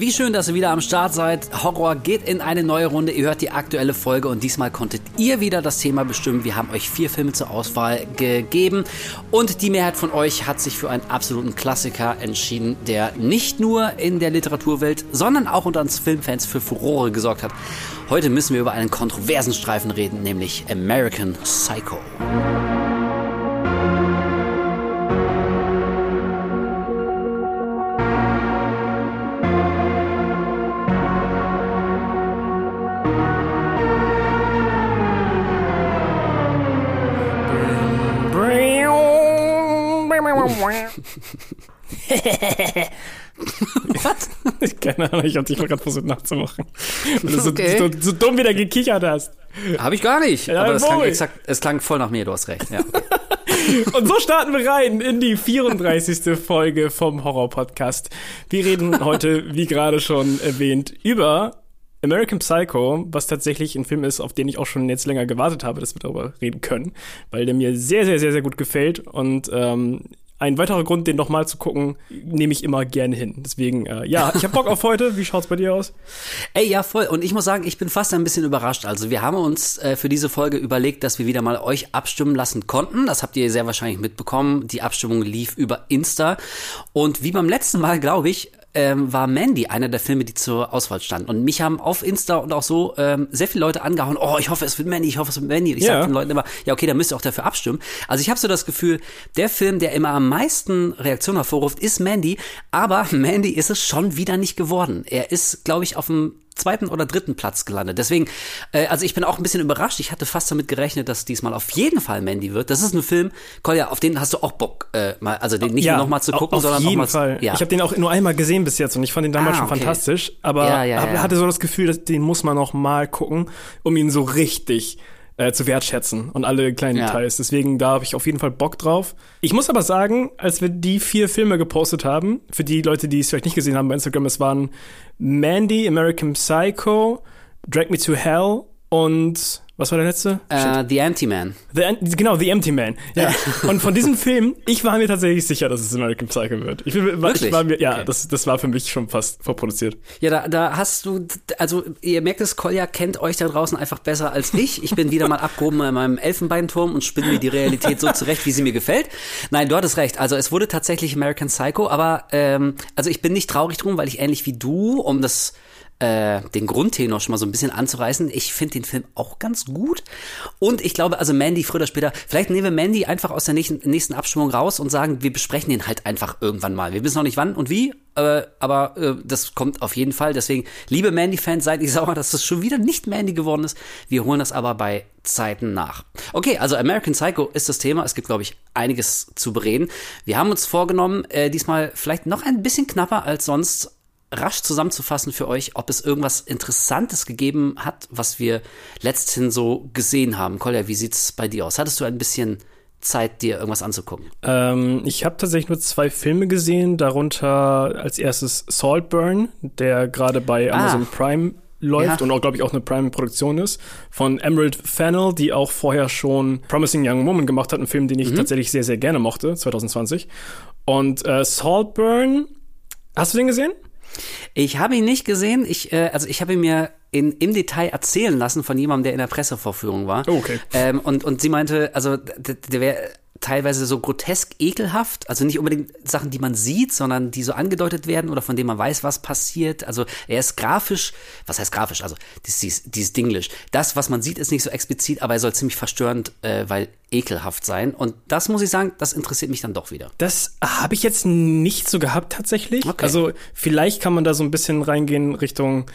Wie schön, dass ihr wieder am Start seid. Horror geht in eine neue Runde. Ihr hört die aktuelle Folge und diesmal konntet ihr wieder das Thema bestimmen. Wir haben euch vier Filme zur Auswahl gegeben und die Mehrheit von euch hat sich für einen absoluten Klassiker entschieden, der nicht nur in der Literaturwelt, sondern auch unter uns Filmfans für Furore gesorgt hat. Heute müssen wir über einen kontroversen Streifen reden, nämlich American Psycho. Was? Keine Ahnung, ich hab dich gerade versucht nachzumachen. Weil du okay. so, so, so, dumm wieder gekichert hast. Habe ich gar nicht. Ja, aber es klang, exakt, es klang voll nach mir, du hast recht. Ja. Und so starten wir rein in die 34. Folge vom Horror-Podcast. Wir reden heute, wie gerade schon erwähnt, über American Psycho, was tatsächlich ein Film ist, auf den ich auch schon jetzt länger gewartet habe, dass wir darüber reden können, weil der mir sehr, sehr, sehr, sehr gut gefällt und ähm, ein weiterer Grund, den nochmal zu gucken, nehme ich immer gerne hin. Deswegen, äh, ja, ich habe Bock auf heute. Wie schaut's bei dir aus? Ey, ja, voll. Und ich muss sagen, ich bin fast ein bisschen überrascht. Also wir haben uns äh, für diese Folge überlegt, dass wir wieder mal euch abstimmen lassen konnten. Das habt ihr sehr wahrscheinlich mitbekommen. Die Abstimmung lief über Insta. Und wie beim letzten Mal, glaube ich, ähm, war Mandy einer der Filme, die zur Auswahl standen. Und mich haben auf Insta und auch so ähm, sehr viele Leute angehauen, oh, ich hoffe, es wird Mandy, ich hoffe, es wird Mandy. Und ich ja. sage den Leuten immer, ja, okay, dann müsst ihr auch dafür abstimmen. Also ich habe so das Gefühl, der Film, der immer am meisten Reaktionen hervorruft, ist Mandy, aber Mandy ist es schon wieder nicht geworden. Er ist, glaube ich, auf dem zweiten oder dritten Platz gelandet. Deswegen, äh, also ich bin auch ein bisschen überrascht. Ich hatte fast damit gerechnet, dass diesmal auf jeden Fall Mandy wird. Das ist ein Film, Kolja, auf den hast du auch Bock, äh, mal, also den nicht ja, nur noch mal zu gucken, auf sondern jeden auch mal. Fall. Ja. Ich habe den auch nur einmal gesehen bis jetzt und ich fand den damals ah, schon okay. fantastisch. Aber ja, ja, ja. hatte so das Gefühl, dass den muss man noch mal gucken, um ihn so richtig äh, zu wertschätzen und alle kleinen ja. Details. Deswegen, da habe ich auf jeden Fall Bock drauf. Ich muss aber sagen, als wir die vier Filme gepostet haben, für die Leute, die es vielleicht nicht gesehen haben bei Instagram, es waren Mandy, American Psycho, Drag Me to Hell und was war der letzte? Uh, The Anti-Man. Genau, The Empty-Man. Ja. Und von diesem Film, ich war mir tatsächlich sicher, dass es American Psycho wird. Ich, bin, ich war mir, ja, okay. das, das war für mich schon fast vorproduziert. Ja, da, da hast du, also ihr merkt es, Kolja kennt euch da draußen einfach besser als ich. Ich bin wieder mal abgehoben in meinem Elfenbeinturm und spinne mir die Realität so zurecht, wie sie mir gefällt. Nein, du hattest recht. Also es wurde tatsächlich American Psycho, aber ähm, also ich bin nicht traurig drum, weil ich ähnlich wie du, um das äh, den Grundtenor schon mal so ein bisschen anzureißen. Ich finde den Film auch ganz gut. Und ich glaube, also Mandy früher oder später, vielleicht nehmen wir Mandy einfach aus der nächsten, nächsten Abstimmung raus und sagen, wir besprechen den halt einfach irgendwann mal. Wir wissen noch nicht wann und wie, äh, aber äh, das kommt auf jeden Fall. Deswegen, liebe Mandy-Fans, seid nicht sauer, dass das schon wieder nicht Mandy geworden ist. Wir holen das aber bei Zeiten nach. Okay, also American Psycho ist das Thema. Es gibt, glaube ich, einiges zu bereden. Wir haben uns vorgenommen, äh, diesmal vielleicht noch ein bisschen knapper als sonst rasch zusammenzufassen für euch, ob es irgendwas Interessantes gegeben hat, was wir letzthin so gesehen haben. Kolja, wie sieht's bei dir aus? Hattest du ein bisschen Zeit, dir irgendwas anzugucken? Ähm, ich habe tatsächlich nur zwei Filme gesehen, darunter als erstes Saltburn, der gerade bei ah. Amazon ah. Prime läuft ja. und auch, glaube ich, auch eine Prime-Produktion ist, von Emerald Fennell, die auch vorher schon Promising Young Woman gemacht hat, einen Film, den ich mhm. tatsächlich sehr, sehr gerne mochte, 2020. Und äh, Saltburn, hast du den gesehen? Ich habe ihn nicht gesehen. Ich, äh, also ich habe ihn mir in, im Detail erzählen lassen von jemandem, der in der Pressevorführung war. Oh, okay. Ähm, und, und sie meinte, also der, der wäre teilweise so grotesk ekelhaft, also nicht unbedingt Sachen, die man sieht, sondern die so angedeutet werden oder von denen man weiß, was passiert. Also er ist grafisch, was heißt grafisch? Also dieses, dieses Dinglish. Das, was man sieht, ist nicht so explizit, aber er soll ziemlich verstörend, äh, weil ekelhaft sein. Und das muss ich sagen, das interessiert mich dann doch wieder. Das habe ich jetzt nicht so gehabt tatsächlich. Okay. Also vielleicht kann man da so ein bisschen reingehen Richtung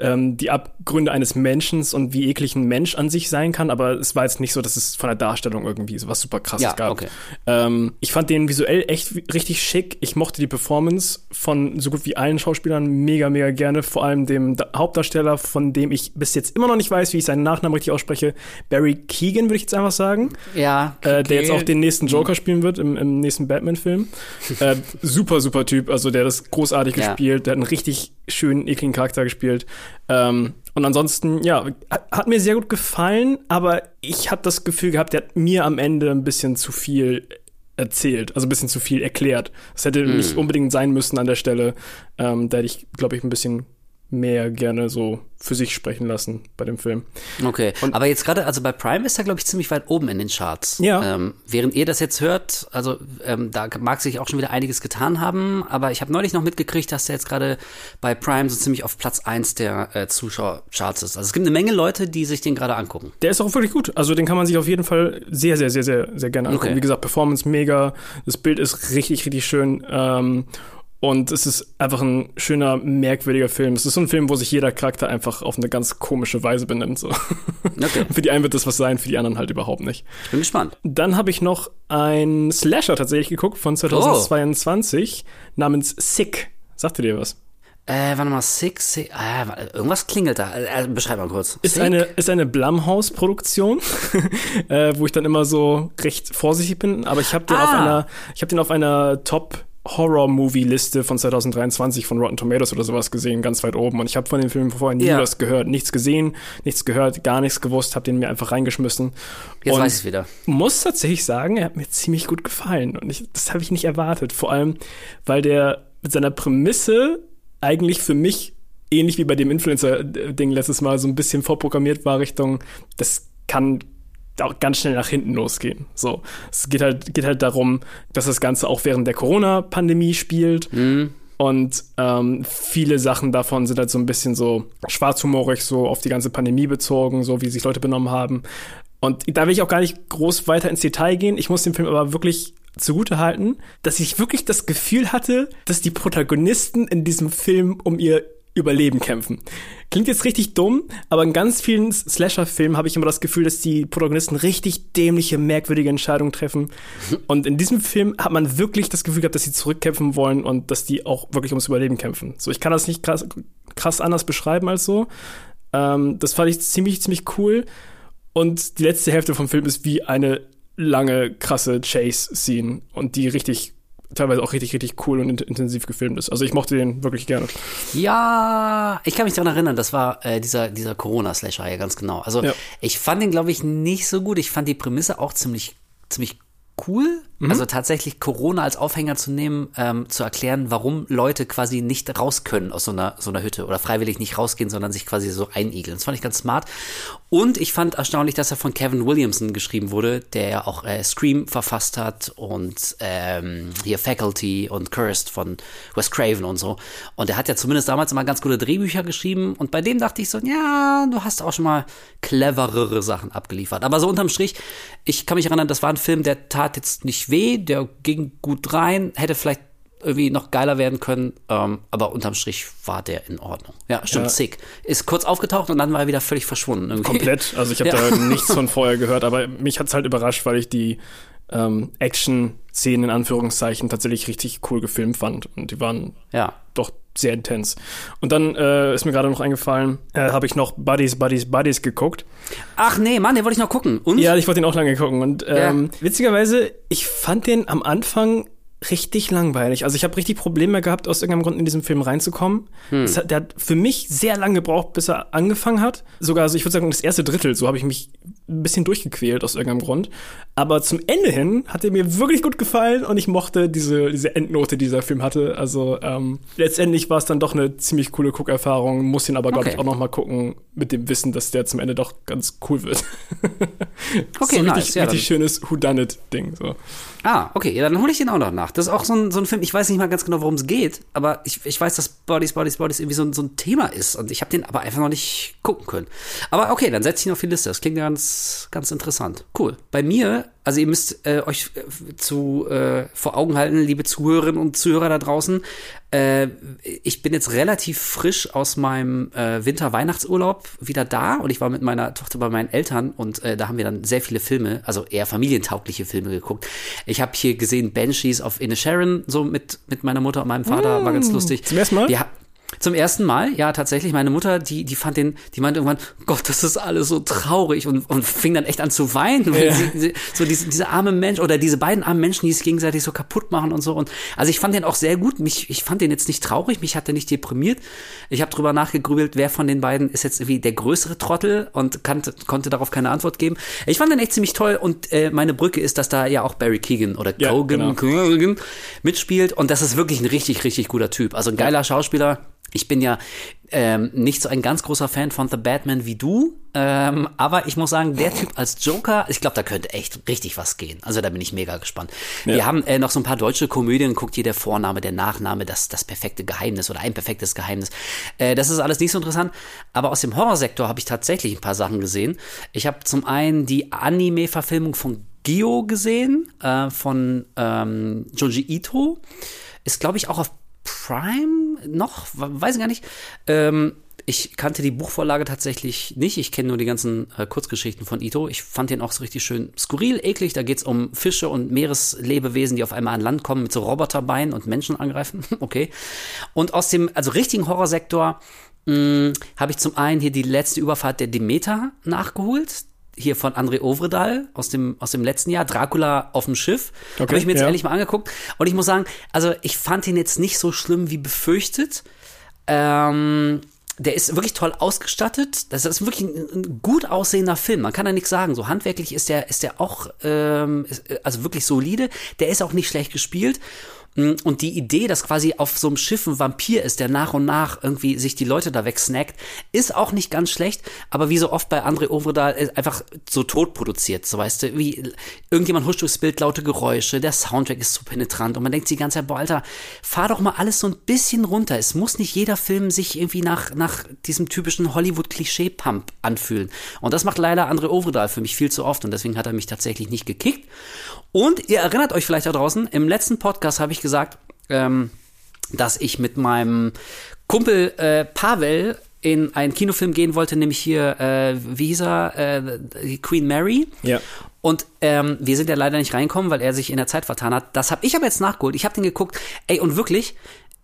ähm, die Abgründe eines Menschen und wie eklig ein Mensch an sich sein kann, aber es war jetzt nicht so, dass es von der Darstellung irgendwie so was super krasses ja, gab. Okay. Ähm, ich fand den visuell echt richtig schick. Ich mochte die Performance von so gut wie allen Schauspielern mega, mega gerne. Vor allem dem Hauptdarsteller, von dem ich bis jetzt immer noch nicht weiß, wie ich seinen Nachnamen richtig ausspreche. Barry Keegan, würde ich jetzt einfach sagen. Ja. Äh, der jetzt auch den nächsten Joker spielen wird im, im nächsten Batman-Film. äh, super, super Typ. Also der hat das großartig ja. gespielt. Der hat einen richtig schönen, ekligen Charakter gespielt. Ähm, und ansonsten, ja, hat mir sehr gut gefallen, aber ich habe das Gefühl gehabt, der hat mir am Ende ein bisschen zu viel erzählt, also ein bisschen zu viel erklärt. Das hätte mm. nicht unbedingt sein müssen an der Stelle. Ähm, da hätte ich, glaube ich, ein bisschen mehr gerne so für sich sprechen lassen bei dem Film. Okay, und aber jetzt gerade, also bei Prime ist er, glaube ich, ziemlich weit oben in den Charts. Ja. Ähm, während ihr das jetzt hört, also ähm, da mag sich auch schon wieder einiges getan haben, aber ich habe neulich noch mitgekriegt, dass der jetzt gerade bei Prime so ziemlich auf Platz 1 der äh, Zuschauercharts ist. Also es gibt eine Menge Leute, die sich den gerade angucken. Der ist auch wirklich gut. Also den kann man sich auf jeden Fall sehr, sehr, sehr, sehr, sehr gerne angucken. Okay. Wie gesagt, Performance mega, das Bild ist richtig, richtig schön. Ähm, und es ist einfach ein schöner, merkwürdiger Film. Es ist so ein Film, wo sich jeder Charakter einfach auf eine ganz komische Weise benimmt. So. Okay. für die einen wird das was sein, für die anderen halt überhaupt nicht. Ich bin gespannt. Dann habe ich noch ein Slasher tatsächlich geguckt von 2022 oh. namens Sick. Sagt ihr dir was? Äh, warte mal, Sick, Sick, äh, irgendwas klingelt da. Äh, beschreib mal kurz. Ist Sick? eine, ist eine Blumhouse-Produktion, äh, wo ich dann immer so recht vorsichtig bin, aber ich habe den ah. auf einer, ich habe den auf einer Top Horror-Movie-Liste von 2023 von Rotten Tomatoes oder sowas gesehen, ganz weit oben. Und ich habe von dem Film vorher nie ja. was gehört, nichts gesehen, nichts gehört, gar nichts gewusst, habe den mir einfach reingeschmissen. Jetzt und weiß ich wieder. Muss tatsächlich sagen, er hat mir ziemlich gut gefallen. Und ich, das habe ich nicht erwartet. Vor allem, weil der mit seiner Prämisse eigentlich für mich ähnlich wie bei dem Influencer-Ding letztes Mal so ein bisschen vorprogrammiert war Richtung, das kann auch ganz schnell nach hinten losgehen. So, es geht halt, geht halt darum, dass das Ganze auch während der Corona-Pandemie spielt. Mhm. Und ähm, viele Sachen davon sind halt so ein bisschen so schwarzhumorig, so auf die ganze Pandemie bezogen, so wie sich Leute benommen haben. Und da will ich auch gar nicht groß weiter ins Detail gehen. Ich muss dem Film aber wirklich zugute halten, dass ich wirklich das Gefühl hatte, dass die Protagonisten in diesem Film um ihr Überleben kämpfen. Klingt jetzt richtig dumm, aber in ganz vielen Slasher-Filmen habe ich immer das Gefühl, dass die Protagonisten richtig dämliche, merkwürdige Entscheidungen treffen. Und in diesem Film hat man wirklich das Gefühl gehabt, dass sie zurückkämpfen wollen und dass die auch wirklich ums Überleben kämpfen. So, ich kann das nicht krass, krass anders beschreiben als so. Ähm, das fand ich ziemlich, ziemlich cool. Und die letzte Hälfte vom Film ist wie eine lange, krasse Chase-Scene und die richtig teilweise auch richtig, richtig cool und intensiv gefilmt ist. Also ich mochte den wirklich gerne. Ja, ich kann mich daran erinnern, das war äh, dieser, dieser Corona-Slasher, ja, ganz genau. Also ja. ich fand den, glaube ich, nicht so gut. Ich fand die Prämisse auch ziemlich, ziemlich cool. Mhm. Also tatsächlich Corona als Aufhänger zu nehmen, ähm, zu erklären, warum Leute quasi nicht raus können aus so einer, so einer Hütte oder freiwillig nicht rausgehen, sondern sich quasi so einigeln. Das fand ich ganz smart. Und ich fand erstaunlich, dass er von Kevin Williamson geschrieben wurde, der ja auch äh, Scream verfasst hat und ähm, hier Faculty und Cursed von Wes Craven und so. Und er hat ja zumindest damals immer ganz gute Drehbücher geschrieben. Und bei dem dachte ich so, ja, du hast auch schon mal cleverere Sachen abgeliefert. Aber so unterm Strich, ich kann mich erinnern, das war ein Film, der tat jetzt nicht weh, der ging gut rein, hätte vielleicht irgendwie noch geiler werden können, ähm, aber unterm Strich war der in Ordnung. Ja, stimmt, ja. sick. Ist kurz aufgetaucht und dann war er wieder völlig verschwunden. Irgendwie. Komplett, also ich habe ja. da nichts von vorher gehört, aber mich hat's halt überrascht, weil ich die ähm, Action-Szenen in Anführungszeichen tatsächlich richtig cool gefilmt fand und die waren ja. doch sehr intens. Und dann äh, ist mir gerade noch eingefallen, äh, habe ich noch Buddies, Buddies, Buddies geguckt. Ach nee, Mann, den wollte ich noch gucken. Und? Ja, ich wollte den auch lange gucken. Und ähm, ja. witzigerweise, ich fand den am Anfang richtig langweilig. Also ich habe richtig Probleme gehabt, aus irgendeinem Grund in diesen Film reinzukommen. Hm. Hat, der hat für mich sehr lange gebraucht, bis er angefangen hat. Sogar, also ich würde sagen, das erste Drittel, so habe ich mich ein bisschen durchgequält aus irgendeinem Grund. Aber zum Ende hin hat er mir wirklich gut gefallen und ich mochte diese, diese Endnote, die dieser Film hatte. Also ähm, letztendlich war es dann doch eine ziemlich coole Guckerfahrung, muss ihn aber, glaube okay. ich, auch noch mal gucken mit dem Wissen, dass der zum Ende doch ganz cool wird. okay, so nice, richtig, ja, richtig schönes Whodunit-Ding. So. Ah, okay, ja, dann hole ich den auch noch nach. Das ist auch so ein, so ein Film, ich weiß nicht mal ganz genau, worum es geht, aber ich, ich weiß, dass Bodies, Bodies, Bodies irgendwie so ein, so ein Thema ist und ich habe den aber einfach noch nicht gucken können. Aber okay, dann setze ich ihn auf die Liste. Das klingt ganz, ganz interessant. Cool. Bei mir also ihr müsst äh, euch äh, zu äh, vor Augen halten, liebe Zuhörerinnen und Zuhörer da draußen. Äh, ich bin jetzt relativ frisch aus meinem äh, Winter-Weihnachtsurlaub wieder da und ich war mit meiner Tochter bei meinen Eltern und äh, da haben wir dann sehr viele Filme, also eher familientaugliche Filme geguckt. Ich habe hier gesehen Banshees of Sharon so mit mit meiner Mutter und meinem Vater, mm, war ganz lustig. Zum ersten Mal? Wir, Zum ersten Mal, ja, tatsächlich. Meine Mutter, die, die fand den, die meinte irgendwann, Gott, das ist alles so traurig und, und fing dann echt an zu weinen. Ja. Sie, so diese, diese arme Mensch oder diese beiden armen Menschen, die sich gegenseitig so kaputt machen und so. Und also ich fand den auch sehr gut. Mich, ich fand den jetzt nicht traurig, mich hat er nicht deprimiert. Ich habe drüber nachgegrübelt, wer von den beiden ist jetzt irgendwie der größere Trottel und kann, konnte darauf keine Antwort geben. Ich fand den echt ziemlich toll und äh, meine Brücke ist, dass da ja auch Barry Keegan oder ja, Kogan, genau. mitspielt und das ist wirklich ein richtig, richtig guter Typ. Also ein geiler Schauspieler ich bin ja ähm, nicht so ein ganz großer Fan von The Batman wie du, ähm, aber ich muss sagen, der Typ als Joker, ich glaube, da könnte echt richtig was gehen. Also da bin ich mega gespannt. Ja. Wir haben äh, noch so ein paar deutsche Komödien, guckt hier der Vorname, der Nachname, das, das perfekte Geheimnis oder ein perfektes Geheimnis. Äh, das ist alles nicht so interessant, aber aus dem Horrorsektor habe ich tatsächlich ein paar Sachen gesehen. Ich habe zum einen die Anime-Verfilmung von Gio gesehen, äh, von ähm, Joji Ito. Ist, glaube ich, auch auf Prime noch, weiß ich gar nicht. Ähm, ich kannte die Buchvorlage tatsächlich nicht. Ich kenne nur die ganzen äh, Kurzgeschichten von Ito. Ich fand den auch so richtig schön skurril, eklig. Da geht es um Fische und Meereslebewesen, die auf einmal an Land kommen mit so Roboterbeinen und Menschen angreifen. okay. Und aus dem, also richtigen Horrorsektor hm, habe ich zum einen hier die letzte Überfahrt der Demeter nachgeholt hier von André Ovredal aus dem, aus dem letzten Jahr, Dracula auf dem Schiff. Okay, Habe ich mir jetzt ja. ehrlich mal angeguckt. Und ich muss sagen, also ich fand ihn jetzt nicht so schlimm wie befürchtet. Ähm, der ist wirklich toll ausgestattet. Das ist wirklich ein, gut aussehender Film. Man kann da nichts sagen. So handwerklich ist der, ist der auch, ähm, ist, also wirklich solide. Der ist auch nicht schlecht gespielt. Mm, und die Idee, dass quasi auf so einem Schiff ein Vampir ist, der nach und nach irgendwie sich die Leute da wegsnackt, ist auch nicht ganz schlecht, aber wie so oft bei André Ovredal äh, einfach so tot produziert, so weißt du, wie irgendjemand huscht durchs Bild, laute Geräusche, der Soundtrack ist zu penetrant und man denkt sich die ganze Zeit, boah, Alter, fahr doch mal alles so ein bisschen runter. Es muss nicht jeder Film sich irgendwie nach, nach diesem typischen Hollywood-Klischee-Pump anfühlen. Und das macht leider André Ovredal für mich viel zu oft und deswegen hat er mich tatsächlich nicht gekickt. Und ihr erinnert euch vielleicht da draußen, im letzten Podcast habe ich gesagt, ähm, dass ich mit meinem Kumpel äh, Pavel in einen Kinofilm gehen wollte, nämlich hier, äh, wie hieß er, äh, Queen Mary. Ja. Und ähm, wir sind ja leider nicht reinkommen, weil er sich in der Zeit vertan hat. Das habe ich aber jetzt nachgeholt. Ich habe den geguckt. Ey, und wirklich,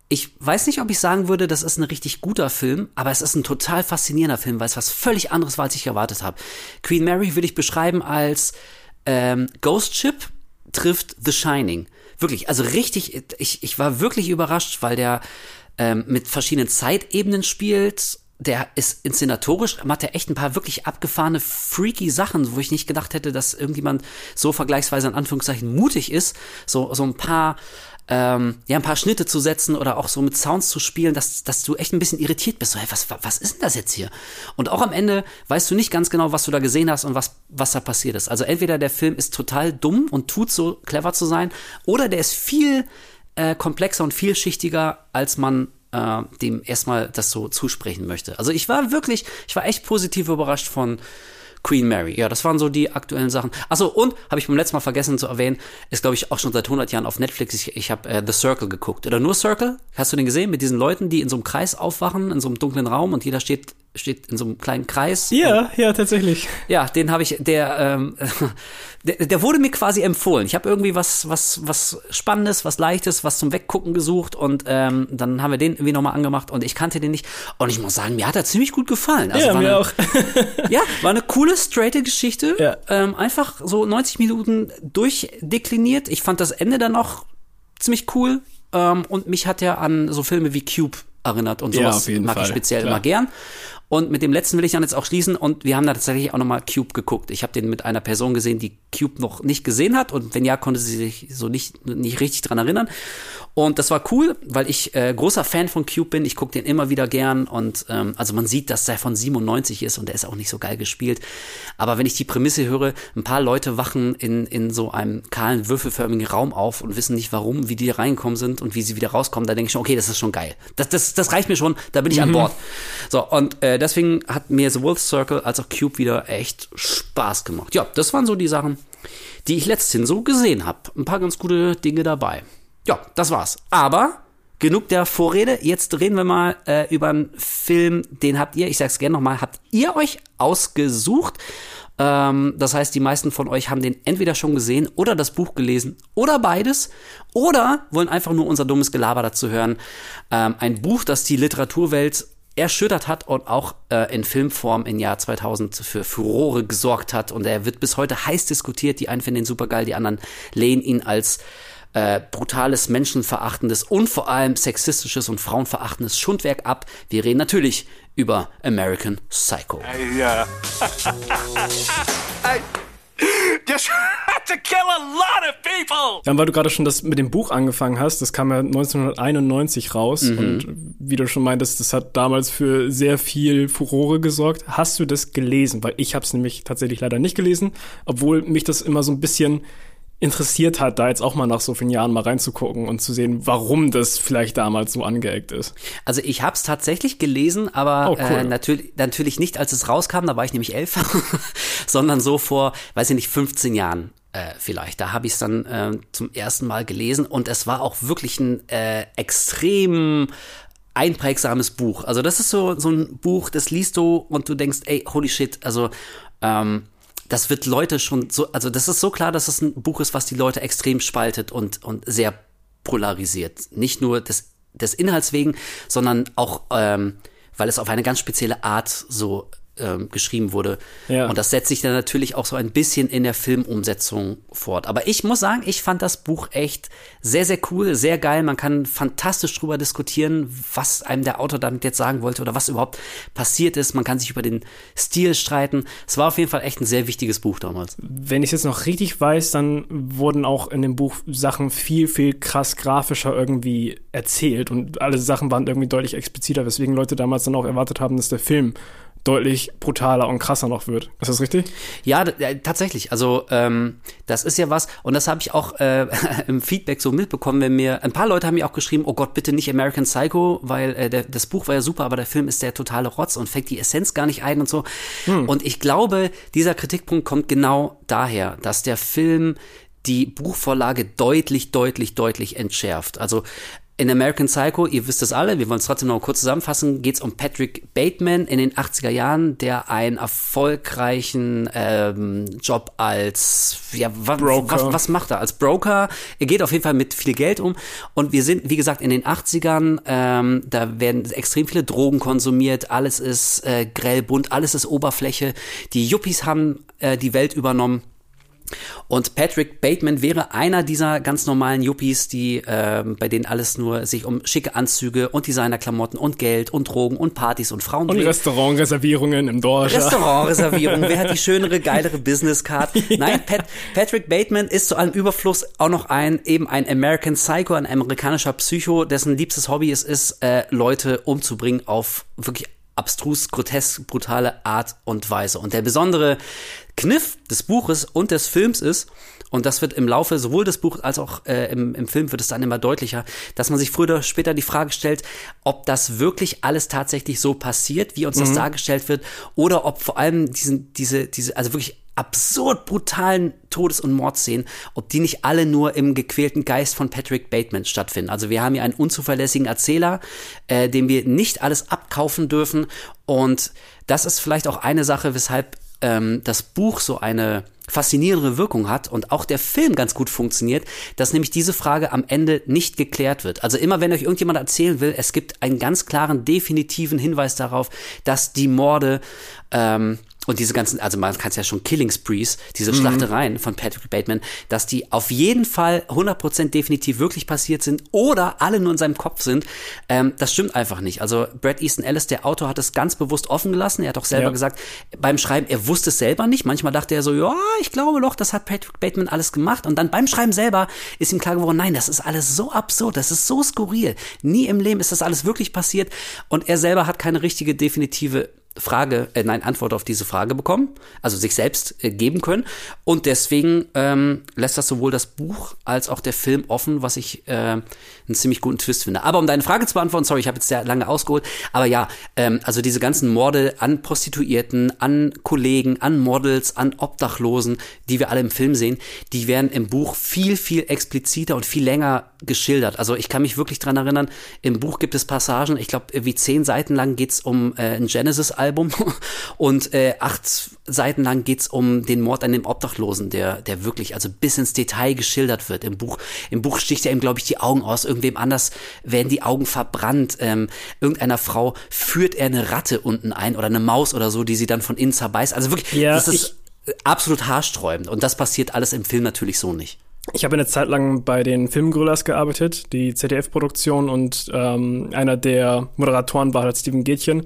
ich weiß nicht, ob ich sagen würde, das ist ein richtig guter Film, aber es ist ein total faszinierender Film, weil es was völlig anderes war, als ich erwartet habe. Queen Mary würde ich beschreiben als ähm, Ghost Ship trifft The Shining. Wirklich, also richtig, ich, ich war wirklich überrascht, weil der ähm, mit verschiedenen Zeitebenen spielt. Der ist inszenatorisch, macht er echt ein paar wirklich abgefahrene, freaky Sachen, wo ich nicht gedacht hätte, dass irgendjemand so vergleichsweise in Anführungszeichen mutig ist. So, so ein paar ähm, ja, ein paar Schnitte zu setzen oder auch so mit Sounds zu spielen, dass, dass du echt ein bisschen irritiert bist. So, hey, was, was ist denn das jetzt hier? Und auch am Ende weißt du nicht ganz genau, was du da gesehen hast und was, was da passiert ist. Also entweder der Film ist total dumm und tut so clever zu sein, oder der ist viel äh, komplexer und vielschichtiger, als man äh, dem erstmal das so zusprechen möchte. Also ich war wirklich, ich war echt positiv überrascht von Queen Mary. Ja, das waren so die aktuellen Sachen. Achso, und habe ich beim letzten Mal vergessen zu erwähnen, ist glaube ich auch schon seit 100 Jahren auf Netflix. Ich, ich habe äh, The Circle geguckt. Oder nur Circle? Hast du den gesehen? Mit diesen Leuten, die in so einem Kreis aufwachen, in so einem dunklen Raum und jeder steht steht in so einem kleinen Kreis. Ja, ja, tatsächlich. Ja, den habe ich, der, ähm, der, der wurde mir quasi empfohlen. Ich habe irgendwie was, was, was Spannendes, was Leichtes, was zum Weggucken gesucht und ähm, dann haben wir den irgendwie nochmal angemacht und ich kannte den nicht. Und ich muss sagen, mir hat er ziemlich gut gefallen. Also ja, mir eine, auch. ja, war eine coole, straighte Geschichte. Ja. Ähm, einfach so 90 Minuten durchdekliniert. Ich fand das Ende dann noch ziemlich cool. Ähm, und mich hat er an so Filme wie Cube erinnert und sowas ja, mag Fall. ich speziell Klar. immer gern. Und mit dem letzten will ich dann jetzt auch schließen. Und wir haben da tatsächlich auch nochmal Cube geguckt. Ich habe den mit einer Person gesehen, die Cube noch nicht gesehen hat. Und wenn ja, konnte sie sich so nicht, nicht richtig dran erinnern. Und das war cool, weil ich äh, großer Fan von Cube bin. Ich gucke den immer wieder gern. Und ähm, also man sieht, dass der von 97 ist und der ist auch nicht so geil gespielt. Aber wenn ich die Prämisse höre, ein paar Leute wachen in, in so einem kahlen, würfelförmigen Raum auf und wissen nicht warum, wie die reinkommen sind und wie sie wieder rauskommen, da denke ich schon, okay, das ist schon geil. Das, das, das reicht mir schon, da bin ich mhm. an Bord. So, und äh, deswegen hat mir sowohl Circle als auch Cube wieder echt Spaß gemacht. Ja, das waren so die Sachen, die ich letzthin so gesehen habe. Ein paar ganz gute Dinge dabei. Ja, das war's. Aber genug der Vorrede. Jetzt reden wir mal äh, über einen Film, den habt ihr, ich sag's gerne nochmal, habt ihr euch ausgesucht. Ähm, das heißt, die meisten von euch haben den entweder schon gesehen oder das Buch gelesen oder beides oder wollen einfach nur unser dummes Gelaber dazu hören. Ähm, ein Buch, das die Literaturwelt erschüttert hat und auch äh, in Filmform im Jahr 2000 für Furore gesorgt hat. Und er wird bis heute heiß diskutiert. Die einen finden ihn super geil, die anderen lehnen ihn als äh, brutales, menschenverachtendes und vor allem sexistisches und frauenverachtendes Schundwerk ab. Wir reden natürlich über American Psycho. I, I just had to kill a lot of people. Ja, weil du gerade schon das mit dem Buch angefangen hast, das kam ja 1991 raus mhm. und wie du schon meintest, das hat damals für sehr viel Furore gesorgt. Hast du das gelesen? Weil ich habe es nämlich tatsächlich leider nicht gelesen, obwohl mich das immer so ein bisschen interessiert hat, da jetzt auch mal nach so vielen Jahren mal reinzugucken und zu sehen, warum das vielleicht damals so angeeckt ist. Also ich habe es tatsächlich gelesen, aber oh, cool. äh, natürlich, natürlich nicht, als es rauskam, da war ich nämlich elf, sondern so vor, weiß ich nicht, 15 Jahren. Äh, vielleicht. Da habe ich es dann äh, zum ersten Mal gelesen und es war auch wirklich ein äh, extrem einprägsames Buch. Also das ist so, so ein Buch, das liest du und du denkst, ey, holy shit, also ähm, das wird Leute schon so, also das ist so klar, dass es ein Buch ist, was die Leute extrem spaltet und, und sehr polarisiert. Nicht nur des, des Inhalts wegen, sondern auch, ähm, weil es auf eine ganz spezielle Art so ähm, geschrieben wurde. Ja. Und das setzt sich dann natürlich auch so ein bisschen in der Filmumsetzung fort. Aber ich muss sagen, ich fand das Buch echt sehr, sehr cool, sehr geil. Man kann fantastisch drüber diskutieren, was einem der Autor damit jetzt sagen wollte oder was überhaupt passiert ist. Man kann sich über den Stil streiten. Es war auf jeden Fall echt ein sehr wichtiges Buch damals. Wenn ich es jetzt noch richtig weiß, dann wurden auch in dem Buch Sachen viel, viel krass grafischer irgendwie erzählt und alle Sachen waren irgendwie deutlich expliziter, weswegen Leute damals dann auch erwartet haben, dass der Film deutlich brutaler und krasser noch wird. Ist das richtig? Ja, tatsächlich. Also ähm, das ist ja was, und das habe ich auch äh, im Feedback so mitbekommen, wenn mir, ein paar Leute haben mir auch geschrieben, oh Gott, bitte nicht American Psycho, weil äh, der, das Buch war ja super, aber der Film ist der totale Rotz und fängt die Essenz gar nicht ein und so. Hm. Und ich glaube, dieser Kritikpunkt kommt genau daher, dass der Film die Buchvorlage deutlich, deutlich, deutlich entschärft. Also in American Psycho, ihr wisst es alle, wir wollen es trotzdem noch kurz zusammenfassen, geht es um Patrick Bateman in den 80er Jahren, der einen erfolgreichen ähm, Job als ja, wa Broker. Was, was macht er? Als Broker. Er geht auf jeden Fall mit viel Geld um. Und wir sind, wie gesagt, in den 80ern, ähm, da werden extrem viele Drogen konsumiert, alles ist äh, grell bunt, alles ist Oberfläche. Die Yuppies haben äh, die Welt übernommen. Und Patrick Bateman wäre einer dieser ganz normalen Yuppies, die äh, bei denen alles nur sich um schicke Anzüge und Designerklamotten und Geld und Drogen und Partys und Frauen und dreht. Restaurantreservierungen im Dorf. Restaurantreservierungen. Wer hat die schönere, geilere Businesscard? ja. Nein, Pat Patrick Bateman ist zu allem Überfluss auch noch ein eben ein American Psycho, ein amerikanischer Psycho, dessen liebstes Hobby es ist, äh, Leute umzubringen auf wirklich abstrus, grotesk, brutale Art und Weise. Und der besondere Kniff des Buches und des Films ist, und das wird im Laufe sowohl des Buches als auch äh, im, im Film wird es dann immer deutlicher, dass man sich früher oder später die Frage stellt, ob das wirklich alles tatsächlich so passiert, wie uns mhm. das dargestellt wird, oder ob vor allem diesen, diese, diese, also wirklich absurd brutalen Todes- und Mordszenen, ob die nicht alle nur im gequälten Geist von Patrick Bateman stattfinden. Also wir haben hier einen unzuverlässigen Erzähler, äh, dem wir nicht alles abkaufen dürfen. Und das ist vielleicht auch eine Sache, weshalb ähm, das Buch so eine faszinierende Wirkung hat und auch der Film ganz gut funktioniert, dass nämlich diese Frage am Ende nicht geklärt wird. Also immer wenn euch irgendjemand erzählen will, es gibt einen ganz klaren, definitiven Hinweis darauf, dass die Morde ähm, und diese ganzen, also man kann es ja schon Killing Sprees, diese mhm. Schlachtereien von Patrick Bateman, dass die auf jeden Fall 100% definitiv wirklich passiert sind oder alle nur in seinem Kopf sind, ähm, das stimmt einfach nicht. Also Brad Easton Ellis, der Autor, hat es ganz bewusst offen gelassen. Er hat auch selber ja. gesagt, beim Schreiben, er wusste es selber nicht. Manchmal dachte er so, ja, ich glaube doch, das hat Patrick Bateman alles gemacht. Und dann beim Schreiben selber ist ihm klar geworden, nein, das ist alles so absurd, das ist so skurril. Nie im Leben ist das alles wirklich passiert. Und er selber hat keine richtige definitive Frage, äh, nein, Antwort auf diese Frage bekommen, also sich selbst äh, geben können. Und deswegen ähm, lässt das sowohl das Buch als auch der Film offen, was ich äh, einen ziemlich guten Twist finde. Aber um deine Frage zu beantworten, sorry, ich habe jetzt sehr lange ausgeholt, aber ja, ähm, also diese ganzen Morde an Prostituierten, an Kollegen, an Models, an Obdachlosen, die wir alle im Film sehen, die werden im Buch viel, viel expliziter und viel länger geschildert. Also ich kann mich wirklich dran erinnern, im Buch gibt es Passagen, ich glaube, wie zehn Seiten lang geht's um äh, ein Genesis Album und äh, acht Seiten lang geht's um den Mord an dem Obdachlosen, der, der wirklich also bis ins Detail geschildert wird. Im Buch, im Buch sticht er ihm, glaube ich, die Augen aus. Irgendwem anders werden die Augen verbrannt. Ähm, irgendeiner Frau führt er eine Ratte unten ein oder eine Maus oder so, die sie dann von innen zerbeißt. Also wirklich, ja, das ist absolut haarsträubend. Und das passiert alles im Film natürlich so nicht. Ich habe eine Zeit lang bei den Filmgorillas gearbeitet, die ZDF-Produktion und ähm, einer der Moderatoren war halt Steven Gätchen.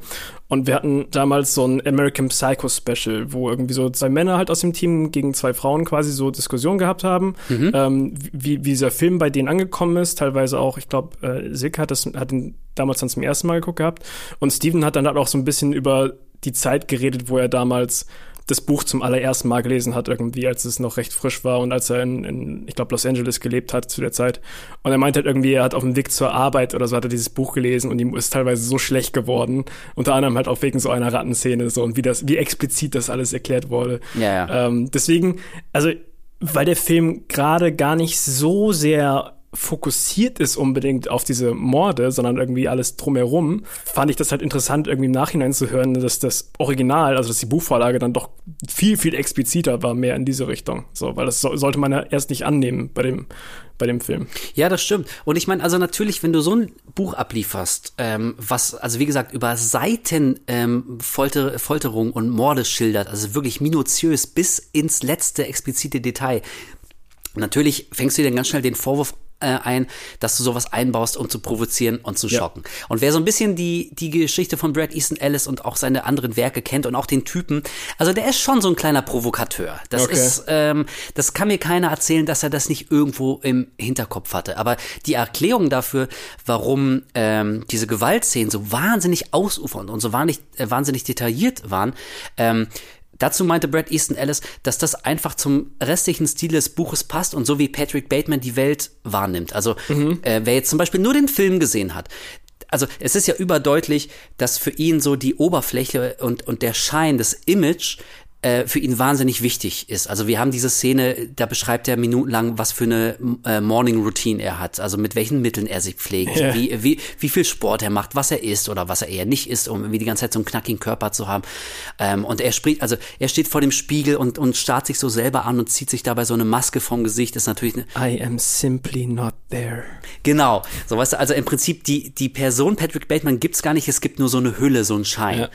Und wir hatten damals so ein American Psycho Special, wo irgendwie so zwei Männer halt aus dem Team gegen zwei Frauen quasi so Diskussionen gehabt haben, mhm. ähm, wie, wie dieser Film bei denen angekommen ist. Teilweise auch, ich glaube, äh, Sick hat, das, hat ihn damals dann zum ersten Mal geguckt gehabt. Und Steven hat dann halt auch so ein bisschen über die Zeit geredet, wo er damals das Buch zum allerersten Mal gelesen hat, irgendwie, als es noch recht frisch war und als er in, in ich glaube, Los Angeles gelebt hat zu der Zeit. Und er meinte halt irgendwie, er hat auf dem Weg zur Arbeit oder so hat er dieses Buch gelesen und ihm ist teilweise so schlecht geworden. Unter anderem halt auch wegen so einer Rattenszene so und wie das, wie explizit das alles erklärt wurde. Ja, ja. Ähm, deswegen, also, weil der Film gerade gar nicht so sehr fokussiert ist unbedingt auf diese Morde, sondern irgendwie alles drumherum, fand ich das halt interessant, irgendwie im Nachhinein zu hören, dass das Original, also dass die Buchvorlage dann doch viel, viel expliziter war, mehr in diese Richtung. So, weil das so, sollte man ja erst nicht annehmen bei dem, bei dem Film. Ja, das stimmt. Und ich meine, also natürlich, wenn du so ein Buch ablieferst, ähm, was, also wie gesagt, über Seiten ähm, Folter, Folterung und Morde schildert, also wirklich minutiös bis ins letzte explizite Detail, Natürlich fängst du dir dann ganz schnell den Vorwurf äh, ein, dass du sowas einbaust, um zu provozieren und zu schocken. Ja. Und wer so ein bisschen die, die Geschichte von Brad Easton Ellis und auch seine anderen Werke kennt und auch den Typen, also der ist schon so ein kleiner Provokateur. Das okay. ist, ähm, das kann mir keiner erzählen, dass er das nicht irgendwo im Hinterkopf hatte. Aber die Erklärung dafür, warum ähm, diese Gewaltszenen so wahnsinnig ausufernd und so wahnsinnig, äh, wahnsinnig detailliert waren, ähm, Dazu meinte Brad Easton Ellis, dass das einfach zum restlichen Stil des Buches passt und so wie Patrick Bateman die Welt wahrnimmt. Also mhm. äh, wer jetzt zum Beispiel nur den Film gesehen hat, also es ist ja überdeutlich, dass für ihn so die Oberfläche und, und der Schein, das Image äh, für ihn wahnsinnig wichtig ist. Also wir haben diese Szene, da beschreibt er minutenlang, was für eine äh, Morning Routine er hat, also mit welchen Mitteln er sich pflegt, ja. wie, wie, wie viel Sport er macht, was er isst oder was er eher nicht isst, um irgendwie die ganze Zeit so einen knackigen Körper zu haben. Ähm, und er spricht, also er steht vor dem Spiegel und, und starrt sich so selber an und zieht sich dabei so eine Maske vom Gesicht. Das ist natürlich eine, I am simply not there. Genau. So weißt du, also im Prinzip die, die Person Patrick Bateman gibt's gar nicht, es gibt nur so eine Hülle, so einen Schein.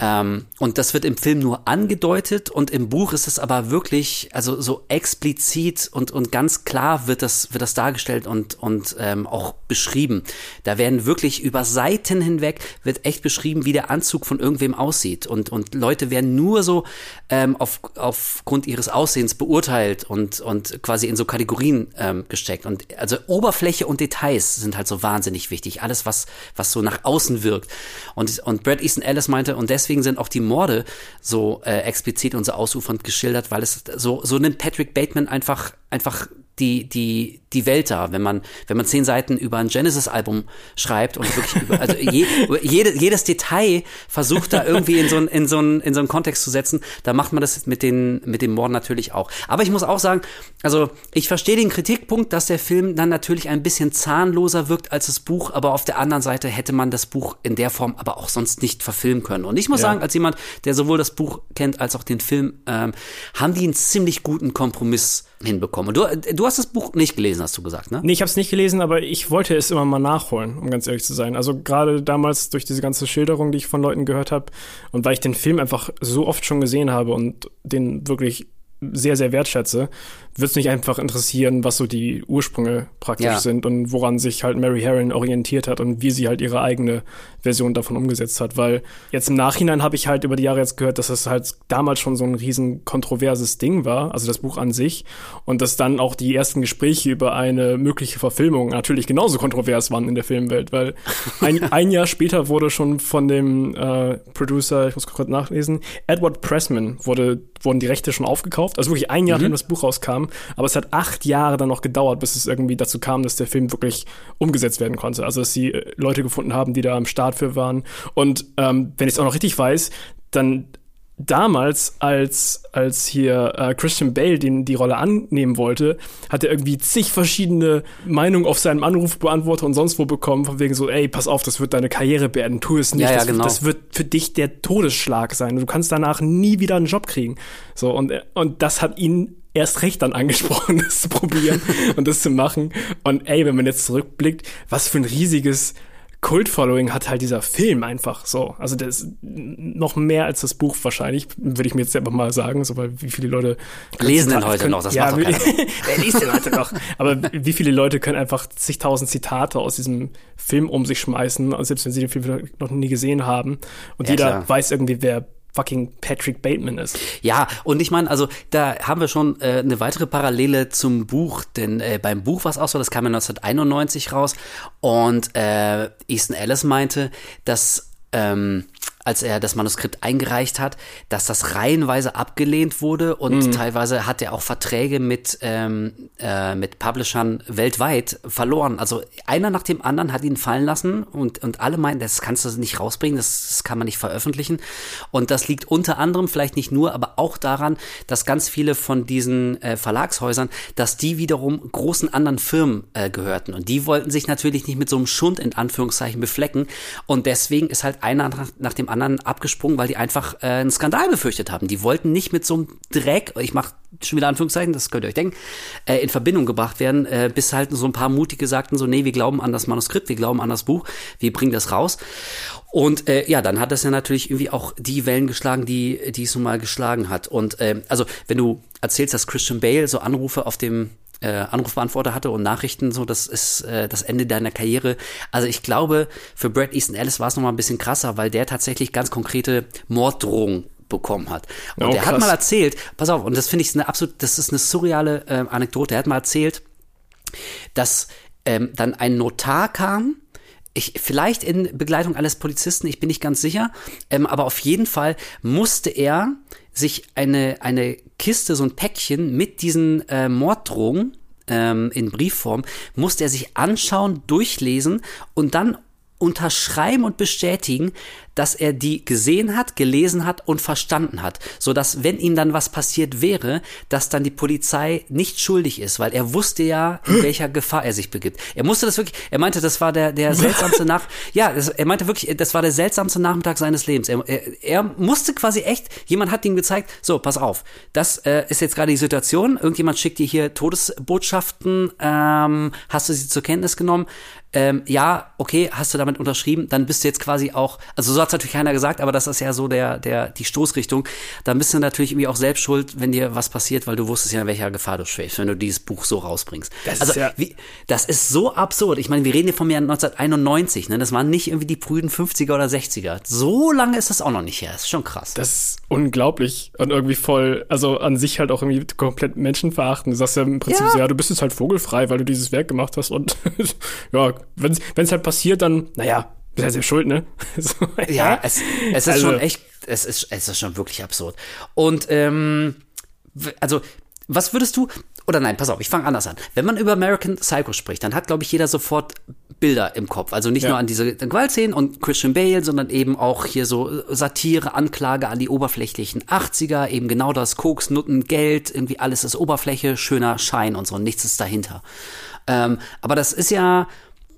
Ja. Ähm, und das wird im Film nur angedeutet angedeutet und im Buch ist es aber wirklich, also so explizit und, und ganz klar wird das, wird das dargestellt und, und ähm, auch beschrieben. Da werden wirklich über Seiten hinweg wird echt beschrieben, wie der Anzug von irgendwem aussieht und, und Leute werden nur so ähm, auf, aufgrund ihres Aussehens beurteilt und, und quasi in so Kategorien ähm, gesteckt. Und also Oberfläche und Details sind halt so wahnsinnig wichtig. Alles, was, was so nach außen wirkt. Und, und Brad Easton Ellis meinte, und deswegen sind auch die Morde so äh, explizit explizit und so ausufernd geschildert, weil es so, so nimmt Patrick Bateman einfach, einfach die, die, die Welt da, wenn man, wenn man zehn Seiten über ein Genesis-Album schreibt und wirklich über, also je, jede, jedes Detail versucht da irgendwie in so einen, in so einen, in so einen Kontext zu setzen, da macht man das mit den, mit dem Morden natürlich auch. Aber ich muss auch sagen, also ich verstehe den Kritikpunkt, dass der Film dann natürlich ein bisschen zahnloser wirkt als das Buch, aber auf der anderen Seite hätte man das Buch in der Form aber auch sonst nicht verfilmen können. Und ich muss ja. sagen, als jemand, der sowohl das Buch kennt als auch den Film, ähm, haben die einen ziemlich guten Kompromiss hinbekommen. Du, du hast das Buch nicht gelesen, hast du gesagt, ne? Nee, ich habe es nicht gelesen, aber ich wollte es immer mal nachholen, um ganz ehrlich zu sein. Also gerade damals durch diese ganze Schilderung, die ich von Leuten gehört habe und weil ich den Film einfach so oft schon gesehen habe und den wirklich sehr, sehr wertschätze, würde es mich einfach interessieren, was so die Ursprünge praktisch ja. sind und woran sich halt Mary Herron orientiert hat und wie sie halt ihre eigene Version davon umgesetzt hat. Weil jetzt im Nachhinein habe ich halt über die Jahre jetzt gehört, dass das halt damals schon so ein riesen kontroverses Ding war, also das Buch an sich. Und dass dann auch die ersten Gespräche über eine mögliche Verfilmung natürlich genauso kontrovers waren in der Filmwelt, weil ein, ein Jahr später wurde schon von dem äh, Producer, ich muss kurz nachlesen, Edward Pressman wurde, wurden die Rechte schon aufgekauft. Also wirklich ein Jahr, mhm. nachdem das Buch rauskam. Aber es hat acht Jahre dann noch gedauert, bis es irgendwie dazu kam, dass der Film wirklich umgesetzt werden konnte. Also dass sie äh, Leute gefunden haben, die da am Start für waren. Und ähm, wenn ich es auch noch richtig weiß, dann damals, als, als hier äh, Christian Bale den, die Rolle annehmen wollte, hat er irgendwie zig verschiedene Meinungen auf seinem Anrufbeantworter und sonst wo bekommen, von wegen so, ey, pass auf, das wird deine Karriere beenden, tu es nicht, Ja, ja, das, genau. das wird für dich der Todesschlag sein. Du kannst danach nie wieder einen Job kriegen. So, und, und das hat ihn erst recht dann angesprochen, das zu probieren und das zu machen. Und ey, wenn man jetzt zurückblickt, was für ein riesiges Kult-Following hat halt dieser Film einfach so. Also der ist noch mehr als das Buch wahrscheinlich, würde ich mir jetzt einfach mal sagen, so weil wie viele Leute Lesen den heute noch, das ja, macht doch keiner. Wer liest den heute noch? Aber wie viele Leute können einfach zigtausend Zitate aus diesem Film um sich schmeißen, selbst wenn sie den Film noch nie gesehen haben. Und Ja, jeder klar. weiß irgendwie, wer fucking Patrick Bateman ist. Ja, und ich meine, also da haben wir schon äh, eine weitere Parallele zum Buch, denn äh, beim Buch war es auch so, das kam ja 1991 raus und äh, Easton Ellis meinte, dass ähm, als er das Manuskript eingereicht hat, dass das reihenweise abgelehnt wurde und teilweise hat er auch Verträge mit, ähm, äh, mit Publishern weltweit verloren. Also einer nach dem anderen hat ihn fallen lassen und, und alle meinten, das kannst du nicht rausbringen, das, das kann man nicht veröffentlichen. Und das liegt unter anderem, vielleicht nicht nur, aber auch daran, dass ganz viele von diesen äh, Verlagshäusern, dass die wiederum großen anderen Firmen äh, gehörten. Und die wollten sich natürlich nicht mit so einem Schund in Anführungszeichen beflecken. Und deswegen ist halt einer nach, nach dem anderen abgesprungen, weil die einfach äh, einen Skandal befürchtet haben. Die wollten nicht mit so einem Dreck, ich mache schon wieder Anführungszeichen, das könnt ihr euch denken, äh, in Verbindung gebracht werden, äh, bis halt so ein paar Mutige sagten so, nee, wir glauben an das Manuskript, wir glauben an das Buch, wir bringen das raus. Und äh, ja, dann hat das ja natürlich irgendwie auch die Wellen geschlagen, die, die es nun mal geschlagen hat. Und äh, also, wenn du erzählst, dass Christian Bale so Anrufe auf dem äh, Anrufbeantworter hatte und Nachrichten, so das ist äh, das Ende deiner Karriere. Also ich glaube, für Brad Easton Ellis war es noch mal ein bisschen krasser, weil der tatsächlich ganz konkrete Morddrohungen bekommen hat. Und Oh, der hat mal erzählt, pass auf, und das finde ich eine absolut, das ist eine surreale äh, Anekdote. Er hat mal erzählt, dass ähm, dann ein Notar kam, ich, vielleicht in Begleitung eines Polizisten, ich bin nicht ganz sicher, ähm, aber auf jeden Fall musste er sich eine, eine Kiste, so ein Päckchen mit diesen äh, Morddrohungen ähm, in Briefform, musste er sich anschauen, durchlesen und dann unterschreiben und bestätigen, dass er die gesehen hat, gelesen hat und verstanden hat, so dass wenn ihm dann was passiert wäre, dass dann die Polizei nicht schuldig ist, weil er wusste ja, in welcher Gefahr er sich begibt. Er musste das wirklich, er meinte, das war der der seltsamste Nach, ja, das, er meinte wirklich, das war der seltsamste Nachmittag seines Lebens. Er, er, er musste quasi echt, jemand hat ihm gezeigt, so, pass auf, das äh, ist jetzt gerade die Situation, irgendjemand schickt dir hier Todesbotschaften, ähm, hast du sie zur Kenntnis genommen? Ähm, ja, okay, hast du damit unterschrieben, dann bist du jetzt quasi auch, also so hat natürlich keiner gesagt, aber das ist ja so der, der, die Stoßrichtung. Dann bist du natürlich irgendwie auch selbst schuld, wenn dir was passiert, weil du wusstest ja, in welcher Gefahr du schwebst, wenn du dieses Buch so rausbringst. Das also, ist ja- wie, das ist so absurd. Ich meine, wir reden hier vom Jahr 1991, ne? Das waren nicht irgendwie die prüden 50er oder 60er. So lange ist das auch noch nicht her. Das ist schon krass. Das ist unglaublich und irgendwie voll, also an sich halt auch irgendwie komplett menschenverachtend. Du sagst ja im Prinzip Ja. so, ja, du bist jetzt halt vogelfrei, weil du dieses Werk gemacht hast und ja, wenn es halt passiert, dann, naja, bist halt selbst schuld, ne? So, Ja, es, es ist Also- schon echt, es ist, es ist schon wirklich absurd. Und ähm, also, was würdest du, oder nein, pass auf, ich fange anders an. Wenn man über American Psycho spricht, dann hat, glaube ich, jeder sofort Bilder im Kopf. Also nicht Ja. nur an diese Gewaltszenen und Christian Bale, sondern eben auch hier so Satire, Anklage an die oberflächlichen 80er, eben genau das Koks, Nutten, Geld, irgendwie alles ist Oberfläche, schöner Schein und so, und nichts ist dahinter. Ähm, aber das ist ja,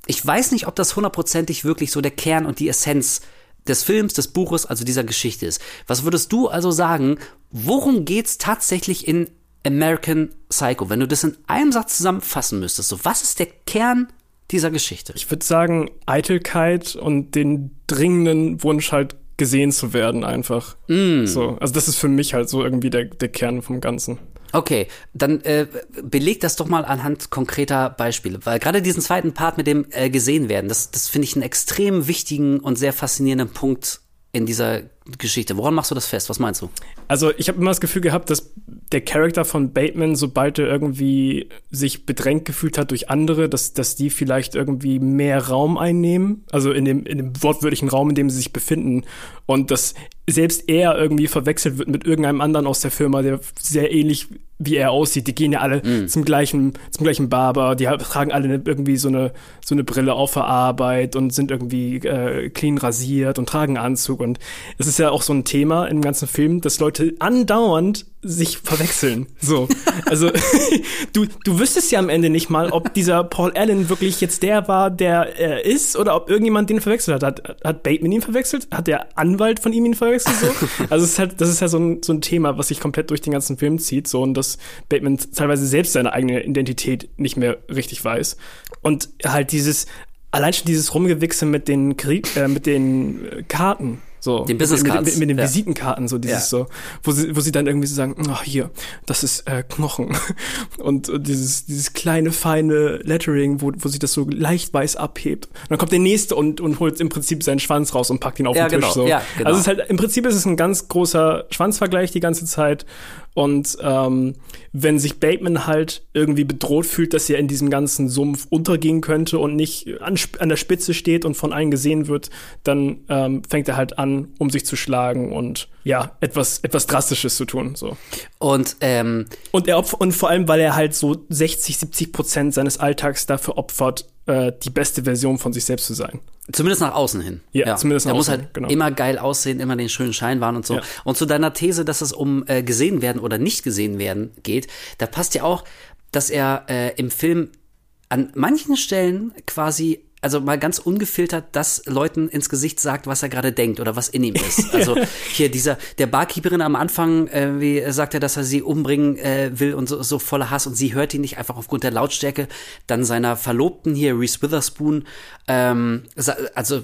ich weiß nicht, ob das hundertprozentig wirklich so der Kern und die Essenz des Films, des Buches, also dieser Geschichte ist. Was würdest du also sagen, worum geht's tatsächlich in American Psycho, wenn du das in einem Satz zusammenfassen müsstest? So, was ist der Kern dieser Geschichte? Ich würde sagen, Eitelkeit und den dringenden Wunsch halt gesehen zu werden einfach. Mm. So, also das ist für mich halt so irgendwie der, der Kern vom Ganzen. Okay, dann äh, beleg das doch mal anhand konkreter Beispiele, weil gerade diesen zweiten Part mit dem äh, gesehen werden, das, das finde ich einen extrem wichtigen und sehr faszinierenden Punkt in dieser Geschichte. Woran machst du das fest? Was meinst du? Also ich habe immer das Gefühl gehabt, dass der Charakter von Bateman, sobald er irgendwie sich bedrängt gefühlt hat durch andere, dass, dass die vielleicht irgendwie mehr Raum einnehmen, also in dem, in dem wortwörtlichen Raum, in dem sie sich befinden und dass selbst er irgendwie verwechselt wird mit irgendeinem anderen aus der Firma, der sehr ähnlich wie er aussieht. Die gehen ja alle mm. zum gleichen, zum gleichen Barber, die tragen alle irgendwie so eine, so eine Brille auf der Arbeit und sind irgendwie äh, clean rasiert und tragen Anzug. Und es ist ja auch so ein Thema im ganzen Film, dass Leute andauernd sich verwechseln. So. Also du, du wüsstest ja am Ende nicht mal, ob dieser Paul Allen wirklich jetzt der war, der er ist, oder ob irgendjemand den verwechselt hat. Hat, hat Bateman ihn verwechselt? Hat der Anwalt von ihm ihn verwechselt? So? Also es ist halt, das ist ja so ein, so ein Thema, was sich komplett durch den ganzen Film zieht. So, und das Bateman teilweise selbst seine eigene Identität nicht mehr richtig weiß. Und halt dieses, allein schon dieses Rumgewichse mit den Krieg, äh, mit den Karten so. Den Business Cards. Mit, mit, mit den ja. Visitenkarten, so dieses ja. so, wo sie, wo sie dann irgendwie so sagen, oh, hier, das ist äh, Knochen. Und, und dieses, dieses kleine, feine Lettering, wo, wo sich das so leicht weiß abhebt. Und dann kommt der nächste und, und holt im Prinzip seinen Schwanz raus und packt ihn auf ja, den Tisch. Genau. So. Ja, genau. Also es ist halt, im Prinzip ist es ein ganz großer Schwanzvergleich die ganze Zeit. Und ähm, wenn sich Bateman halt irgendwie bedroht fühlt, dass er in diesem ganzen Sumpf untergehen könnte und nicht an, an der Spitze steht und von allen gesehen wird, dann ähm, fängt er halt an, um sich zu schlagen und ja, etwas, etwas Drastisches zu tun. So. Und, ähm, und, er und vor allem, weil er halt so 60, 70 Prozent seines Alltags dafür opfert, äh, die beste Version von sich selbst zu sein. Zumindest nach außen hin. Ja, ja. zumindest nach er außen. Er muss halt genau. immer geil aussehen, immer den schönen Schein wahren und so. Ja. Und zu deiner These, dass es um äh, gesehen werden oder nicht gesehen werden geht, da passt ja auch, dass er äh, im Film an manchen Stellen quasi also mal ganz ungefiltert das Leuten ins Gesicht sagt, was er gerade denkt oder was in ihm ist. Also hier dieser, der Barkeeperin am Anfang, äh, wie sagt er, dass er sie umbringen äh, will und so, so voller Hass und sie hört ihn nicht einfach aufgrund der Lautstärke. Dann seiner Verlobten hier, Reese Witherspoon, ähm, also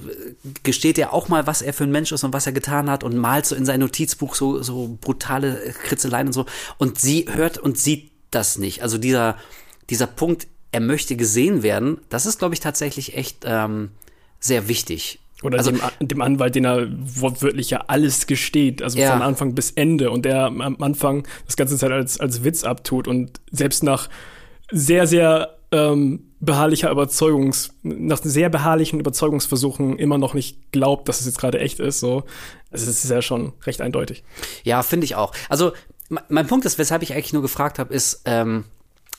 gesteht er auch mal, was er für ein Mensch ist und was er getan hat und malt so in sein Notizbuch so, so brutale Kritzeleien und so. Und sie hört und sieht das nicht. Also dieser, dieser Punkt, er möchte gesehen werden, das ist, glaube ich, tatsächlich echt ähm, sehr wichtig. Oder also, dem, dem, Anwalt, den er wortwörtlich ja alles gesteht, also ja. von Anfang bis Ende und der am Anfang das ganze Zeit als, als Witz abtut und selbst nach sehr, sehr ähm, beharrlicher Überzeugungs, nach sehr beharrlichen Überzeugungsversuchen immer noch nicht glaubt, dass es jetzt gerade echt ist. So, es ist ja schon recht eindeutig. Ja, finde ich auch. Also mein Punkt ist, weshalb ich eigentlich nur gefragt habe, ist, ähm,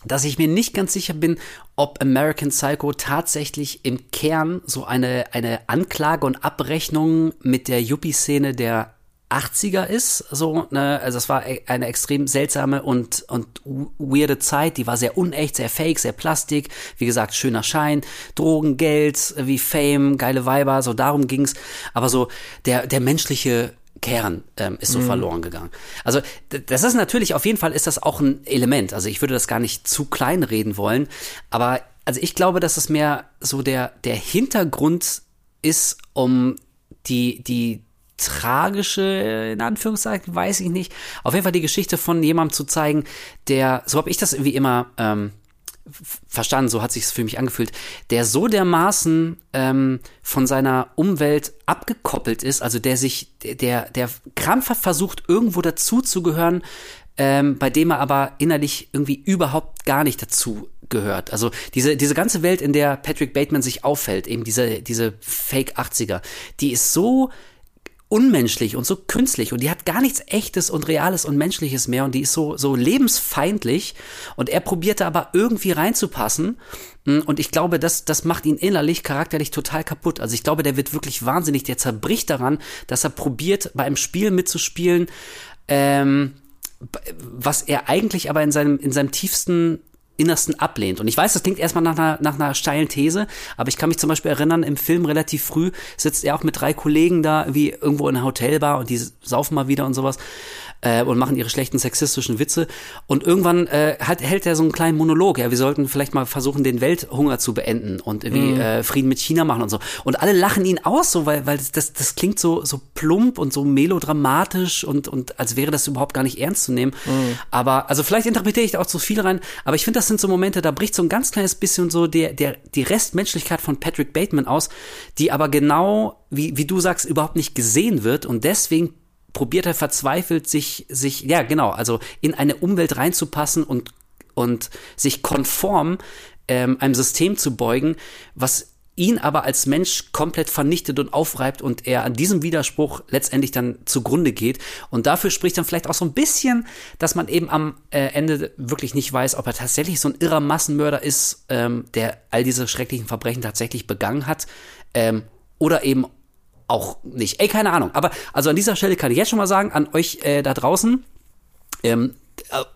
dass ich mir nicht ganz sicher bin, ob American Psycho tatsächlich im Kern so eine, eine Anklage und Abrechnung mit der Yuppie-Szene der 80er ist, so, ne, also es war e, eine extrem seltsame und, und weirde Zeit, die war sehr unecht, sehr fake, sehr plastik, wie gesagt, schöner Schein, Drogen, Geld, wie Fame, geile Weiber, so darum ging's, aber so der, der menschliche Kern ähm, ist so mhm. verloren gegangen. Also das ist natürlich, auf jeden Fall ist das auch ein Element. Also ich würde das gar nicht zu klein reden wollen, aber also ich glaube, dass es mehr so der, der Hintergrund ist, um die, die tragische, in Anführungszeichen, weiß ich nicht, auf jeden Fall die Geschichte von jemandem zu zeigen, der, so habe ich das irgendwie immer ähm, verstanden, so hat sich es für mich angefühlt, der so dermaßen ähm, von seiner Umwelt abgekoppelt ist, also der sich, der, der krampfhaft versucht, irgendwo dazuzugehören, ähm, bei dem er aber innerlich irgendwie überhaupt gar nicht dazu gehört. Also diese, diese ganze Welt, in der Patrick Bateman sich auffällt, eben diese, diese Fake 80er, die ist so unmenschlich und so künstlich und die hat gar nichts echtes und reales und menschliches mehr und die ist so so lebensfeindlich und er probierte aber irgendwie reinzupassen hm, und ich glaube, das das macht ihn innerlich charakterlich total kaputt. Also ich glaube, der wird wirklich wahnsinnig, der zerbricht daran, dass er probiert bei einem Spiel mitzuspielen, ähm, was er eigentlich aber in seinem in seinem tiefsten Innersten ablehnt. Und ich weiß, das klingt erstmal nach einer, nach einer steilen These, aber ich kann mich zum Beispiel erinnern, im Film relativ früh sitzt er auch mit drei Kollegen da, wie irgendwo in einer Hotelbar und die saufen mal wieder und sowas äh, und machen ihre schlechten sexistischen Witze. Und irgendwann äh, halt, hält er so einen kleinen Monolog. Ja, wir sollten vielleicht mal versuchen, den Welthunger zu beenden und irgendwie mhm. äh, Frieden mit China machen und so. Und alle lachen ihn aus, so weil, weil das, das klingt so, so plump und so melodramatisch und, und als wäre das überhaupt gar nicht ernst zu nehmen. Mhm. Aber, also vielleicht interpretiere ich da auch zu viel rein, aber ich finde, das sind so Momente, da bricht so ein ganz kleines bisschen so der, der, die Restmenschlichkeit von Patrick Bateman aus, die aber genau, wie, wie du sagst, überhaupt nicht gesehen wird und deswegen probiert er verzweifelt, sich, sich, ja, genau, also in eine Umwelt reinzupassen und, und sich konform ähm, einem System zu beugen, was ihn aber als Mensch komplett vernichtet und aufreibt und er an diesem Widerspruch letztendlich dann zugrunde geht. Und dafür spricht dann vielleicht auch so ein bisschen, dass man eben am äh, Ende wirklich nicht weiß, ob er tatsächlich so ein irrer Massenmörder ist, ähm, der all diese schrecklichen Verbrechen tatsächlich begangen hat. Ähm, oder eben auch nicht. Ey, keine Ahnung. Aber also an dieser Stelle kann ich jetzt schon mal sagen, an euch äh, da draußen, ähm,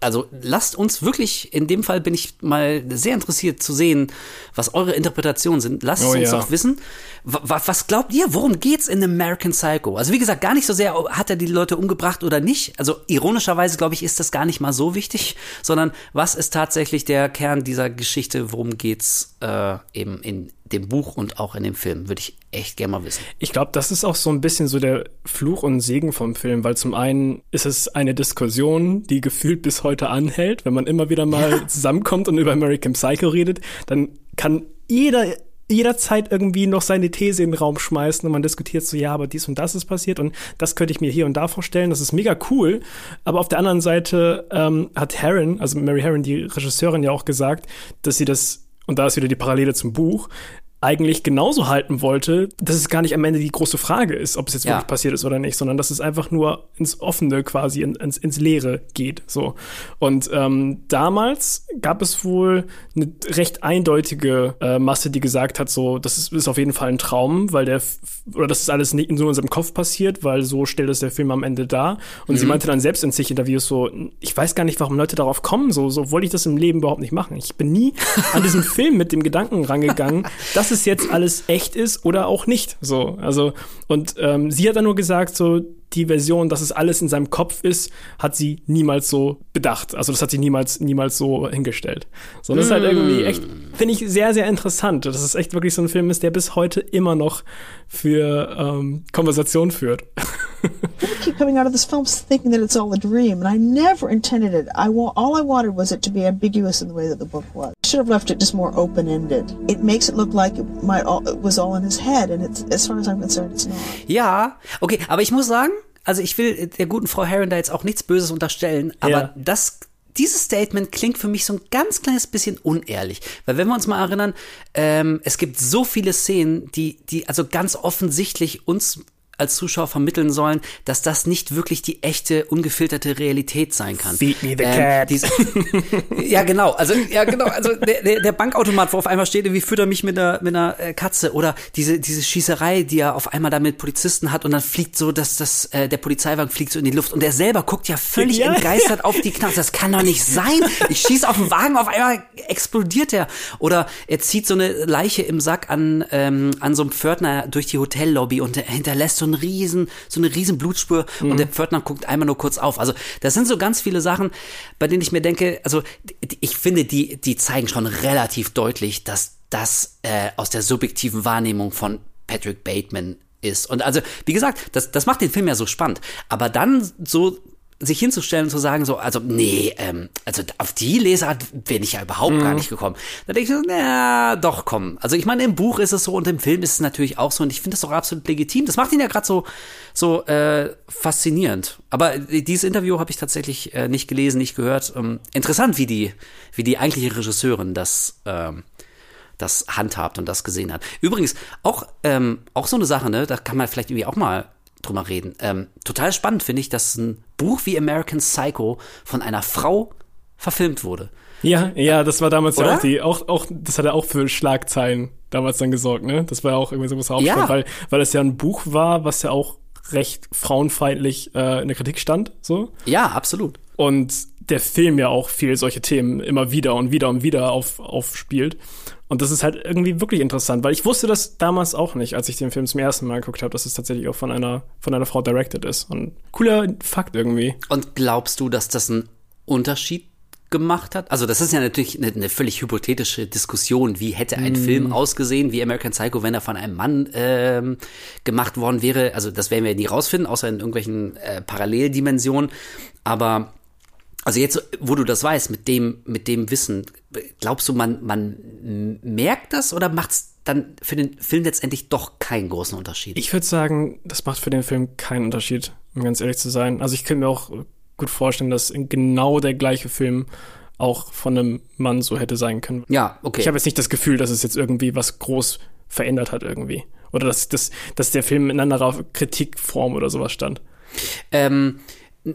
also lasst uns wirklich, in dem Fall bin ich mal sehr interessiert zu sehen, was eure Interpretationen sind. Lasst oh, uns ja. doch wissen. Was, was glaubt ihr, worum geht's in American Psycho? Also wie gesagt, gar nicht so sehr, hat er die Leute umgebracht oder nicht. Also ironischerweise, glaube ich, ist das gar nicht mal so wichtig, sondern was ist tatsächlich der Kern dieser Geschichte, worum geht's äh, eben in dem Buch und auch in dem Film. Würde ich echt gerne mal wissen. Ich glaube, das ist auch so ein bisschen so der Fluch und Segen vom Film, weil zum einen ist es eine Diskussion, die gefühlt bis heute anhält. Wenn man immer wieder mal ja. zusammenkommt und über American Psycho redet, dann kann jeder jederzeit irgendwie noch seine These in den Raum schmeißen und man diskutiert so, ja, aber dies und das ist passiert und das könnte ich mir hier und da vorstellen. Das ist mega cool. Aber auf der anderen Seite ähm, hat Herron, also Mary Herron, die Regisseurin, ja auch gesagt, dass sie das und da ist wieder die Parallele zum Buch, eigentlich genauso halten wollte, dass es gar nicht am Ende die große Frage ist, ob es jetzt ja. wirklich passiert ist oder nicht, sondern dass es einfach nur ins Offene quasi, ins, ins Leere geht. So. Und ähm, damals gab es wohl eine recht eindeutige äh, Masse, die gesagt hat, so, das ist, ist auf jeden Fall ein Traum, weil der, oder das ist alles nicht in so unserem Kopf passiert, weil so stellt es der Film am Ende dar. Und mhm. sie meinte dann selbst in sich Interviews so, ich weiß gar nicht, warum Leute darauf kommen, so, so wollte ich das im Leben überhaupt nicht machen. Ich bin nie an diesen Film mit dem Gedanken rangegangen, dass es jetzt alles echt ist oder auch nicht. So, also, und ähm, sie hat dann nur gesagt, so, die Version, dass es alles in seinem Kopf ist, hat sie niemals so bedacht. Also das hat sie niemals, niemals so hingestellt. So, das mm. ist halt irgendwie echt, finde ich, sehr, sehr interessant. Dass es echt wirklich so ein Film ist, der bis heute immer noch für ähm, Konversation führt. I keep coming out of this film thinking that it's all a dream, and I never intended it. I wa- all I wanted was it to be ambiguous in the way that the book was. I should have left it just more open-ended. It makes it look like it might all, it was all in his head, and it's as far as I'm concerned, it's not. Ja, okay, aber ich muss sagen, also ich will der guten Frau Heron da jetzt auch nichts Böses unterstellen, aber ja. das dieses Statement klingt für mich so ein ganz kleines bisschen unehrlich. Weil wenn wir uns mal erinnern, ähm, es gibt so viele Szenen, die, die also ganz offensichtlich uns als Zuschauer vermitteln sollen, dass das nicht wirklich die echte, ungefilterte Realität sein kann. Feed me the ähm, cat. ja, genau. Also, ja, genau. Also, der, der, Bankautomat, wo auf einmal steht, wie führt er mich mit einer, mit einer äh, Katze oder diese, diese Schießerei, die er auf einmal da mit Polizisten hat und dann fliegt so, dass das, äh, der Polizeiwagen fliegt so in die Luft und er selber guckt ja völlig ja, entgeistert ja. auf die Knarre. Das kann doch nicht sein. Ich schieße auf den Wagen, auf einmal explodiert er. Oder er zieht so eine Leiche im Sack an, ähm, an so einem Pförtner durch die Hotellobby und er hinterlässt so ein riesen, so eine riesen Blutspur mhm. und der Pförtner guckt einmal nur kurz auf. Also das sind so ganz viele Sachen, bei denen ich mir denke, also ich finde, die, die zeigen schon relativ deutlich, dass das äh, aus der subjektiven Wahrnehmung von Patrick Bateman ist. Und also, wie gesagt, das, das macht den Film ja so spannend. Aber dann so sich hinzustellen und zu sagen, so, also, nee, ähm, also auf die Lesart bin ich ja überhaupt mhm. gar nicht gekommen. Da denke ich so, na, doch, komm. Also ich meine, im Buch ist es so und im Film ist es natürlich auch so und ich finde das doch absolut legitim. Das macht ihn ja gerade so, so äh, faszinierend. Aber dieses Interview habe ich tatsächlich äh, nicht gelesen, nicht gehört. Ähm, interessant, wie die, wie die eigentliche Regisseurin das ähm, das handhabt und das gesehen hat. Übrigens, auch, ähm, auch so eine Sache, ne, da kann man vielleicht irgendwie auch mal drüber reden. Ähm, total spannend finde ich, dass ein Buch wie American Psycho von einer Frau verfilmt wurde. Ja, ja, das war damals Oder? ja auch die, auch, auch, das hat ja auch für Schlagzeilen damals dann gesorgt, ne? Das war ja auch irgendwie so was Hauptstand, ja. weil, weil es ja ein Buch war, was ja auch recht frauenfeindlich äh, in der Kritik stand, so. Ja, absolut. Und der Film ja auch viel solche Themen immer wieder und wieder und wieder auf, aufspielt. Und das ist halt irgendwie wirklich interessant, weil ich wusste das damals auch nicht, als ich den Film zum ersten Mal geguckt habe, dass es tatsächlich auch von einer, von einer Frau directed ist. Und cooler Fakt irgendwie. Und glaubst du, dass das einen Unterschied gemacht hat? Also das ist ja natürlich eine, eine völlig hypothetische Diskussion. Wie hätte ein mm. Film ausgesehen, wie American Psycho, wenn er von einem Mann ähm, gemacht worden wäre? Also das werden wir nie rausfinden, außer in irgendwelchen äh, Paralleldimensionen. Aber also jetzt, wo du das weißt, mit dem, mit dem Wissen, glaubst du, man, man merkt das oder macht es dann für den Film letztendlich doch keinen großen Unterschied? Ich würde sagen, das macht für den Film keinen Unterschied, um ganz ehrlich zu sein. Also ich könnte mir auch gut vorstellen, dass genau der gleiche Film auch von einem Mann so hätte sein können. Ja, okay. Ich habe jetzt nicht das Gefühl, dass es jetzt irgendwie was groß verändert hat irgendwie. Oder dass, dass, dass der Film in einer Kritikform oder sowas stand. Ähm,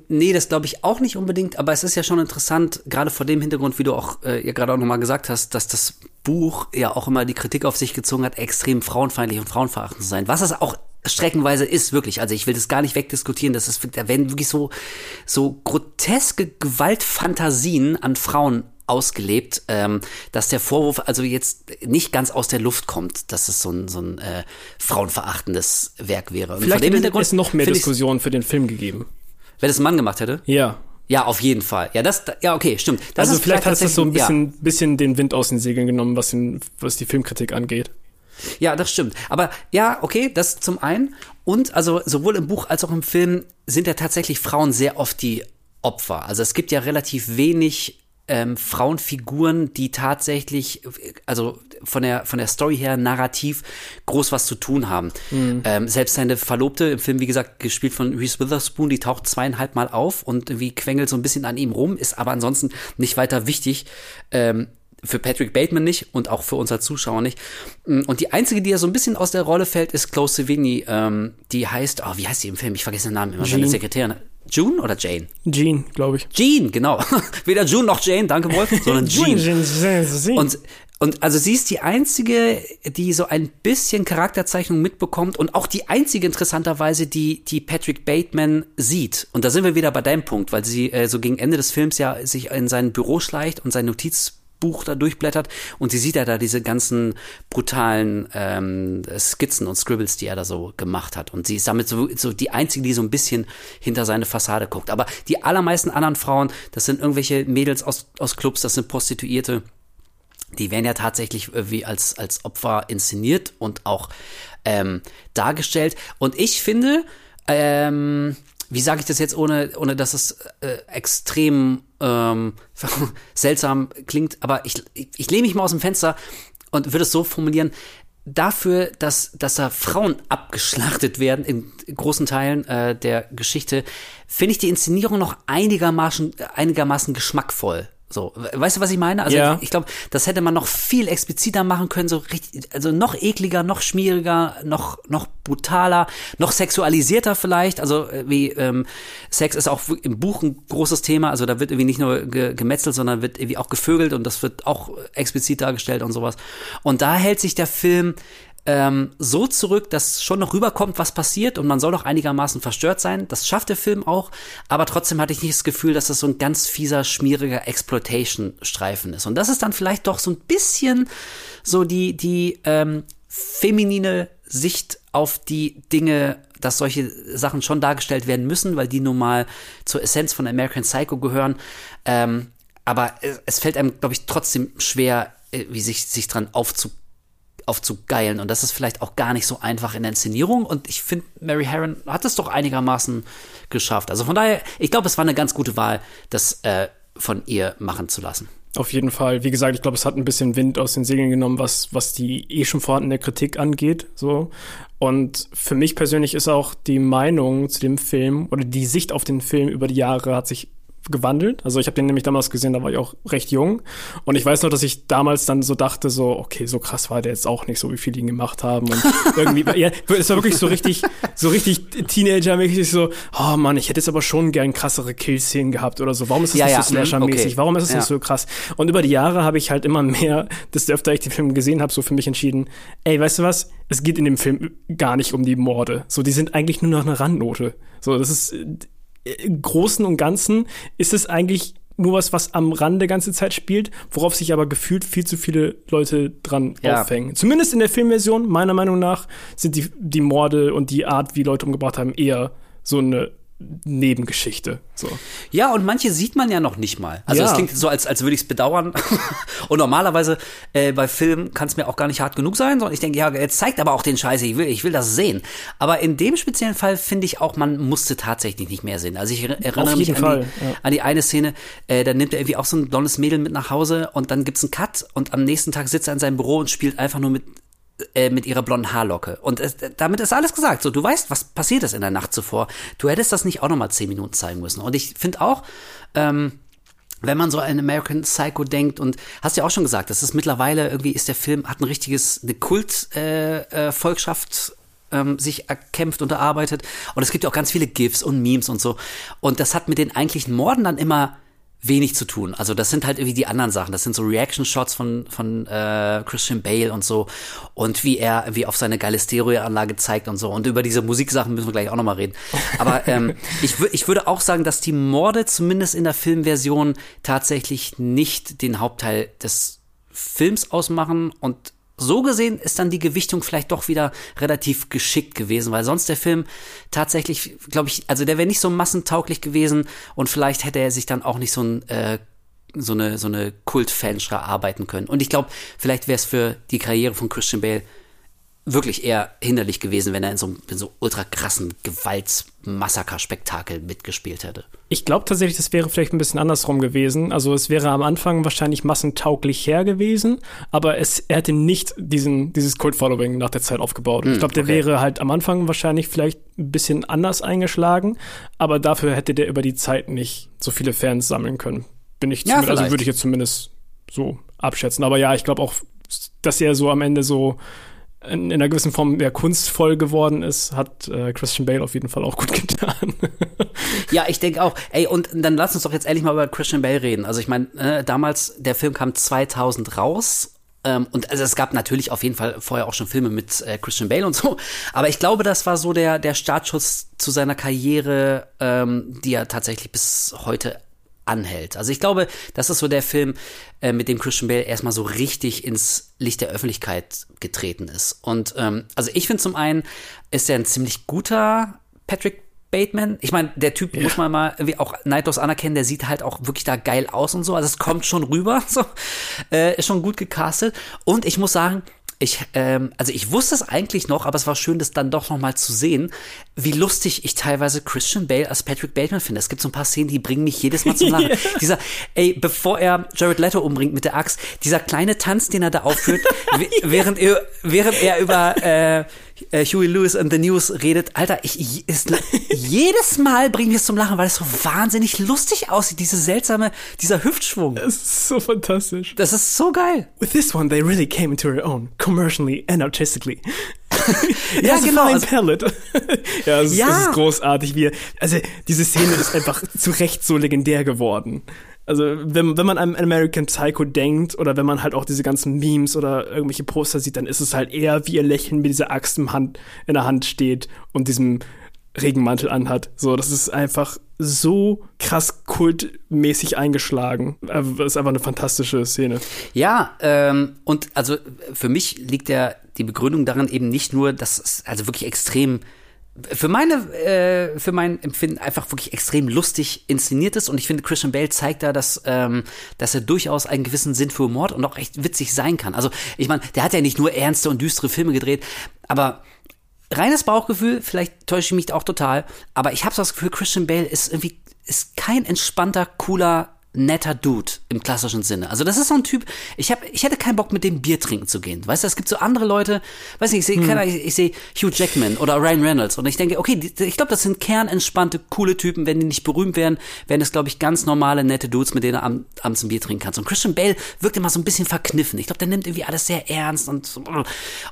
Nee, das glaube ich auch nicht unbedingt, aber es ist ja schon interessant, gerade vor dem Hintergrund, wie du auch äh, ja gerade auch nochmal gesagt hast, dass das Buch ja auch immer die Kritik auf sich gezogen hat, extrem frauenfeindlich und frauenverachtend zu sein. Was es auch streckenweise ist, wirklich. Also ich will das gar nicht wegdiskutieren. Das ist, da werden wirklich so, so groteske Gewaltfantasien an Frauen ausgelebt, ähm, dass der Vorwurf also jetzt nicht ganz aus der Luft kommt, dass es so ein, so ein äh, frauenverachtendes Werk wäre. Und Vielleicht hätte es noch mehr Diskussionen für den Film gegeben. Wenn es ein Mann gemacht hätte? Ja. Ja, auf jeden Fall. Ja, das, ja, okay, stimmt. Das also vielleicht, vielleicht hat es so ein bisschen, ja. bisschen den Wind aus den Segeln genommen, was, den, was die Filmkritik angeht. Ja, das stimmt. Aber ja, okay, das zum einen. Und also sowohl im Buch als auch im Film sind ja tatsächlich Frauen sehr oft die Opfer. Also es gibt ja relativ wenig ähm, Frauenfiguren, die tatsächlich, also von der, von der Story her narrativ groß was zu tun haben. Mhm. Ähm, selbst seine Verlobte im Film, wie gesagt, gespielt von Reese Witherspoon, die taucht zweieinhalb Mal auf und irgendwie quengelt so ein bisschen an ihm rum, ist aber ansonsten nicht weiter wichtig. Ähm, für Patrick Bateman nicht und auch für uns als Zuschauer nicht. Mm, und die einzige, die ja so ein bisschen aus der Rolle fällt, ist Chloe Sevigny. Ähm, die heißt, oh, wie heißt die im Film? Ich vergesse den Namen immer. Jean. Seine Sekretärin. June oder Jane? Jean, glaube ich. Jean, genau. Weder June noch Jane, danke Wolf, sondern Jean. und, und also sie ist die einzige, die so ein bisschen Charakterzeichnung mitbekommt und auch die einzige interessanterweise, die, die Patrick Bateman sieht. Und da sind wir wieder bei deinem Punkt, weil sie äh, so gegen Ende des Films ja sich in sein Büro schleicht und sein Notiz Buch da durchblättert und sie sieht ja da diese ganzen brutalen ähm, Skizzen und Scribbles, die er da so gemacht hat. Und sie ist damit so, so die einzige, die so ein bisschen hinter seine Fassade guckt. Aber die allermeisten anderen Frauen, das sind irgendwelche Mädels aus, aus Clubs, das sind Prostituierte. Die werden ja tatsächlich wie als, als Opfer inszeniert und auch ähm, dargestellt. Und ich finde, ähm, wie sage ich das jetzt, ohne, ohne dass es äh, extrem ähm, seltsam klingt, aber ich, ich, ich lehne mich mal aus dem Fenster und würde es so formulieren, dafür, dass, dass da Frauen abgeschlachtet werden in großen Teilen äh, der Geschichte, finde ich die Inszenierung noch einigermaßen, einigermaßen geschmackvoll. So, weißt du, was ich meine? Also ja. ich, glaube, das hätte man noch viel expliziter machen können, so richtig, also noch ekliger, noch schmieriger, noch noch brutaler, noch sexualisierter vielleicht. Also äh, wie ähm, Sex ist auch im Buch ein großes Thema. Also da wird irgendwie nicht nur ge gemetzelt, sondern wird irgendwie auch gevögelt und das wird auch explizit dargestellt und sowas. Und da hält sich der Film ähm, so zurück, dass schon noch rüberkommt, was passiert und man soll doch einigermaßen verstört sein. Das schafft der Film auch, aber trotzdem hatte ich nicht das Gefühl, dass das so ein ganz fieser, schmieriger Exploitation-Streifen ist. Und das ist dann vielleicht doch so ein bisschen so die, die ähm, feminine Sicht auf die Dinge, dass solche Sachen schon dargestellt werden müssen, weil die nun mal zur Essenz von American Psycho gehören. Ähm, aber es, fällt einem, glaube ich, trotzdem schwer, äh, wie sich, sich dran aufzubauen aufzugeilen. Und das ist vielleicht auch gar nicht so einfach in der Inszenierung. Und ich finde, Mary Herron hat es doch einigermaßen geschafft. Also von daher, ich glaube, es war eine ganz gute Wahl, das äh, von ihr machen zu lassen. Auf jeden Fall. Wie gesagt, ich glaube, es hat ein bisschen Wind aus den Segeln genommen, was, was die eh schon vorhandene Kritik angeht. So. Und für mich persönlich ist auch die Meinung zu dem Film oder die Sicht auf den Film über die Jahre hat sich gewandelt. Also ich habe den nämlich damals gesehen, da war ich auch recht jung. Und ich weiß noch, dass ich damals dann so dachte, so, okay, so krass war der jetzt auch nicht, so wie viele ihn gemacht haben. Und irgendwie, ja, es war wirklich so richtig, so richtig Teenager-mäßig so, oh Mann, ich hätte jetzt aber schon gern krassere Kill-Szenen gehabt oder so. Warum ist das ja, nicht ja, so Slasher-mäßig? Okay. Warum ist das ja. nicht so krass? Und über die Jahre habe ich halt immer mehr, desto öfter ich den Film gesehen habe, so für mich entschieden, ey, weißt du was? Es geht in dem Film gar nicht um die Morde. So, die sind eigentlich nur noch eine Randnote. So, das ist, im Großen und Ganzen ist es eigentlich nur was, was am Rande ganze Zeit spielt, worauf sich aber gefühlt viel zu viele Leute dran ja. aufhängen. Zumindest in der Filmversion, meiner Meinung nach, sind die, die Morde und die Art, wie Leute umgebracht haben, eher so eine Nebengeschichte. So. Ja, und manche sieht man ja noch nicht mal. Also es ja. klingt so, als, als würde ich es bedauern. und normalerweise äh, bei Filmen kann es mir auch gar nicht hart genug sein, sondern ich denke, ja, er zeigt aber auch den Scheiße, ich will, ich will das sehen. Aber in dem speziellen Fall finde ich auch, man musste tatsächlich nicht mehr sehen. Also ich erinnere mich an die, ja. an die, eine Szene, äh, da nimmt er irgendwie auch so ein blondes Mädel mit nach Hause und dann gibt's einen Cut und am nächsten Tag sitzt er in seinem Büro und spielt einfach nur mit äh, mit ihrer blonden Haarlocke. Und es, damit ist alles gesagt. So, du weißt, was passiert ist in der Nacht zuvor. Du hättest das nicht auch noch mal zehn Minuten zeigen müssen. Und ich finde auch, ähm, wenn man so an American Psycho denkt und hast ja auch schon gesagt, das ist mittlerweile irgendwie ist der Film hat ein richtiges eine Kult äh, äh, Volkschaft ähm, sich erkämpft und erarbeitet und es gibt ja auch ganz viele GIFs und Memes und so und das hat mit den eigentlichen Morden dann immer wenig zu tun. Also das sind halt irgendwie die anderen Sachen. Das sind so Reaction-Shots von, von äh, Christian Bale und so. Und wie er wie auf seine geile Stereoanlage zeigt und so. Und über diese Musiksachen müssen wir gleich auch nochmal reden. Aber ähm, ich, ich würde auch sagen, dass die Morde zumindest in der Filmversion tatsächlich nicht den Hauptteil des Films ausmachen und so gesehen ist dann die Gewichtung vielleicht doch wieder relativ geschickt gewesen, weil sonst der Film tatsächlich, glaube ich, also der wäre nicht so massentauglich gewesen und vielleicht hätte er sich dann auch nicht so ein äh, so eine so eine Kultfanschra arbeiten können. Und ich glaube, vielleicht wäre es für die Karriere von Christian Bale wirklich eher hinderlich gewesen, wenn er in so, in so ultra krassen Gewaltsmassaker-Spektakel mitgespielt hätte. Ich glaube tatsächlich, das wäre vielleicht ein bisschen andersrum gewesen. Also es wäre am Anfang wahrscheinlich massentauglich her gewesen, aber es, er hätte nicht diesen, dieses Cult-Following nach der Zeit aufgebaut. Hm, ich glaube, der okay. wäre halt am Anfang wahrscheinlich vielleicht ein bisschen anders eingeschlagen, aber dafür hätte der über die Zeit nicht so viele Fans sammeln können. Bin ich ja, also würde ich jetzt zumindest so abschätzen. Aber ja, ich glaube auch, dass er so am Ende so in, in einer gewissen Form ja, kunstvoll geworden ist, hat äh, Christian Bale auf jeden Fall auch gut getan. ja, ich denke auch. Ey, und dann lass uns doch jetzt ehrlich mal über Christian Bale reden. Also ich meine, äh, damals, der Film kam 2000 raus ähm, und also es gab natürlich auf jeden Fall vorher auch schon Filme mit äh, Christian Bale und so. Aber ich glaube, das war so der, der Startschuss zu seiner Karriere, ähm, die er tatsächlich bis heute anhält. Also ich glaube, das ist so der Film, äh, mit dem Christian Bale erstmal so richtig ins Licht der Öffentlichkeit getreten ist. Und ähm, also ich finde zum einen, ist er ein ziemlich guter Patrick Bateman. Ich meine, der Typ ja. muss man mal irgendwie auch neidlos anerkennen, der sieht halt auch wirklich da geil aus und so. Also es kommt schon rüber, so. Äh, ist schon gut gecastet. Und ich muss sagen, ich, ähm, also ich wusste es eigentlich noch, aber es war schön, das dann doch noch mal zu sehen, wie lustig ich teilweise Christian Bale als Patrick Bateman finde. Es gibt so ein paar Szenen, die bringen mich jedes Mal zum Lachen. yeah. Dieser, ey, bevor er Jared Leto umbringt mit der Axt, dieser kleine Tanz, den er da aufführt, während er, während er über äh, äh, Huey Lewis and the News redet, Alter, ich, ist, jedes Mal bringt es zum Lachen, weil es so wahnsinnig lustig aussieht, diese seltsame, dieser Hüftschwung. Das ist so fantastisch. Das ist so geil. With this one, they really came into their own, commercially and artistically. ja, genau. Ein Palette. ja, es, ja. Ist, es ist großartig, wie, also diese Szene ist einfach zu Recht so legendär geworden. Also, wenn, wenn man an American Psycho denkt oder wenn man halt auch diese ganzen Memes oder irgendwelche Poster sieht, dann ist es halt eher wie ihr Lächeln mit dieser Axt im Hand, in der Hand steht und diesem Regenmantel anhat. So, das ist einfach so krass kultmäßig eingeschlagen. Das äh, ist einfach eine fantastische Szene. Ja, ähm, und also für mich liegt ja die Begründung darin eben nicht nur, dass es also wirklich extrem für meine, äh, für mein Empfinden einfach wirklich extrem lustig inszeniert ist und ich finde, Christian Bale zeigt da, dass, ähm, dass er durchaus einen gewissen Sinn für Humor und auch echt witzig sein kann. Also, ich meine, der hat ja nicht nur ernste und düstere Filme gedreht, aber reines Bauchgefühl, vielleicht täusche ich mich auch total, aber ich habe so das Gefühl, Christian Bale ist irgendwie, ist kein entspannter, cooler netter Dude im klassischen Sinne. Also das ist so ein Typ, ich hab, ich hätte keinen Bock mit dem Bier trinken zu gehen. Weißt du, es gibt so andere Leute, weiß nicht, ich sehe hm. ich, ich sehe Hugh Jackman oder Ryan Reynolds und ich denke, okay, die, ich glaube, das sind kernentspannte, coole Typen, wenn die nicht berühmt wären, wären es glaube ich ganz normale nette Dudes, mit denen du am, abends ein Bier trinken kannst. Und Christian Bale wirkt immer so ein bisschen verkniffen. Ich glaube, der nimmt irgendwie alles sehr ernst und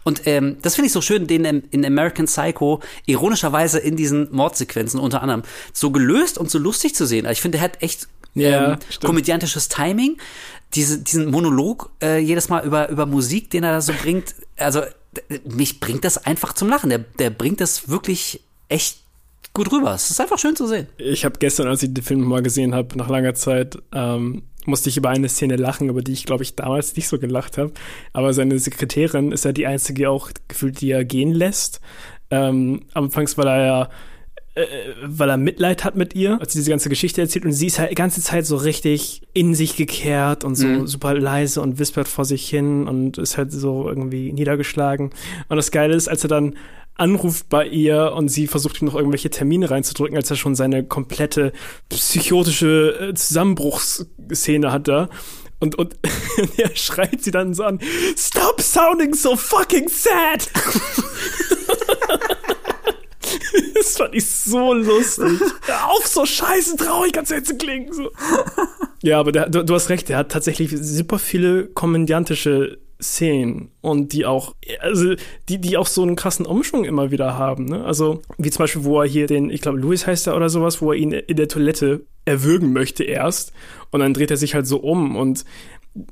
und ähm, das finde ich so schön, den in American Psycho ironischerweise in diesen Mordsequenzen unter anderem so gelöst und so lustig zu sehen. Also ich finde, der hat echt ja, ähm, komödiantisches Timing, diese, diesen Monolog äh, jedes Mal über, über Musik, den er da so bringt. Also mich bringt das einfach zum Lachen. Der, der bringt das wirklich echt gut rüber. Es ist einfach schön zu sehen. Ich habe gestern, als ich den Film mal gesehen habe, nach langer Zeit, ähm, musste ich über eine Szene lachen, über die ich, glaube ich, damals nicht so gelacht habe. Aber seine Sekretärin ist ja die einzige auch gefühlt, die er gehen lässt. Ähm, anfangs, weil er ja weil er Mitleid hat mit ihr, als sie diese ganze Geschichte erzählt und sie ist halt die ganze Zeit so richtig in sich gekehrt und so mhm. super leise und wispert vor sich hin und ist halt so irgendwie niedergeschlagen. Und das Geile ist, als er dann anruft bei ihr und sie versucht ihm noch irgendwelche Termine reinzudrücken, als er schon seine komplette psychotische äh, Zusammenbruchsszene hat da. Und, und er schreit sie dann so an, Stop sounding so fucking sad! das fand ich so lustig. Hör auf, so scheiße traurig kannst du jetzt klingen. So. Ja, aber der, du, du hast recht, der hat tatsächlich super viele komödiantische Szenen und die auch, also die, die auch so einen krassen Umschwung immer wieder haben. Ne? Also wie zum Beispiel, wo er hier den, ich glaube, Louis heißt er oder sowas, wo er ihn in der Toilette erwürgen möchte erst und dann dreht er sich halt so um und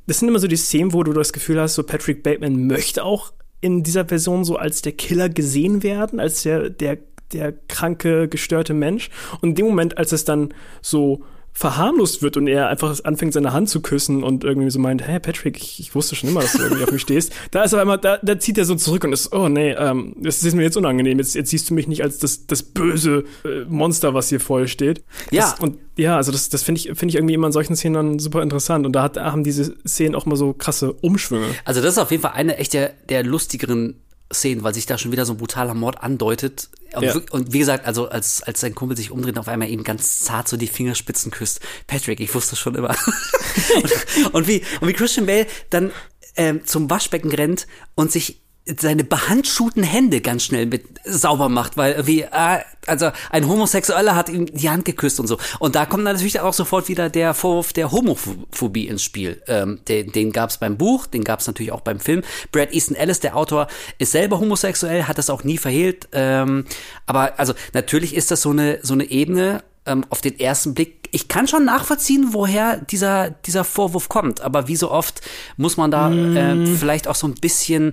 das sind immer so die Szenen, wo du das Gefühl hast, so Patrick Bateman möchte auch in dieser Version so als der Killer gesehen werden, als der, der, der kranke, gestörte Mensch. Und in dem Moment, als es dann so verharmlost wird und er einfach anfängt, seine Hand zu küssen und irgendwie so meint, hey Patrick, ich, ich wusste schon immer, dass du irgendwie auf mich stehst. Da ist aber einmal, da, da zieht er so zurück und ist, oh nee, ähm, das ist mir jetzt unangenehm. Jetzt, jetzt siehst du mich nicht als das, das böse äh, Monster, was hier vor steht. Ja. Das, und ja, also das, das finde ich, finde ich irgendwie immer in solchen Szenen dann super interessant. Und da hat, haben diese Szenen auch mal so krasse Umschwünge. Also das ist auf jeden Fall eine echt der, der lustigeren Szenen, weil sich da schon wieder so ein brutaler Mord andeutet. Und, ja. und, wie gesagt, also als, als sein Kumpel sich umdreht, auf einmal eben ganz zart so die Fingerspitzen küsst. Patrick, ich wusste schon immer. und, und, wie, und wie Christian Bale dann ähm, zum Waschbecken rennt und sich seine behandschuhten Hände ganz schnell mit sauber macht, weil wie äh, also ein Homosexueller hat ihm die Hand geküsst und so. Und da kommt natürlich auch sofort wieder der Vorwurf der Homophobie ins Spiel. Ähm, den den gab es beim Buch, den gab es natürlich auch beim Film. Brad Easton Ellis, der Autor, ist selber homosexuell, hat das auch nie verhehlt. Ähm, aber also natürlich ist das so eine so eine Ebene ähm, auf den ersten Blick. Ich kann schon nachvollziehen, woher dieser dieser Vorwurf kommt. Aber wie so oft muss man da mm. äh, vielleicht auch so ein bisschen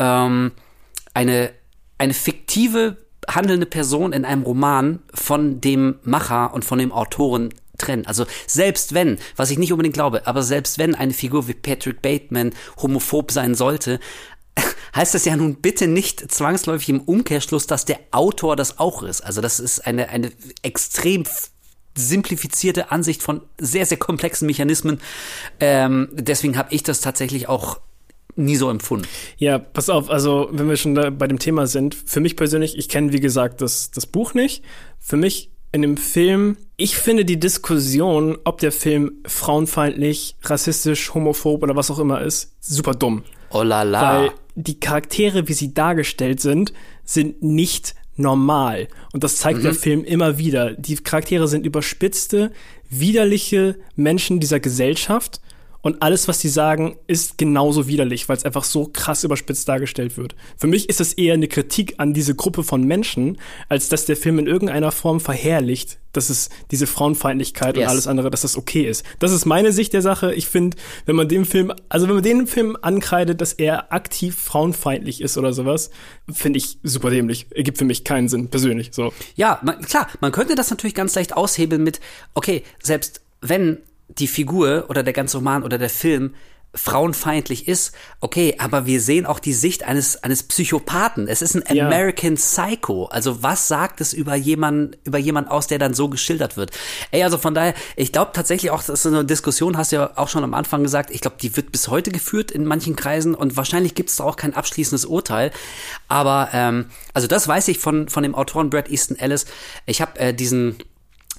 ähm, eine, eine fiktive handelnde Person in einem Roman von dem Macher und von dem Autoren trennen. Also selbst wenn, was ich nicht unbedingt glaube, aber selbst wenn eine Figur wie Patrick Bateman homophob sein sollte, heißt das ja nun bitte nicht zwangsläufig im Umkehrschluss, dass der Autor das auch ist. Also das ist eine, eine extrem simplifizierte Ansicht von sehr, sehr komplexen Mechanismen. Ähm, deswegen habe ich das tatsächlich auch nie so empfunden. Ja, pass auf, also wenn wir schon bei dem Thema sind, für mich persönlich, ich kenne wie gesagt das, das Buch nicht. Für mich in dem Film, ich finde die Diskussion, ob der Film frauenfeindlich, rassistisch, homophob oder was auch immer ist, super dumm. Oh la la. Weil die Charaktere, wie sie dargestellt sind, sind nicht normal. Und das zeigt mhm. der Film immer wieder. Die Charaktere sind überspitzte, widerliche Menschen dieser Gesellschaft und alles, was die sagen, ist genauso widerlich, weil es einfach so krass überspitzt dargestellt wird. Für mich ist es eher eine Kritik an diese Gruppe von Menschen, als dass der Film in irgendeiner Form verherrlicht, dass es diese Frauenfeindlichkeit yes. und alles andere, dass das okay ist. Das ist meine Sicht der Sache. Ich finde, wenn man dem Film, also wenn man den Film ankreidet, dass er aktiv frauenfeindlich ist oder sowas, finde ich super dämlich. Ergibt für mich keinen Sinn, persönlich, so. Ja, man, klar, man könnte das natürlich ganz leicht aushebeln mit, okay, selbst wenn die Figur oder der ganze Roman oder der Film frauenfeindlich ist, okay, aber wir sehen auch die Sicht eines eines Psychopathen. Es ist ein ja. American Psycho. Also was sagt es über jemanden über jemand aus, der dann so geschildert wird? Ey, also von daher, ich glaube tatsächlich auch, das ist eine Diskussion, hast du ja auch schon am Anfang gesagt. Ich glaube, die wird bis heute geführt in manchen Kreisen und wahrscheinlich gibt es da auch kein abschließendes Urteil. Aber ähm, also das weiß ich von von dem Autoren Brad Easton Ellis. Ich habe äh, diesen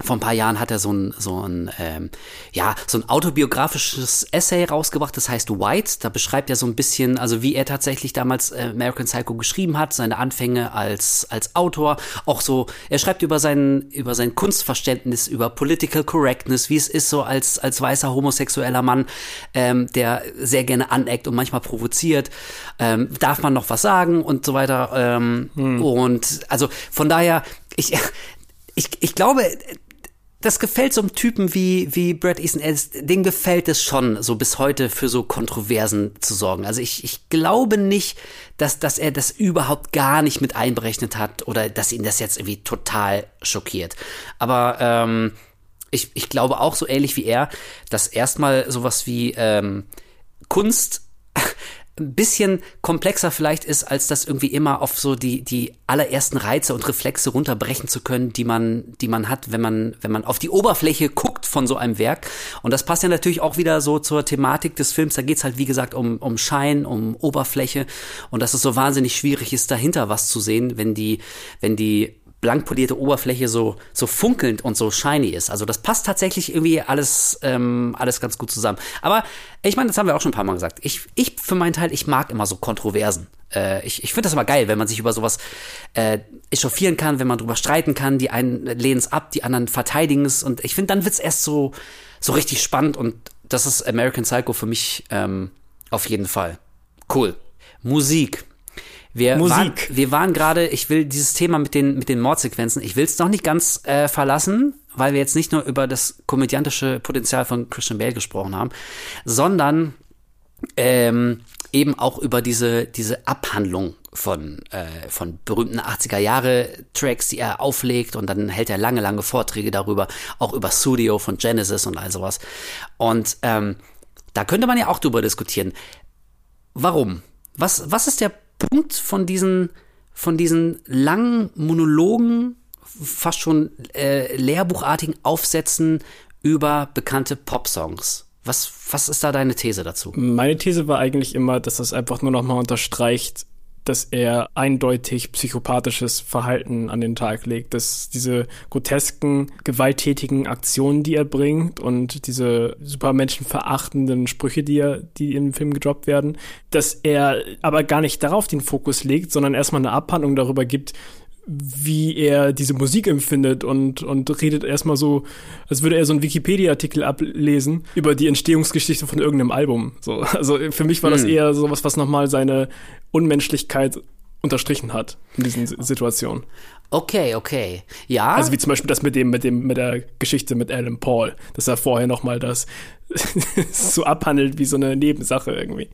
vor ein paar Jahren hat er so ein, so ein, ähm, ja, so ein autobiografisches Essay rausgebracht, das heißt White. Da beschreibt er so ein bisschen, also wie er tatsächlich damals äh, American Psycho geschrieben hat, seine Anfänge als, als Autor. Auch so, er schreibt über sein, über sein Kunstverständnis, über Political Correctness, wie es ist, so als, als weißer homosexueller Mann, ähm, der sehr gerne aneckt und manchmal provoziert. Ähm, darf man noch was sagen und so weiter. Ähm, hm. Und also von daher, ich, ich, ich glaube, das gefällt so einem Typen wie, wie Brad Easton Ellis, dem gefällt es schon, so bis heute für so Kontroversen zu sorgen. Also ich, ich glaube nicht, dass, dass er das überhaupt gar nicht mit einberechnet hat oder dass ihn das jetzt irgendwie total schockiert. Aber ähm, ich, ich glaube auch so ähnlich wie er, dass erstmal sowas wie ähm, Kunst ein bisschen komplexer vielleicht ist, als das irgendwie immer auf so die, die allerersten Reize und Reflexe runterbrechen zu können, die man, die man hat, wenn man, wenn man auf die Oberfläche guckt von so einem Werk. Und das passt ja natürlich auch wieder so zur Thematik des Films. Da geht's halt, wie gesagt, um, um Schein, um Oberfläche und dass es so wahnsinnig schwierig ist, dahinter was zu sehen, wenn die, wenn die blank polierte Oberfläche so, so funkelnd und so shiny ist. Also das passt tatsächlich irgendwie alles, ähm, alles ganz gut zusammen. Aber ich meine, das haben wir auch schon ein paar Mal gesagt. Ich, ich für meinen Teil, ich mag immer so Kontroversen. Äh, ich ich finde das immer geil, wenn man sich über sowas äh, echauffieren kann, wenn man drüber streiten kann. Die einen lehnen es ab, die anderen verteidigen es. Und ich finde, dann wird's erst so, so richtig spannend. Und das ist American Psycho für mich ähm, auf jeden Fall. Cool. Musik. Wir Musik. Waren, wir waren gerade, ich will dieses Thema mit den, mit den Mordsequenzen, ich will es noch nicht ganz äh, verlassen, weil wir jetzt nicht nur über das komödiantische Potenzial von Christian Bale gesprochen haben, sondern ähm, eben auch über diese, diese Abhandlung von, äh, von berühmten 80er Jahre Tracks, die er auflegt und dann hält er lange, lange Vorträge darüber, auch über Studio von Genesis und all sowas. Und ähm, da könnte man ja auch drüber diskutieren. Warum? Was, was ist der Punkt von diesen, von diesen langen Monologen, fast schon äh, lehrbuchartigen Aufsätzen über bekannte Popsongs? Was, was ist da deine These dazu? Meine These war eigentlich immer, dass das einfach nur nochmal unterstreicht, dass er eindeutig psychopathisches Verhalten an den Tag legt, dass diese grotesken, gewalttätigen Aktionen, die er bringt und diese super menschenverachtenden Sprüche, die er, die in dem Film gedroppt werden, dass er aber gar nicht darauf den Fokus legt, sondern erstmal eine Abhandlung darüber gibt, wie er diese Musik empfindet und, und redet erstmal so, als würde er so einen Wikipedia-Artikel ablesen über die Entstehungsgeschichte von irgendeinem Album. So, also für mich war das hm. eher sowas, was nochmal seine Unmenschlichkeit unterstrichen hat in diesen Situationen. Okay, okay. Ja. Also wie zum Beispiel das mit dem, mit dem, mit der Geschichte mit Alan Paul, dass er vorher nochmal das so abhandelt wie so eine Nebensache irgendwie.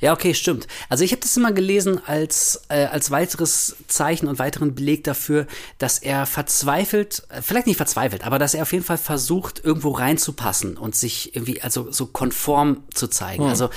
Ja, okay, stimmt. Also ich habe das immer gelesen als, äh, als weiteres Zeichen und weiteren Beleg dafür, dass er verzweifelt, äh, vielleicht nicht verzweifelt, aber dass er auf jeden Fall versucht, irgendwo reinzupassen und sich irgendwie also so konform zu zeigen. Hm. Also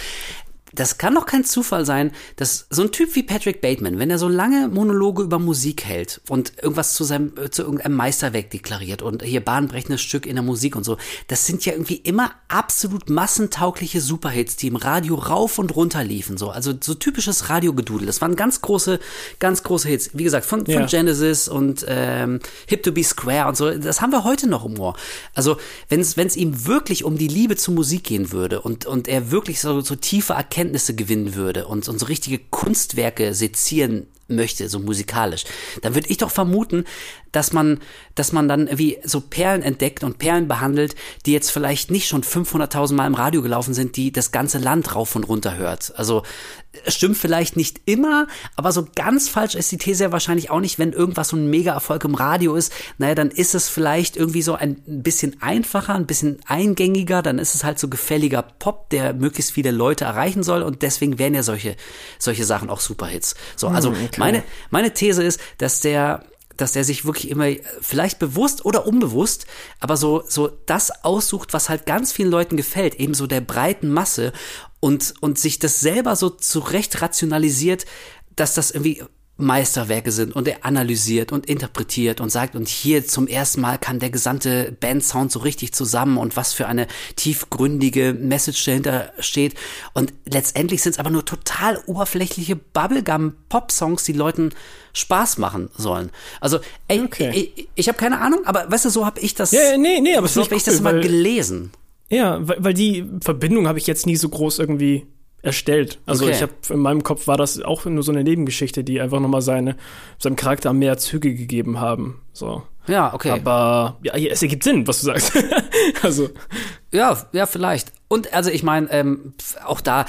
das kann doch kein Zufall sein, dass so ein Typ wie Patrick Bateman, wenn er so lange Monologe über Musik hält und irgendwas zu seinem, äh, zu irgendeinem Meisterwerk deklariert und hier bahnbrechendes Stück in der Musik und so, das sind ja irgendwie immer absolut massentaugliche Superhits, die im Radio rauf und runter liefen, so. Also so typisches Radiogedudel. Das waren ganz große, ganz große Hits. Wie gesagt, von, von ja. Genesis und ähm, Hip to be Square und so. Das haben wir heute noch im Ohr. Also, wenn es ihm wirklich um die Liebe zur Musik gehen würde und, und er wirklich so, so tiefe Erkenntnisse Erkenntnisse gewinnen würde und, und so richtige Kunstwerke sezieren möchte, so musikalisch, dann würde ich doch vermuten, dass man, dass man dann wie so Perlen entdeckt und Perlen behandelt, die jetzt vielleicht nicht schon 500.000 Mal im Radio gelaufen sind, die das ganze Land rauf und runter hört. Also stimmt vielleicht nicht immer, aber so ganz falsch ist die These ja wahrscheinlich auch nicht, wenn irgendwas so ein Mega-Erfolg im Radio ist. Naja, dann ist es vielleicht irgendwie so ein bisschen einfacher, ein bisschen eingängiger, dann ist es halt so gefälliger Pop, der möglichst viele Leute erreichen soll und deswegen wären ja solche, solche Sachen auch Superhits. So, also hm, okay. meine, meine These ist, dass der, dass der sich wirklich immer vielleicht bewusst oder unbewusst, aber so so das aussucht, was halt ganz vielen Leuten gefällt, eben so der breiten Masse und und sich das selber so zurecht rationalisiert, dass das irgendwie Meisterwerke sind und er analysiert und interpretiert und sagt, und hier zum ersten Mal kann der gesamte Bandsound so richtig zusammen und was für eine tiefgründige Message dahinter steht. Und letztendlich sind es aber nur total oberflächliche Bubblegum-Pop-Songs, die Leuten Spaß machen sollen. Also, ey, okay. ich, ich habe keine Ahnung, aber weißt du, so habe ich das. Ja, nee, nee, aber so habe ich das immer gelesen. Ja, weil, weil die Verbindung habe ich jetzt nie so groß irgendwie erstellt. Also okay. ich habe in meinem Kopf war das auch nur so eine Nebengeschichte, die einfach nochmal seine seinem Charakter mehr Züge gegeben haben. So. Ja, okay. Aber ja, es ergibt Sinn, was du sagst. also ja, ja, vielleicht. Und also ich meine, ähm, auch da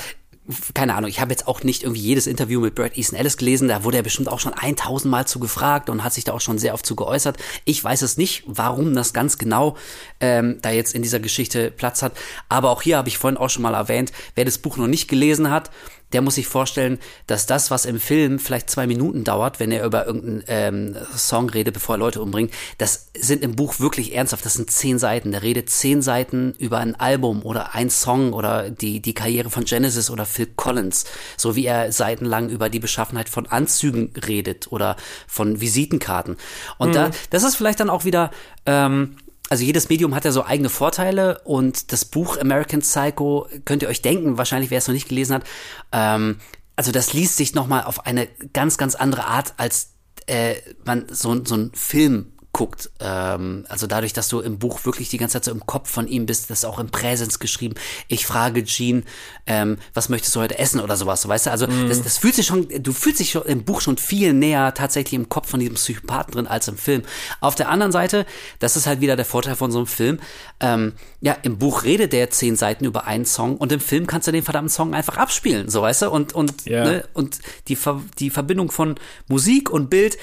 keine Ahnung, ich habe jetzt auch nicht irgendwie jedes Interview mit Brad Easton Ellis gelesen, da wurde er bestimmt auch schon 1000 Mal zu gefragt und hat sich da auch schon sehr oft zu geäußert. Ich weiß es nicht, warum das ganz genau ähm, da jetzt in dieser Geschichte Platz hat, aber auch hier habe ich vorhin auch schon mal erwähnt, wer das Buch noch nicht gelesen hat, der muss sich vorstellen, dass das, was im Film vielleicht zwei Minuten dauert, wenn er über irgendeinen ähm, Song redet, bevor er Leute umbringt, das sind im Buch wirklich ernsthaft. Das sind zehn Seiten. Der redet zehn Seiten über ein Album oder ein Song oder die, die Karriere von Genesis oder Phil Collins. So wie er seitenlang über die Beschaffenheit von Anzügen redet oder von Visitenkarten. Und mhm. da, das ist vielleicht dann auch wieder ähm, also jedes Medium hat ja so eigene Vorteile und das Buch American Psycho könnt ihr euch denken, wahrscheinlich wer es noch nicht gelesen hat, ähm, also das liest sich nochmal auf eine ganz, ganz andere Art als äh, man so, so einen Film guckt. Ähm, also dadurch, dass du im Buch wirklich die ganze Zeit so im Kopf von ihm bist, das ist auch im Präsens geschrieben. Ich frage Jean, ähm, was möchtest du heute essen oder sowas, weißt du? Also mm. das, das fühlt sich schon, du fühlst dich schon im Buch schon viel näher tatsächlich im Kopf von diesem Psychopathen drin als im Film. Auf der anderen Seite, das ist halt wieder der Vorteil von so einem Film. Ähm, ja, im Buch redet der zehn Seiten über einen Song und im Film kannst du den verdammten Song einfach abspielen, so weißt du? Und und yeah. ne, und die Ver die Verbindung von Musik und Bild,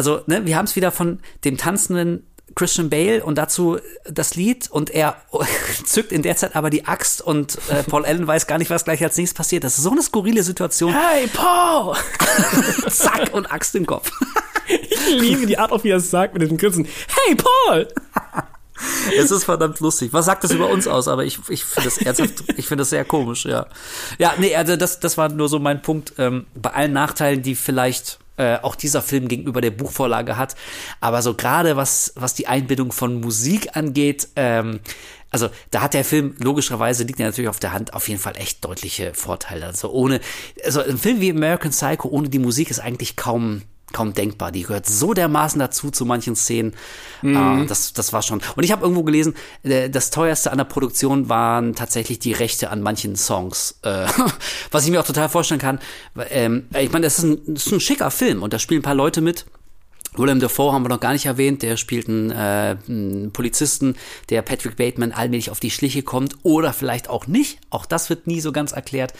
also ne, wir haben es wieder von dem Tanz tanzenden Christian Bale und dazu das Lied und er zückt in der Zeit aber die Axt und äh, Paul Allen weiß gar nicht, was gleich als nächstes passiert. Das ist so eine skurrile Situation. Hey, Paul! Zack und Axt im Kopf. ich liebe die Art, auf wie er es sagt mit diesem Grinsen. Hey, Paul! Es ist verdammt lustig. Was sagt das über uns aus? Aber ich, ich finde das ernsthaft, ich finde das sehr komisch, ja. Ja, nee, also das, das war nur so mein Punkt. Ähm, bei allen Nachteilen, die vielleicht äh, auch dieser Film gegenüber der Buchvorlage hat. Aber so gerade was, was die Einbindung von Musik angeht, ähm, also da hat der Film logischerweise liegt ja natürlich auf der Hand auf jeden Fall echt deutliche Vorteile. Also ohne, also ein Film wie American Psycho ohne die Musik ist eigentlich kaum kaum denkbar. Die gehört so dermaßen dazu zu manchen Szenen. Mhm. Uh, das, das war schon. Und ich habe irgendwo gelesen, äh, das teuerste an der Produktion waren tatsächlich die Rechte an manchen Songs. Äh, was ich mir auch total vorstellen kann. Ähm, ich meine, das ist, ein, das ist ein schicker Film und da spielen ein paar Leute mit. William Dafoe haben wir noch gar nicht erwähnt, der spielt einen, äh, einen Polizisten, der Patrick Bateman allmählich auf die Schliche kommt oder vielleicht auch nicht. Auch das wird nie so ganz erklärt.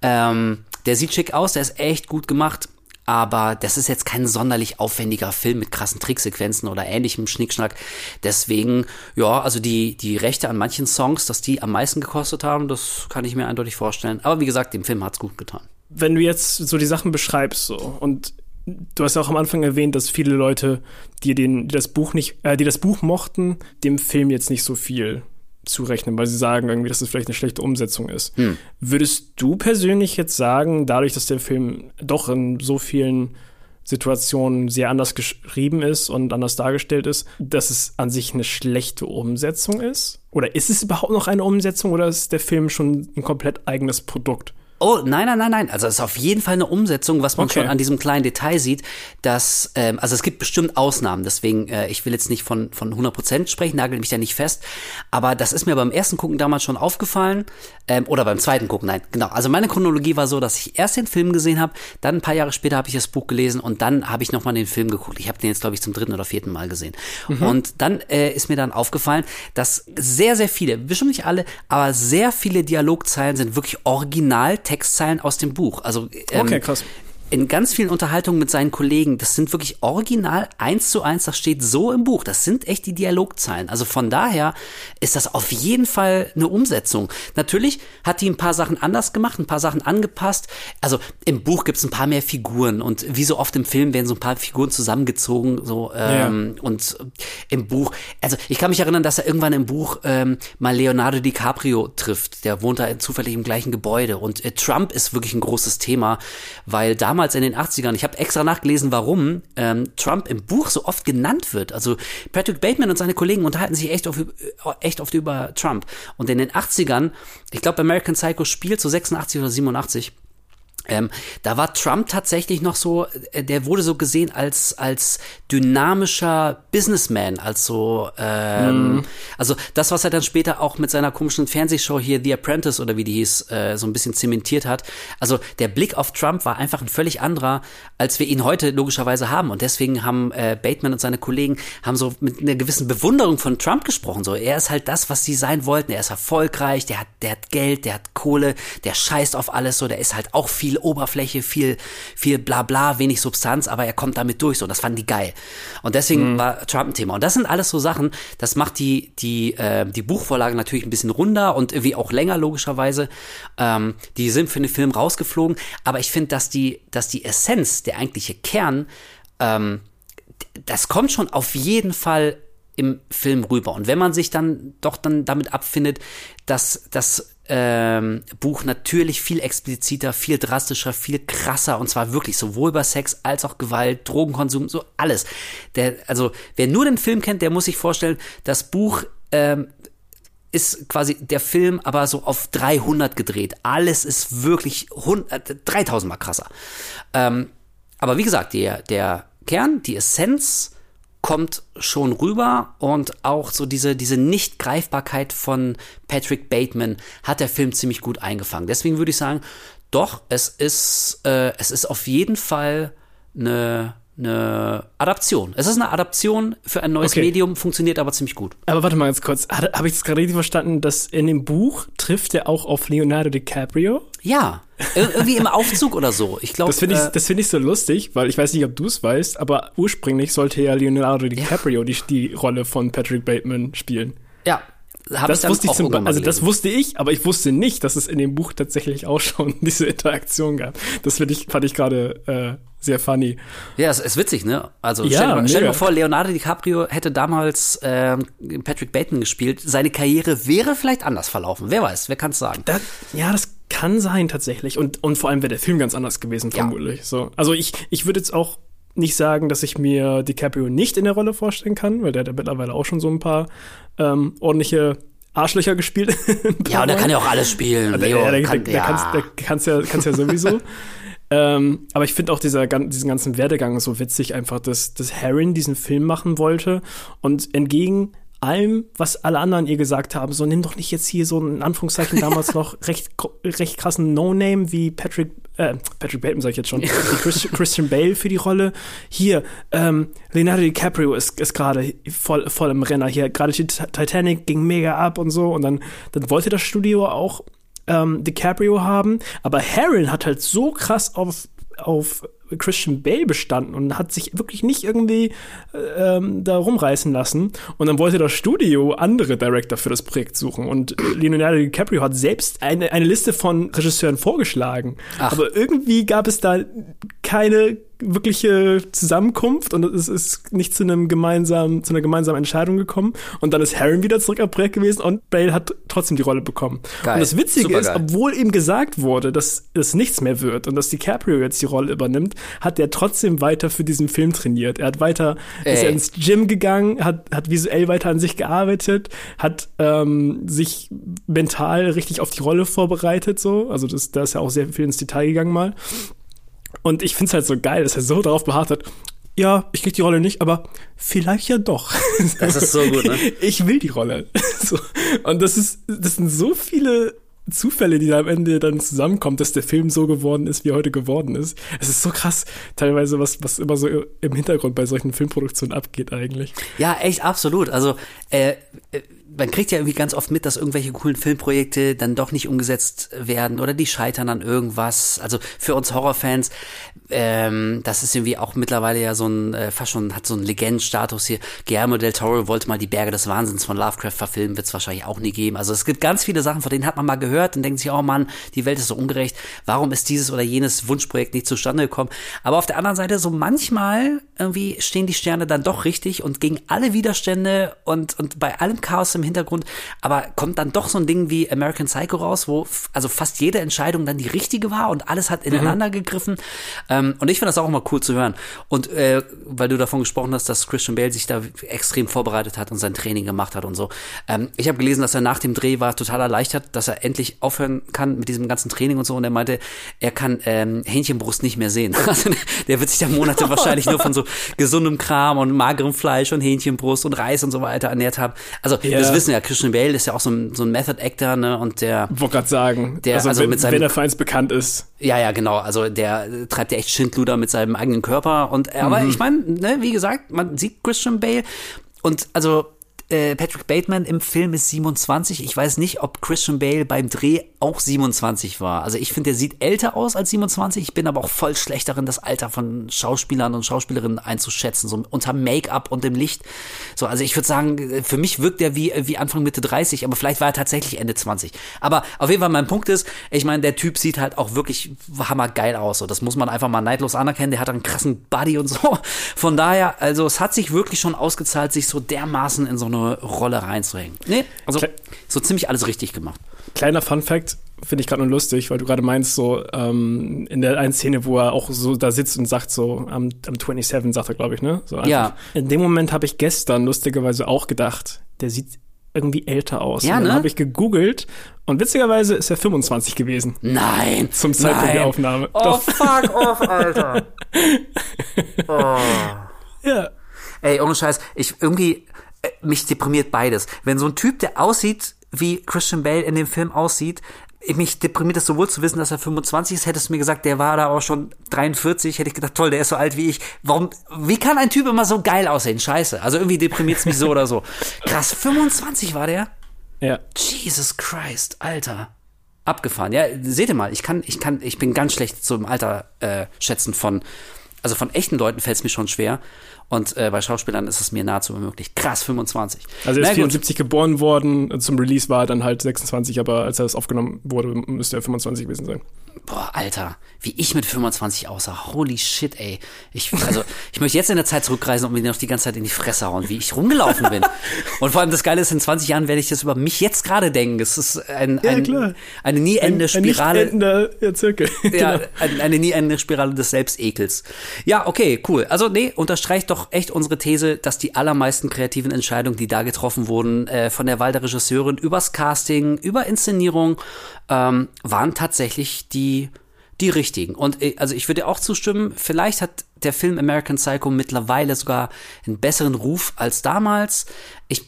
Ähm, der sieht schick aus, der ist echt gut gemacht aber das ist jetzt kein sonderlich aufwendiger Film mit krassen Tricksequenzen oder ähnlichem Schnickschnack. Deswegen, ja, also die, die Rechte an manchen Songs, dass die am meisten gekostet haben, das kann ich mir eindeutig vorstellen. Aber wie gesagt, dem Film hat's gut getan. Wenn du jetzt so die Sachen beschreibst so und du hast ja auch am Anfang erwähnt, dass viele Leute, die den, die das Buch nicht, äh, die das Buch mochten, dem Film jetzt nicht so viel zurechnen, weil sie sagen irgendwie, dass es vielleicht eine schlechte Umsetzung ist. Hm. Würdest du persönlich jetzt sagen, dadurch, dass der Film doch in so vielen Situationen sehr anders geschrieben ist und anders dargestellt ist, dass es an sich eine schlechte Umsetzung ist? Oder ist es überhaupt noch eine Umsetzung oder ist der Film schon ein komplett eigenes Produkt? Oh, nein, nein, nein, nein. Also es ist auf jeden Fall eine Umsetzung, was man okay. schon an diesem kleinen Detail sieht, dass, ähm, also es gibt bestimmt Ausnahmen, deswegen, äh, ich will jetzt nicht von, von 100% sprechen, nagel mich da nicht fest, aber das ist mir beim ersten Gucken damals schon aufgefallen, ähm, oder beim zweiten Gucken, nein, genau. Also meine Chronologie war so, dass ich erst den Film gesehen habe, dann ein paar Jahre später habe ich das Buch gelesen und dann habe ich nochmal den Film geguckt. Ich habe den jetzt, glaube ich, zum dritten oder vierten Mal gesehen. Mhm. Und dann äh, ist mir dann aufgefallen, dass sehr, sehr viele, bestimmt nicht alle, aber sehr viele Dialogzeilen sind wirklich original Textzeilen aus dem Buch. Also ähm, okay, krass in ganz vielen Unterhaltungen mit seinen Kollegen, das sind wirklich original eins zu eins, das steht so im Buch. Das sind echt die Dialogzeilen. Also von daher ist das auf jeden Fall eine Umsetzung. Natürlich hat die ein paar Sachen anders gemacht, ein paar Sachen angepasst. Also im Buch gibt es ein paar mehr Figuren und wie so oft im Film werden so ein paar Figuren zusammengezogen. So ähm, ja. und im Buch. Also ich kann mich erinnern, dass er irgendwann im Buch ähm, mal Leonardo DiCaprio trifft. Der wohnt da zufällig im gleichen Gebäude und äh, Trump ist wirklich ein großes Thema, weil damals damals in den 80ern, ich habe extra nachgelesen, warum ähm, Trump im Buch so oft genannt wird. Also Patrick Bateman und seine Kollegen unterhalten sich echt oft, echt oft über Trump. Und in den 80ern, ich glaube American Psycho spielt so 86 oder 87, ähm, da war Trump tatsächlich noch so, äh, der wurde so gesehen als als dynamischer Businessman, als so, ähm, mm. also das, was er dann später auch mit seiner komischen Fernsehshow hier The Apprentice oder wie die hieß, äh, so ein bisschen zementiert hat. Also der Blick auf Trump war einfach ein völlig anderer, als wir ihn heute logischerweise haben. Und deswegen haben äh, Bateman und seine Kollegen haben so mit einer gewissen Bewunderung von Trump gesprochen. So, er ist halt das, was sie sein wollten. Er ist erfolgreich, der hat, der hat Geld, der hat Kohle, der scheißt auf alles. So, der ist halt auch viel Oberfläche, viel, viel Blabla, wenig Substanz, aber er kommt damit durch. So, das fanden die geil. Und deswegen mhm. war Trump ein Thema. Und das sind alles so Sachen, das macht die, die, äh, die Buchvorlage natürlich ein bisschen runder und irgendwie auch länger, logischerweise. Ähm, die sind für den Film rausgeflogen. Aber ich finde, dass die, dass die Essenz, der eigentliche Kern, ähm, das kommt schon auf jeden Fall im Film rüber. Und wenn man sich dann doch dann damit abfindet, dass das ähm, Buch natürlich viel expliziter, viel drastischer, viel krasser und zwar wirklich sowohl über Sex als auch Gewalt, Drogenkonsum, so alles. Der, also wer nur den Film kennt, der muss sich vorstellen, das Buch ähm, ist quasi der Film aber so auf 300 gedreht. Alles ist wirklich 100, 3000 mal krasser. Ähm, aber wie gesagt, der, der Kern, die Essenz kommt schon rüber und auch so diese, diese Nicht-Greifbarkeit von Patrick Bateman hat der Film ziemlich gut eingefangen. Deswegen würde ich sagen, doch, es ist, äh, es ist auf jeden Fall eine eine Adaption. Es ist eine Adaption für ein neues okay. Medium, funktioniert aber ziemlich gut. Aber warte mal ganz kurz, habe ich das gerade richtig verstanden, dass in dem Buch trifft er auch auf Leonardo DiCaprio? Ja, irgendwie im Aufzug oder so. Ich glaube, das finde ich, äh, das finde ich so lustig, weil ich weiß nicht, ob du es weißt, aber ursprünglich sollte ja Leonardo DiCaprio ja. die, die Rolle von Patrick Bateman spielen. Ja, das wusste ich zum also das wusste ich, aber ich wusste nicht, dass es in dem Buch tatsächlich auch schon diese Interaktion gab. Das ich, fand ich gerade äh, sehr funny. Ja, es ist witzig, ne? Also ja, stell, dir, stell dir mal vor, Leonardo DiCaprio hätte damals äh, Patrick Bateman gespielt. Seine Karriere wäre vielleicht anders verlaufen. Wer weiß, wer kann es sagen? Das, ja, das kann sein tatsächlich. Und, und vor allem wäre der Film ganz anders gewesen, vermutlich. Ja. So. Also ich, ich würde jetzt auch nicht sagen, dass ich mir DiCaprio nicht in der Rolle vorstellen kann, weil der hat ja mittlerweile auch schon so ein paar ähm, ordentliche Arschlöcher gespielt. ja, und der kann ja auch alles spielen. Leo, der, der, kann, der, der, kann's, der kann's ja, kann's ja sowieso. ähm, aber ich finde auch dieser, diesen ganzen Werdegang so witzig, einfach, dass, dass Harren diesen Film machen wollte und entgegen allem, was alle anderen ihr gesagt haben. So, nimm doch nicht jetzt hier so in Anführungszeichen damals noch recht, recht krassen No-Name wie Patrick, äh, Patrick Bateman sag ich jetzt schon, wie Christian, Christian Bale für die Rolle. Hier, ähm, Leonardo DiCaprio ist, ist gerade voll, voll im Renner hier. Gerade die Titanic ging mega ab und so. Und dann, dann wollte das Studio auch ähm, DiCaprio haben. Aber Harren hat halt so krass auf auf Christian Bale bestanden und hat sich wirklich nicht irgendwie äh, ähm, da rumreißen lassen. Und dann wollte das Studio andere Director für das Projekt suchen. Und Leonardo DiCaprio hat selbst eine, eine Liste von Regisseuren vorgeschlagen. Ach. Aber irgendwie gab es da keine wirkliche Zusammenkunft und es ist nicht zu einem gemeinsamen, zu einer gemeinsamen Entscheidung gekommen. Und dann ist Harry wieder zurück am Projekt gewesen und Bale hat trotzdem die Rolle bekommen. Geil. Und das Witzige Super ist, geil. obwohl ihm gesagt wurde, dass es nichts mehr wird und dass DiCaprio jetzt die Rolle übernimmt, hat er trotzdem weiter für diesen Film trainiert. Er hat weiter, Ey. ist er ins Gym gegangen, hat, hat visuell weiter an sich gearbeitet, hat ähm, sich mental richtig auf die Rolle vorbereitet, so. Also das, da ist ja auch sehr viel ins Detail gegangen mal. Und ich finde es halt so geil, dass er so darauf beharrt hat, ja, ich krieg die Rolle nicht, aber vielleicht ja doch. Das ist so gut, ne? Ich will die Rolle. So. Und das ist, das sind so viele Zufälle, die da am Ende dann zusammenkommen, dass der Film so geworden ist, wie er heute geworden ist. Es ist so krass, teilweise, was, was immer so im Hintergrund bei solchen Filmproduktionen abgeht eigentlich. Ja, echt absolut. Also, äh, äh man kriegt ja irgendwie ganz oft mit, dass irgendwelche coolen Filmprojekte dann doch nicht umgesetzt werden oder die scheitern an irgendwas. Also für uns Horrorfans, ähm, das ist irgendwie auch mittlerweile ja so ein, äh, fast schon, hat so einen Legendenstatus hier. Guillermo del Toro wollte mal die Berge des Wahnsinns von Lovecraft verfilmen, wird es wahrscheinlich auch nie geben. Also es gibt ganz viele Sachen, von denen hat man mal gehört und denkt sich, oh Mann, die Welt ist so ungerecht. Warum ist dieses oder jenes Wunschprojekt nicht zustande gekommen? Aber auf der anderen Seite, so manchmal irgendwie stehen die Sterne dann doch richtig und gegen alle Widerstände und, und bei allem Chaos im Hintergrund, aber kommt dann doch so ein Ding wie American Psycho raus, wo also fast jede Entscheidung dann die richtige war und alles hat ineinander mhm. gegriffen. Ähm, und ich finde das auch immer cool zu hören. Und äh, weil du davon gesprochen hast, dass Christian Bale sich da extrem vorbereitet hat und sein Training gemacht hat und so. Ähm, ich habe gelesen, dass er nach dem Dreh war total erleichtert, dass er endlich aufhören kann mit diesem ganzen Training und so. Und er meinte, er kann ähm, Hähnchenbrust nicht mehr sehen. Also der wird sich da Monate wahrscheinlich nur von so gesundem Kram und magerem Fleisch und Hähnchenbrust und Reis und so weiter ernährt haben. Also ja. das wissen ja, Christian Bale ist ja auch so ein, so ein Method Actor, ne? Und der. Wollte gerade sagen. Der, also, also wenn, mit seinem, wenn er für eins bekannt ist. Ja, ja, genau. Also der treibt ja echt Schindluder mit seinem eigenen Körper. Und aber mhm. ich meine, ne, wie gesagt, man sieht Christian Bale und also äh, Patrick Bateman im Film ist 27. Ich weiß nicht, ob Christian Bale beim Dreh auch 27 war. Also ich finde, der sieht älter aus als 27. Ich bin aber auch voll schlecht darin, das Alter von Schauspielern und Schauspielerinnen einzuschätzen, so unter Make-up und dem Licht. So, also ich würde sagen, für mich wirkt er wie, wie Anfang Mitte 30, aber vielleicht war er tatsächlich Ende 20. Aber auf jeden Fall mein Punkt ist, ich meine, der Typ sieht halt auch wirklich hammergeil aus. So, das muss man einfach mal neidlos anerkennen. Der hat einen krassen Buddy und so. Von daher, also es hat sich wirklich schon ausgezahlt, sich so dermaßen in so eine eine Rolle reinzuhängen. Nee, also Kle so ziemlich alles richtig gemacht. Kleiner Fun Fact, finde ich gerade nur lustig, weil du gerade meinst, so ähm, in der einen Szene, wo er auch so da sitzt und sagt so, am, am 27 sagt er, glaube ich, ne? So ja. In dem Moment habe ich gestern lustigerweise auch gedacht, der sieht irgendwie älter aus. Ja, und dann ne? habe ich gegoogelt und witzigerweise ist er 25 gewesen. Nein. Zum Zeitpunkt nein. der Aufnahme. Oh, Doch. fuck off, Alter. Oh. Ja. Ey, ohne Scheiß, ich irgendwie, mich deprimiert beides. Wenn so ein Typ, der aussieht, wie Christian Bale in dem Film aussieht, mich deprimiert es sowohl zu wissen, dass er 25 ist, hättest du mir gesagt, der war da auch schon 43, hätte ich gedacht, toll, der ist so alt wie ich. Warum, wie kann ein Typ immer so geil aussehen? Scheiße. Also irgendwie deprimiert es mich so oder so. Krass, 25 war der? Ja. Jesus Christ, Alter. Abgefahren. Ja, seht ihr mal, ich kann, ich kann, ich bin ganz schlecht zum Alter äh, schätzen von, also von echten Leuten fällt es mir schon schwer. Und äh, bei Schauspielern ist es mir nahezu unmöglich. Krass, 25. Also er Na ist gut. 74 geboren worden, zum Release war er dann halt 26, aber als er das aufgenommen wurde, müsste er 25 gewesen sein. Boah, Alter, wie ich mit 25 aussah. Holy shit, ey. Ich, also, ich möchte jetzt in der Zeit zurückreisen und mir noch die ganze Zeit in die Fresse hauen, wie ich rumgelaufen bin. Und vor allem das Geile ist, in 20 Jahren werde ich das über mich jetzt gerade denken. Es ist ein, Ja, ein, klar. eine nie endende Ein nicht Spirale. endender ja, Zirkel. Ja, genau. ein- eine nie endende Spirale des Selbstekels. Ja, okay, cool. Also nee, unterstreicht doch echt unsere These, dass die allermeisten kreativen Entscheidungen, die da getroffen wurden, äh, von der Wahl der Regisseurin übers Casting, über Inszenierung, ähm, waren tatsächlich die die richtigen. Und äh, also ich würde auch zustimmen, vielleicht hat der Film American Psycho mittlerweile sogar einen besseren Ruf als damals. Ich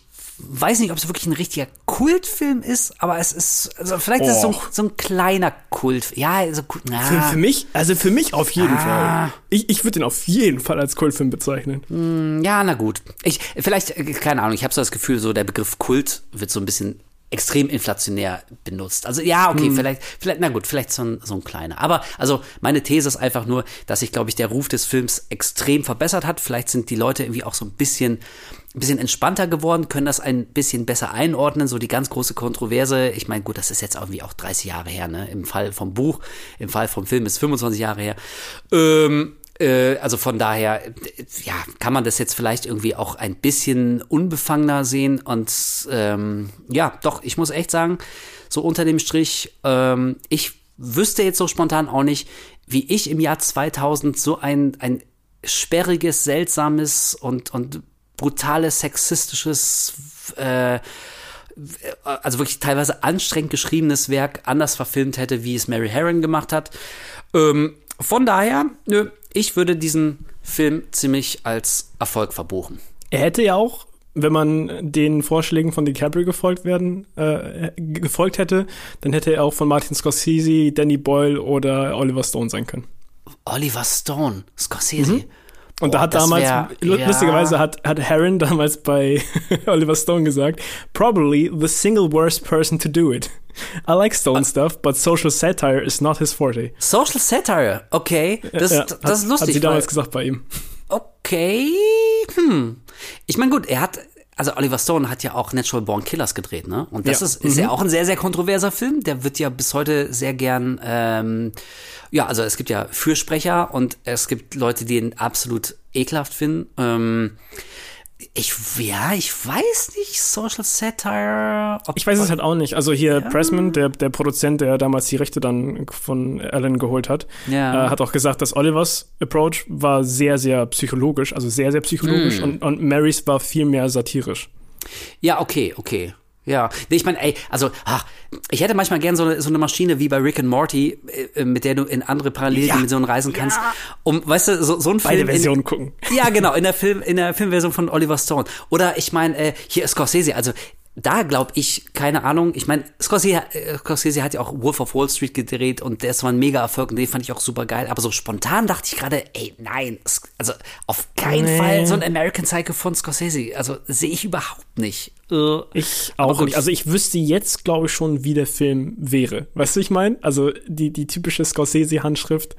weiß nicht, ob es wirklich ein richtiger Kultfilm ist, aber es ist, also vielleicht ist es so ein, Och. so ein kleiner Kult. Ja, also gut. Für, für mich, also für mich auf jeden Ah. Fall. Ich, ich würde ihn auf jeden Fall als Kultfilm bezeichnen. Ja, na gut. Ich, vielleicht, äh, keine Ahnung, ich habe so das Gefühl, so der Begriff Kult wird so ein bisschen extrem inflationär benutzt. Also ja, okay, vielleicht, vielleicht, na gut, vielleicht so ein, so ein kleiner. Aber also meine These ist einfach nur, dass sich, glaube ich, der Ruf des Films extrem verbessert hat. Vielleicht sind die Leute irgendwie auch so ein bisschen, ein bisschen entspannter geworden, können das ein bisschen besser einordnen. So die ganz große Kontroverse. Ich meine, gut, das ist jetzt irgendwie auch 30 Jahre her, ne? Im Fall vom Buch, im Fall vom Film ist 25 Jahre her. Ähm, äh, also von daher, äh, ja, kann man das jetzt vielleicht irgendwie auch ein bisschen unbefangener sehen. Und ähm, ja, doch, ich muss echt sagen, so unter dem Strich, ähm, ich wüsste jetzt so spontan auch nicht, wie ich im Jahr 2000 so ein, ein sperriges, seltsames und, und brutales, sexistisches, äh, also wirklich teilweise anstrengend geschriebenes Werk anders verfilmt hätte, wie es Mary Herron gemacht hat. Ähm, von daher, nö, ich würde diesen Film ziemlich als Erfolg verbuchen. Er hätte ja auch, wenn man den Vorschlägen von DiCaprio gefolgt werden, äh, gefolgt hätte, dann hätte er auch von Martin Scorsese, Danny Boyle oder Oliver Stone sein können. Oliver Stone, Scorsese. Und da Boah, hat damals, wär- ja. lustigerweise hat, hat Heron damals bei Oliver Stone gesagt, probably the single worst person to do it. I like Stone stuff, but social satire is not his forte. Social Satire, okay. Das, Ja, das hat, ist lustig. Hat sie damals gesagt bei ihm. Okay. Hm. Ich meine, gut, er hat, also Oliver Stone hat ja auch Natural Born Killers gedreht, ne? Und das Ja. ist, ist ja auch ein sehr, sehr kontroverser Film. Der wird ja bis heute sehr gern, ähm, ja, also es gibt ja Fürsprecher und es gibt Leute, die ihn absolut ekelhaft finden. Ähm, ich, ja, ich weiß nicht, Social Satire. Ich weiß es halt auch nicht. Also hier Pressman, der, der Produzent, der damals die Rechte dann von Alan geholt hat, Ja. äh, hat auch gesagt, dass Olivers Approach war sehr, sehr psychologisch, also sehr, sehr psychologisch Hm. und, und Marys war viel mehr satirisch. Ja, okay, okay. Ja, nee, ich meine, ey, also, ach, ich hätte manchmal gern so eine, so eine Maschine wie bei Rick and Morty, äh, mit der du in andere Paralleldimensionen reisen kannst, um, weißt du, so, so ein Beide Film. in- Versionen gucken. Ja, genau, in der Film, in der Filmversion von Oliver Stone. Oder ich meine, äh, hier ist Scorsese, also da glaube ich, keine Ahnung, ich meine, Scorsese, äh, Scorsese hat ja auch Wolf of Wall Street gedreht und der ist zwar ein Mega-Erfolg und den fand ich auch super geil, aber so spontan dachte ich gerade, ey, nein, also auf keinen Nee. Fall so ein American Psycho von Scorsese, also sehe ich überhaupt nicht. Äh, Ich Aber auch nicht. Also ich wüsste jetzt, glaube ich, schon, wie der Film wäre. Weißt du, ich meine? Also die, die typische Scorsese-Handschrift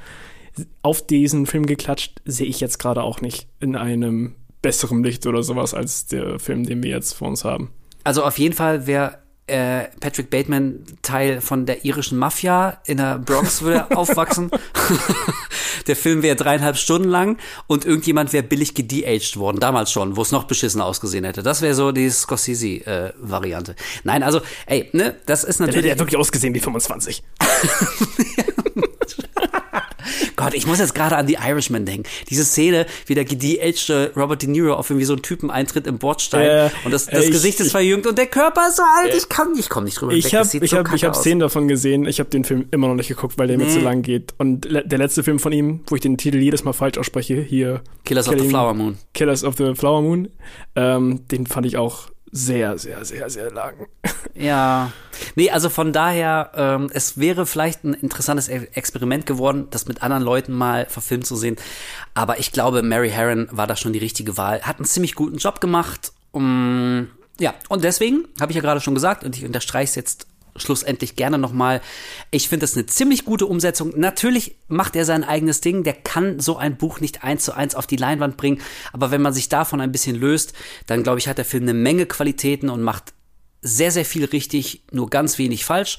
auf diesen Film geklatscht, sehe ich jetzt gerade auch nicht in einem besseren Licht oder sowas als der Film, den wir jetzt vor uns haben. Also auf jeden Fall wäre äh, Patrick Bateman Teil von der irischen Mafia in der Bronx würde aufwachsen. der Film wäre dreieinhalb Stunden lang und irgendjemand wäre billig gedeaged worden, damals schon, wo es noch beschissen ausgesehen hätte. Das wäre so die Scorsese-Variante. Nein, also, ey, ne, das ist Der hätte natürlich. ja wirklich ausgesehen wie 25. Gott, ich muss jetzt gerade an die Irishman denken. Diese Szene, wie der de-aged Robert De Niro auf irgendwie so einen Typen eintritt im Bordstein äh, und das, das ich, Gesicht ist verjüngt und der Körper ist so alt, ich kann, ich komme nicht drüber ich Hab, ich so habe ich hab Szenen davon gesehen, ich habe den Film immer noch nicht geguckt, weil der nee. mir zu lang geht. Und le der letzte Film von ihm, wo ich den Titel jedes Mal falsch ausspreche, hier Killers Killing, of the Flower Moon. Killers of the Flower Moon, ähm, den fand ich auch sehr, sehr, sehr, sehr lang. Ja. Nee, also von daher, ähm, es wäre vielleicht ein interessantes e- Experiment geworden, das mit anderen Leuten mal verfilmt zu sehen. Aber ich glaube, Mary Herron war da schon die richtige Wahl. Hat einen ziemlich guten Job gemacht. Um, ja, und deswegen, habe ich ja gerade schon gesagt, und ich unterstreiche es jetzt schlussendlich gerne nochmal. Ich finde das eine ziemlich gute Umsetzung. Natürlich macht er sein eigenes Ding. Der kann so ein Buch nicht eins zu eins auf die Leinwand bringen. Aber wenn man sich davon ein bisschen löst, dann glaube ich, hat der Film eine Menge Qualitäten und macht sehr, sehr viel richtig, nur ganz wenig falsch.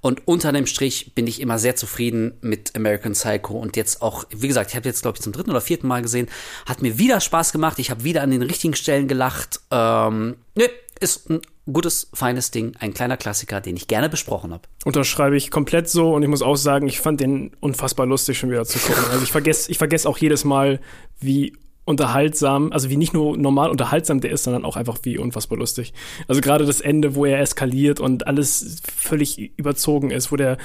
Und unter dem Strich bin ich immer sehr zufrieden mit American Psycho. Und jetzt auch, wie gesagt, ich habe jetzt, glaube ich, zum dritten oder vierten Mal gesehen. Hat mir wieder Spaß gemacht. Ich habe wieder an den richtigen Stellen gelacht. Ähm, ne, ist ein gutes, feines Ding, ein kleiner Klassiker, den ich gerne besprochen habe. Unterschreibe ich komplett so und ich muss auch sagen, ich fand den unfassbar lustig schon wieder zu gucken. Also ich vergesse ich vergesse auch jedes Mal, wie unterhaltsam, also wie nicht nur normal unterhaltsam der ist, sondern auch einfach wie unfassbar lustig. Also gerade das Ende, wo er eskaliert und alles völlig überzogen ist, wo der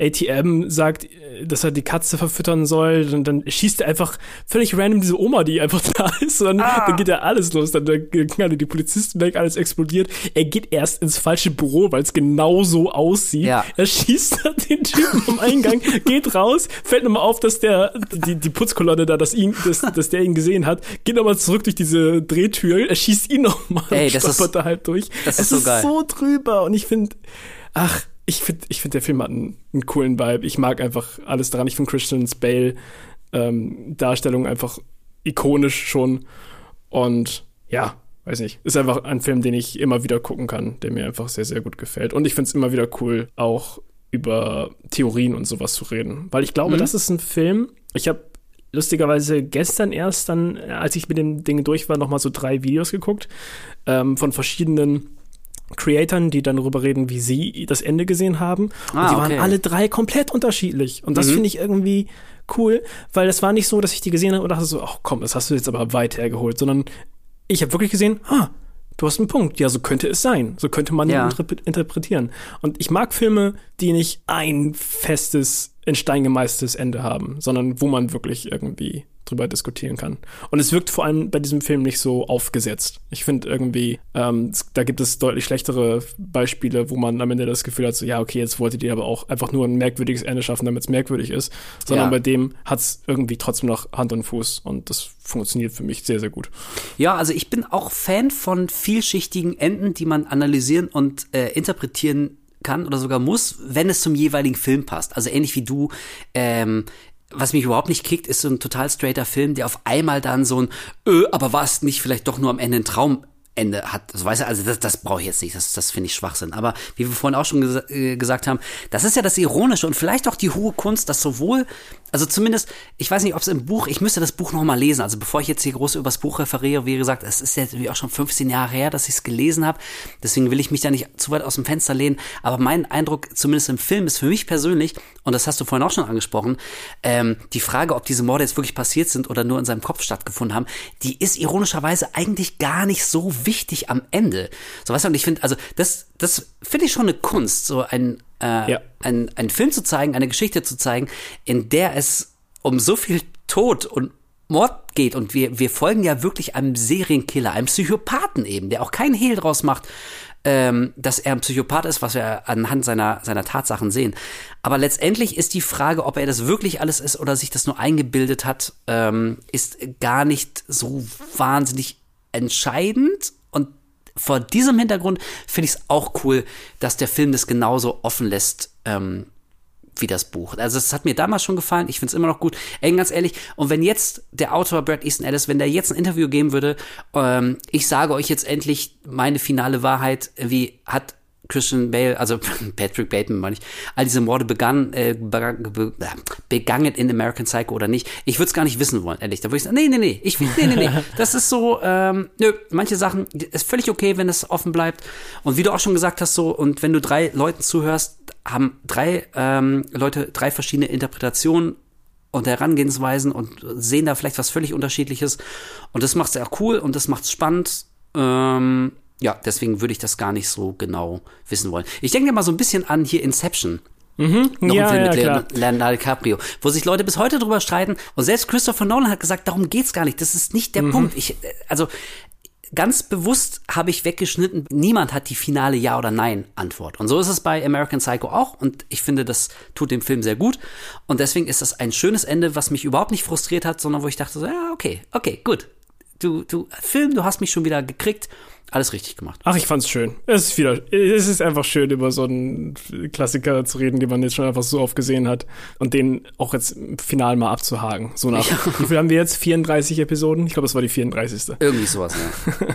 ATM sagt, dass er die Katze verfüttern soll, und dann schießt er einfach völlig random diese Oma, die einfach da ist, und dann, ah. dann geht er alles los, dann, dann knallen die Polizisten weg, alles explodiert. Er geht erst ins falsche Büro, weil es genau so aussieht. Ja. Er schießt dann den Typen am Eingang, geht raus, fällt nochmal auf, dass der, die, die Putzkolonne da, dass ihn, dass, dass der ihn gesehen hat, geht nochmal zurück durch diese Drehtür, er schießt ihn nochmal, Ey, das ist, da halt durch. Das ist es so ist geil. so drüber und ich finde, ach, ich finde, ich find, der Film hat einen, einen, coolen Vibe. Ich mag einfach alles daran. Ich finde Christian Bale ähm, Darstellung einfach ikonisch schon. Und ja, weiß nicht, ist einfach ein Film, den ich immer wieder gucken kann, der mir einfach sehr, sehr gut gefällt. Und ich finde es immer wieder cool, auch über Theorien und sowas zu reden. Weil ich glaube, mhm. das ist ein Film, ich habe lustigerweise gestern erst dann, als ich mit dem Ding durch war, nochmal so drei Videos geguckt ähm, von verschiedenen Creatoren, die dann darüber reden, wie sie das Ende gesehen haben. Ah, und die waren alle drei komplett unterschiedlich. Und das mhm. finde ich irgendwie cool, weil es war nicht so, dass ich die gesehen habe und dachte so, ach komm, das hast du jetzt aber weit hergeholt, sondern ich habe wirklich gesehen, ah, du hast einen Punkt. Ja, so könnte es sein. So könnte man ja. ihn interpretieren. Und ich mag Filme, die nicht ein festes, in Stein gemeißeltes Ende haben, sondern wo man wirklich irgendwie drüber diskutieren kann. Und es wirkt vor allem bei diesem Film nicht so aufgesetzt. Ich finde irgendwie, ähm, da gibt es deutlich schlechtere Beispiele, wo man am Ende das Gefühl hat, so, ja, okay, jetzt wolltet ihr aber auch einfach nur ein merkwürdiges Ende schaffen, damit es merkwürdig ist. Sondern ja. bei dem hat es irgendwie trotzdem noch Hand und Fuß und das funktioniert für mich sehr, sehr gut. Ja, also ich bin auch Fan von vielschichtigen Enden, die man analysieren und äh, interpretieren kann oder sogar muss, wenn es zum jeweiligen Film passt. Also ähnlich wie du ähm, was mich überhaupt nicht kickt, ist so ein total straighter Film, der auf einmal dann so ein, öh, aber war es nicht vielleicht doch nur am Ende ein Traum Ende hat. Also, weißt du, also das, das brauche ich jetzt nicht, das, das finde ich Schwachsinn. Aber wie wir vorhin auch schon ges äh, gesagt haben, das ist ja das Ironische und vielleicht auch die hohe Kunst, dass sowohl, also zumindest, ich weiß nicht, ob es im Buch, ich müsste das Buch nochmal lesen. Also bevor ich jetzt hier groß über das Buch referiere, wie gesagt, es ist jetzt auch schon 15 Jahre her, dass ich es gelesen habe. Deswegen will ich mich da nicht zu weit aus dem Fenster lehnen. Aber mein Eindruck, zumindest im Film, ist für mich persönlich, und das hast du vorhin auch schon angesprochen, ähm, die Frage, ob diese Morde jetzt wirklich passiert sind oder nur in seinem Kopf stattgefunden haben, die ist ironischerweise eigentlich gar nicht so wichtig am Ende. So weißt du, und ich finde, also das, das finde ich schon eine Kunst, so ein, äh, ja. ein, ein Film zu zeigen, eine Geschichte zu zeigen, in der es um so viel Tod und Mord geht und wir, wir folgen ja wirklich einem Serienkiller, einem Psychopathen eben, der auch keinen Hehl draus macht, ähm, dass er ein Psychopath ist, was wir anhand seiner, seiner Tatsachen sehen. Aber letztendlich ist die Frage, ob er das wirklich alles ist oder sich das nur eingebildet hat, ähm, ist gar nicht so wahnsinnig entscheidend. Und vor diesem Hintergrund finde ich es auch cool, dass der Film das genauso offen lässt, ähm, wie das Buch. Also es hat mir damals schon gefallen, ich finde es immer noch gut. Ey, ganz ehrlich, und wenn jetzt der Autor Brad Easton Ellis, wenn der jetzt ein Interview geben würde, ähm, ich sage euch jetzt endlich meine finale Wahrheit, wie hat Christian Bale, also Patrick Bateman meine ich, all diese Morde begann, äh, begangen in American Psycho oder nicht. Ich würde es gar nicht wissen wollen, ehrlich. Da würde ich sagen, nee, nee, nee, ich, nee, nee, nee. Das ist so, ähm, nö, manche Sachen ist völlig okay, wenn es offen bleibt. Und wie du auch schon gesagt hast, so, und wenn du drei Leuten zuhörst, haben drei ähm, Leute drei verschiedene Interpretationen und Herangehensweisen und sehen da vielleicht was völlig unterschiedliches. Und das macht es ja cool und das macht es spannend. Ähm, ja, deswegen würde ich das gar nicht so genau wissen wollen. Ich denke mal so ein bisschen an hier Inception. Mhm. Noch ja, ein Film ja, mit klar. Leonardo DiCaprio, wo sich Leute bis heute drüber streiten. Und selbst Christopher Nolan hat gesagt, darum geht's gar nicht. Das ist nicht Mhm. der Punkt. Ich, äh, also ganz bewusst habe ich weggeschnitten, niemand hat die finale Ja- oder Nein-Antwort. Und so ist es bei American Psycho auch. Und ich finde, das tut dem Film sehr gut. Und deswegen ist das ein schönes Ende, was mich überhaupt nicht frustriert hat, sondern wo ich dachte so, ja, okay, okay, gut. Du, du, Film, du hast mich schon wieder gekriegt. Alles richtig gemacht. Ach, ich fand's schön. Es ist wieder, es ist einfach schön, über so einen Klassiker zu reden, den man jetzt schon einfach so oft gesehen hat und den auch jetzt final mal abzuhaken. So nach, wie viel haben wir jetzt? 34 Episoden? Ich glaube, das war die 34. Irgendwie sowas, ja.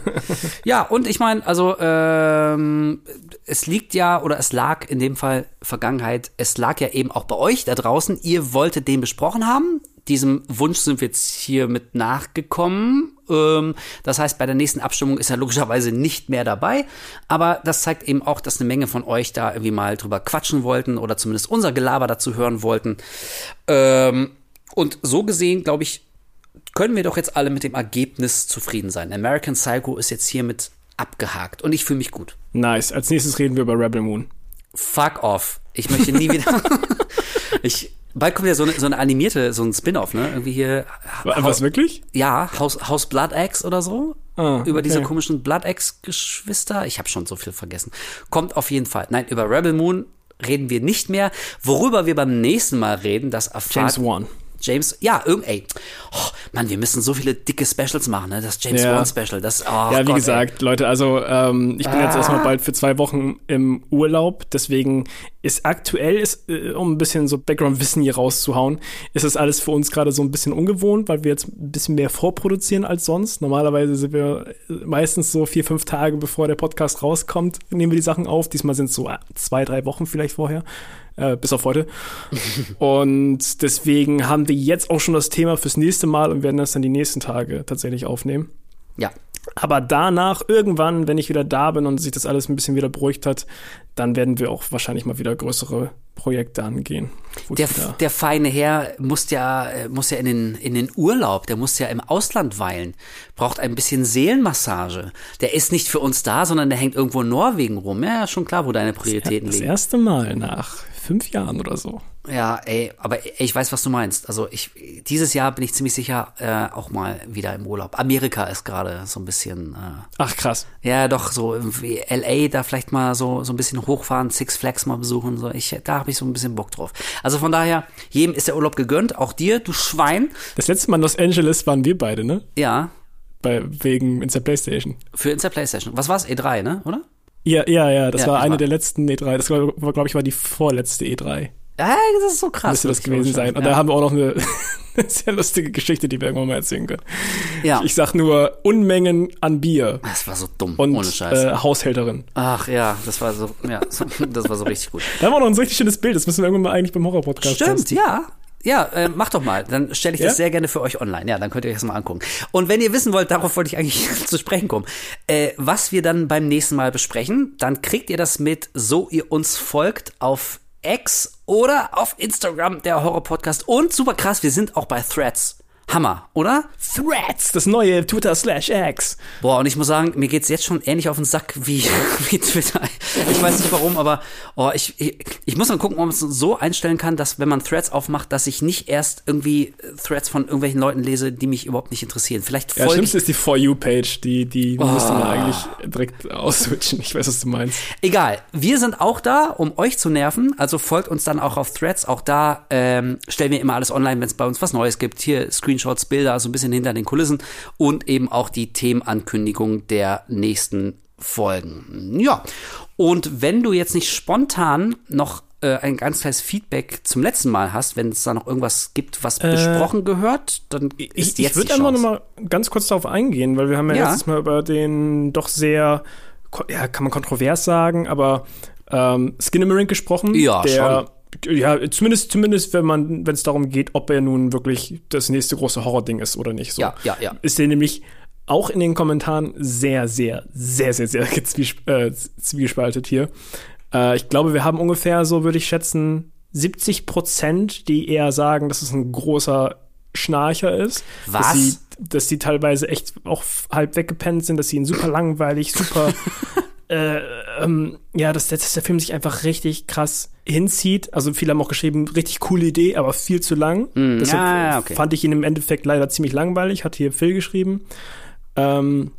ja, und ich meine, also ähm, es liegt ja, oder es lag in dem Fall Vergangenheit, es lag ja eben auch bei euch da draußen. Ihr wolltet den besprochen haben. Diesem Wunsch sind wir jetzt hier mit nachgekommen. Ähm, das heißt, bei der nächsten Abstimmung ist er logischerweise nicht mehr dabei. Aber das zeigt eben auch, dass eine Menge von euch da irgendwie mal drüber quatschen wollten oder zumindest unser Gelaber dazu hören wollten. Ähm, und so gesehen, glaube ich, können wir doch jetzt alle mit dem Ergebnis zufrieden sein. American Psycho ist jetzt hiermit abgehakt und ich fühle mich gut. Nice. Als nächstes reden wir über Rebel Moon. Fuck off. Ich möchte nie wieder. ich, bald kommt ja so eine, so eine animierte, so ein Spin-off, ne? Irgendwie hier. Was wirklich? Ja, Haus, Haus Blood Axe oder so. Ah, über diese okay. komischen Blood Axe-Geschwister. Ich habe schon so viel vergessen. Kommt auf jeden Fall. Nein, über Rebel Moon reden wir nicht mehr. Worüber wir beim nächsten Mal reden, das erfahrt James Wan. James, ja, irgend, ey, oh, Mann, wir müssen so viele dicke Specials machen, ne? Das James Ja. Wan Special, das, oh Ja, wie Gott, gesagt, Leute, also ähm, ich bin jetzt Ah. erstmal bald für zwei Wochen im Urlaub, deswegen ist aktuell, ist, äh, um ein bisschen so Background-Wissen hier rauszuhauen, ist das alles für uns gerade so ein bisschen ungewohnt, weil wir jetzt ein bisschen mehr vorproduzieren als sonst. Normalerweise sind wir äh, meistens so vier, fünf Tage, bevor der Podcast rauskommt, nehmen wir die Sachen auf. Diesmal sind es so äh, zwei, drei Wochen vielleicht vorher. Äh, bis auf heute. und deswegen haben wir jetzt auch schon das Thema fürs nächste Mal und werden das dann die nächsten Tage tatsächlich aufnehmen. Ja, Aber danach, irgendwann, wenn ich wieder da bin und sich das alles ein bisschen wieder beruhigt hat, dann werden wir auch wahrscheinlich mal wieder größere Projekte angehen. der, der feine Herr muss ja, äh, muss ja in den, in den Urlaub, der muss ja im Ausland weilen, braucht ein bisschen Seelenmassage. Der ist nicht für uns da, sondern der hängt irgendwo in Norwegen rum. Ja, schon klar, wo deine Prioritäten das liegen. erste Mal nach fünf Jahren oder so. Ja, ey, aber ich weiß, was du meinst. Also ich, dieses Jahr bin ich ziemlich sicher äh, auch mal wieder im Urlaub. Amerika ist gerade so ein bisschen, äh, Ach krass. ja, doch so irgendwie LA da vielleicht mal so so ein bisschen hochfahren, Six Flags mal besuchen. So, ich, da habe ich so ein bisschen Bock drauf. Also von daher, jedem ist der Urlaub gegönnt, auch dir, du Schwein. Das letzte Mal in Los Angeles waren wir beide, ne? Ja, Bei, wegen in der Playstation. für Insta PlayStation. Was war's? E3, ne? Oder? Ja, ja, ja, das Ja, war eine war- der letzten E3. Das war, war glaube ich, war die vorletzte E3. Ja, das ist so krass. Müsste das gewesen sein. Und ja. da haben wir auch noch eine sehr lustige Geschichte, die wir irgendwann mal erzählen können. ja. Ich sag nur Unmengen an Bier das war so dumm, und ohne Scheiß. äh, Haushälterin. Ach ja, das war so, ja, so, das war so richtig gut. Da haben wir noch ein richtig schönes Bild. Das müssen wir irgendwann mal eigentlich beim Horror-Podcast Stimmt, posten. ja. Ja, äh, mach doch mal. Dann stelle ich Ja? das sehr gerne für euch online. Ja, dann könnt ihr euch das mal angucken. Und wenn ihr wissen wollt, darauf wollte ich eigentlich zu sprechen kommen, äh, was wir dann beim nächsten Mal besprechen, dann kriegt ihr das mit, so ihr uns folgt auf X oder auf Instagram, der Horror-Podcast. Und super krass, wir sind auch bei Threads. Hammer, oder? Threads, das neue Twitter slash X. Boah, und ich muss sagen, mir geht's jetzt schon ähnlich auf den Sack wie, wie Twitter. Ich weiß nicht warum, aber oh, ich, ich, ich muss mal gucken, ob man es so einstellen kann, dass wenn man Threads aufmacht, dass ich nicht erst irgendwie äh, Threads von irgendwelchen Leuten lese, die mich überhaupt nicht interessieren. Vielleicht Ja, folge schlimmste ich. ist die For You-Page. Die, die müsste man Oh. eigentlich direkt ausswitchen. Ich weiß, was du meinst. Egal, wir sind auch da, um euch zu nerven. Also folgt uns dann auch auf Threads. Auch da ähm, stellen wir immer alles online, wenn es bei uns was Neues gibt. Hier Screenshots, Bilder, so ein bisschen hinter den Kulissen und eben auch die Themenankündigung der nächsten Folgen. Ja, und wenn du jetzt nicht spontan noch äh, ein ganz kleines Feedback zum letzten Mal hast, wenn es da noch irgendwas gibt, was besprochen gehört, dann Ich, ist ich jetzt würde die einfach Chance. noch mal ganz kurz darauf eingehen, weil wir haben ja, Ja. letztes Mal über den doch sehr, ja, kann man kontrovers sagen, aber ähm, Skinamarink gesprochen. Ja, der, Ja, zumindest, zumindest, wenn man, wenn es darum geht, ob er nun wirklich das nächste große Horror-Ding ist oder nicht. So. Ja, ja, ja. Ist der nämlich auch in den Kommentaren sehr, sehr, sehr, sehr, sehr äh, zwiegespaltet hier. Äh, ich glaube, wir haben ungefähr, so würde ich schätzen, 70 Prozent, die eher sagen, dass es ein großer Schnarcher ist. Was? Dass die, dass die teilweise echt auch halb weggepennt sind, dass sie ihn super langweilig, super äh, ähm, ja, dass, dass der Film sich einfach richtig krass hinzieht. Also viele haben auch geschrieben, richtig coole Idee, aber viel zu lang. Mm, Deshalb ja, ja, okay. fand ich ihn im Endeffekt leider ziemlich langweilig, hat hier Phil geschrieben. Ähm,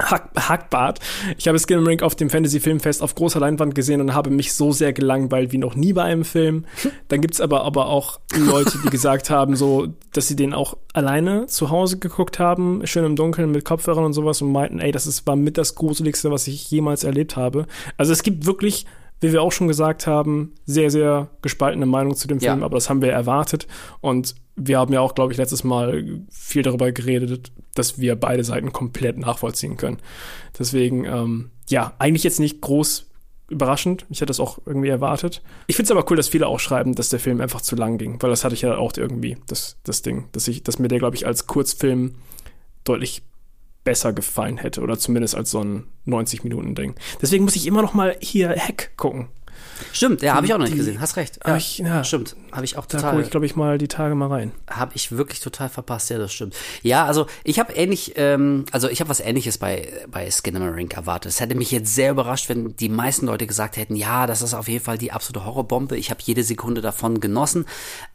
Hack, Hackbart. Ich habe Skinamarink auf dem Fantasy Filmfest auf großer Leinwand gesehen und habe mich so sehr gelangweilt wie noch nie bei einem Film. Dann gibt's aber aber auch Leute, die gesagt haben, so, dass sie den auch alleine zu Hause geguckt haben, schön im Dunkeln mit Kopfhörern und sowas und meinten, ey, das ist, war mit das Gruseligste, was ich jemals erlebt habe. Also es gibt wirklich wie wir auch schon gesagt haben, sehr, sehr gespaltene Meinung zu dem Ja. Film, aber das haben wir erwartet. Und wir haben ja auch, glaube ich, letztes Mal viel darüber geredet, dass wir beide Seiten komplett nachvollziehen können. Deswegen, ähm, ja, eigentlich jetzt nicht groß überraschend. Ich hätte das auch irgendwie erwartet. Ich finde es aber cool, dass viele auch schreiben, dass der Film einfach zu lang ging, weil das hatte ich ja auch irgendwie, das, das Ding, dass ich, dass mir der, glaube ich, als Kurzfilm deutlich besser gefallen hätte oder zumindest als so ein 90-Minuten-Ding. Deswegen muss ich immer noch mal hier Hack gucken. Stimmt, ja, habe ich auch noch nicht gesehen. Hast recht. Hab ich- ja. Stimmt, habe ich auch Da total. gucke ich, glaube ich, mal die Tage mal rein. habe ich wirklich total verpasst, ja, das stimmt. Ja, also ich habe ähnlich, ähm, also ich habe was ähnliches bei, bei Skinamarink erwartet. Es hätte mich jetzt sehr überrascht, wenn die meisten Leute gesagt hätten, ja, das ist auf jeden Fall die absolute Horrorbombe. Ich habe jede Sekunde davon genossen.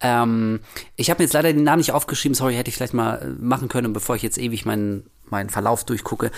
Ähm, ich habe mir jetzt leider den Namen nicht aufgeschrieben, sorry, hätte ich vielleicht mal äh, machen können, bevor ich jetzt ewig meinen meinen Verlauf durchgucke.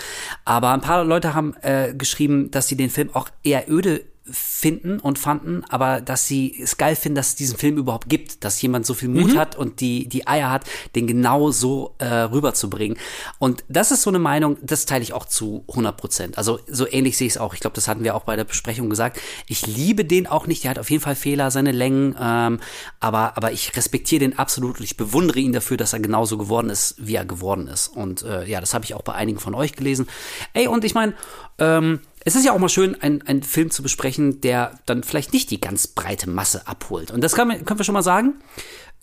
Aber ein paar Leute haben äh, geschrieben, dass sie den Film auch eher öde finden und fanden, aber dass sie es geil finden, dass es diesen Film überhaupt gibt, dass jemand so viel Mut hat und die, die Eier hat, den genau so äh, rüberzubringen. Und das ist so eine Meinung, das teile ich auch zu 100 Prozent. Also so ähnlich sehe ich es auch. Ich glaube, das hatten wir auch bei der Besprechung gesagt. Ich liebe den auch nicht, der hat auf jeden Fall Fehler, seine Längen, ähm, aber, aber ich respektiere den absolut und ich bewundere ihn dafür, dass er genauso geworden ist, wie er geworden ist. Und äh, ja, das habe ich auch bei einigen von euch gelesen. Ey, und ich meine, ähm, es ist ja auch mal schön, einen, Film zu besprechen, der dann vielleicht nicht die ganz breite Masse abholt. Und das kann, können wir schon mal sagen.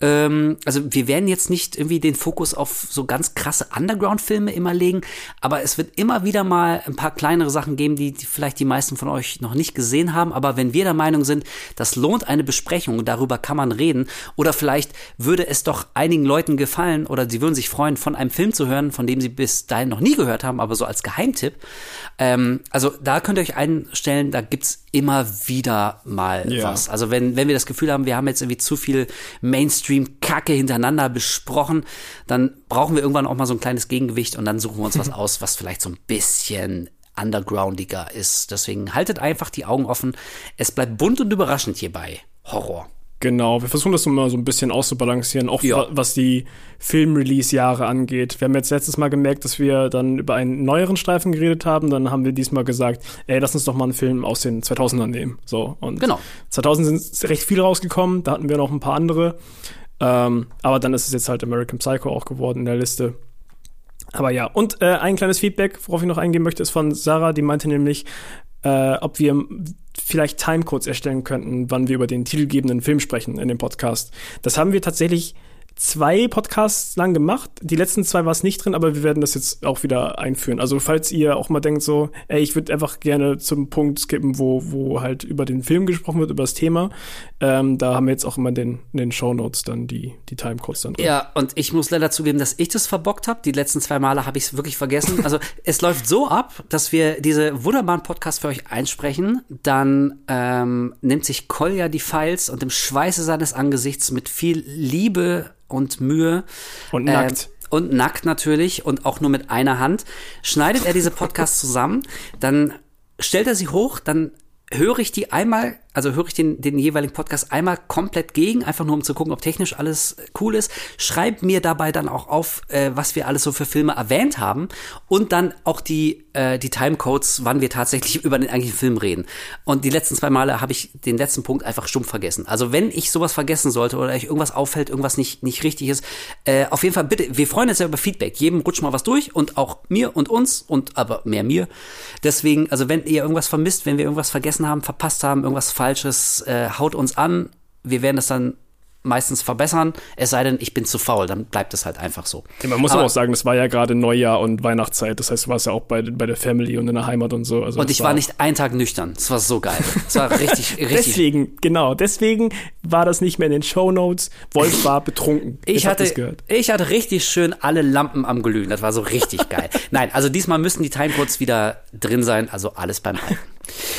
Ähm, also wir werden jetzt nicht irgendwie den Fokus auf so ganz krasse Underground-Filme immer legen, aber es wird immer wieder mal ein paar kleinere Sachen geben, die, die vielleicht die meisten von euch noch nicht gesehen haben. Aber wenn wir der Meinung sind, das lohnt eine Besprechung, darüber kann man reden, oder vielleicht würde es doch einigen Leuten gefallen oder sie würden sich freuen, von einem Film zu hören, von dem sie bis dahin noch nie gehört haben, aber so als Geheimtipp. Ähm, also da könnt ihr euch einstellen, da gibt's immer wieder mal Ja. was. Also wenn, wenn wir das Gefühl haben, wir haben jetzt irgendwie zu viel Mainstream-Kacke hintereinander besprochen, dann brauchen wir irgendwann auch mal so ein kleines Gegengewicht und dann suchen wir uns was aus, was vielleicht so ein bisschen undergroundiger ist. Deswegen haltet einfach die Augen offen. Es bleibt bunt und überraschend hier bei Horror. Genau, wir versuchen das immer so ein bisschen auszubalancieren, auch Ja. wa- was die Film-Release-Jahre angeht. Wir haben jetzt letztes Mal gemerkt, dass wir dann über einen neueren Streifen geredet haben. Dann haben wir diesmal gesagt, ey, lass uns doch mal einen Film aus den 2000ern nehmen. So, und Genau. 2000 sind recht viele rausgekommen, da hatten wir noch ein paar andere. Ähm, aber dann ist es jetzt halt American Psycho auch geworden in der Liste. Aber ja, und äh, ein kleines Feedback, worauf ich noch eingehen möchte, ist von Sarah, die meinte nämlich, äh, ob wir vielleicht Timecodes erstellen könnten, wann wir über den titelgebenden Film sprechen in dem Podcast. Das haben wir tatsächlich zwei Podcasts lang gemacht. Die letzten zwei war es nicht drin, aber wir werden das jetzt auch wieder einführen. Also falls ihr auch mal denkt so, ey, ich würde einfach gerne zum Punkt skippen, wo, wo halt über den Film gesprochen wird, über das Thema, ähm, da haben wir jetzt auch immer den, in den Shownotes dann die, die Timecodes dann drin. Ja, und ich muss leider zugeben, dass ich das verbockt habe. Die letzten zwei Male habe ich es wirklich vergessen. Also es läuft so ab, dass wir diese wunderbaren Podcasts für euch einsprechen. Dann ähm, nimmt sich Kolja die Files und im Schweiße seines Angesichts mit viel Liebe und Mühe Und nackt. Äh, und nackt natürlich und auch nur mit einer Hand schneidet er diese Podcasts zusammen. Dann stellt er sie hoch, dann höre ich die einmal, also höre ich den, den jeweiligen Podcast einmal komplett gegen, einfach nur um zu gucken, ob technisch alles cool ist. Schreibt mir dabei dann auch auf, äh, was wir alles so für Filme erwähnt haben und dann auch die, äh, die Timecodes, wann wir tatsächlich über den eigentlichen Film reden. Und die letzten zwei Male habe ich den letzten Punkt einfach stumpf vergessen. Also wenn ich sowas vergessen sollte oder euch irgendwas auffällt, irgendwas nicht, nicht richtig ist, äh, auf jeden Fall bitte, wir freuen uns ja über Feedback. Jedem rutscht mal was durch und auch mir und uns und aber mehr mir. Deswegen, also wenn ihr irgendwas vermisst, wenn wir irgendwas vergessen haben, verpasst haben, irgendwas Falsches, äh, haut uns an. Wir werden das dann meistens verbessern, es sei denn, ich bin zu faul, dann bleibt es halt einfach so. Ja, man muss aber auch sagen, das war ja gerade Neujahr und Weihnachtszeit, das heißt, du warst ja auch bei, bei der Family und in der Heimat und so. Also und ich war, war nicht einen Tag nüchtern, das war so geil. Das war richtig, richtig. Deswegen, genau, deswegen war das nicht mehr in den Show Notes. Wolf war betrunken. Ich hatte, ich hatte richtig schön alle Lampen am Glühen, das war so richtig geil. Nein, also diesmal müssen die Timecodes wieder drin sein, also alles beim Alten.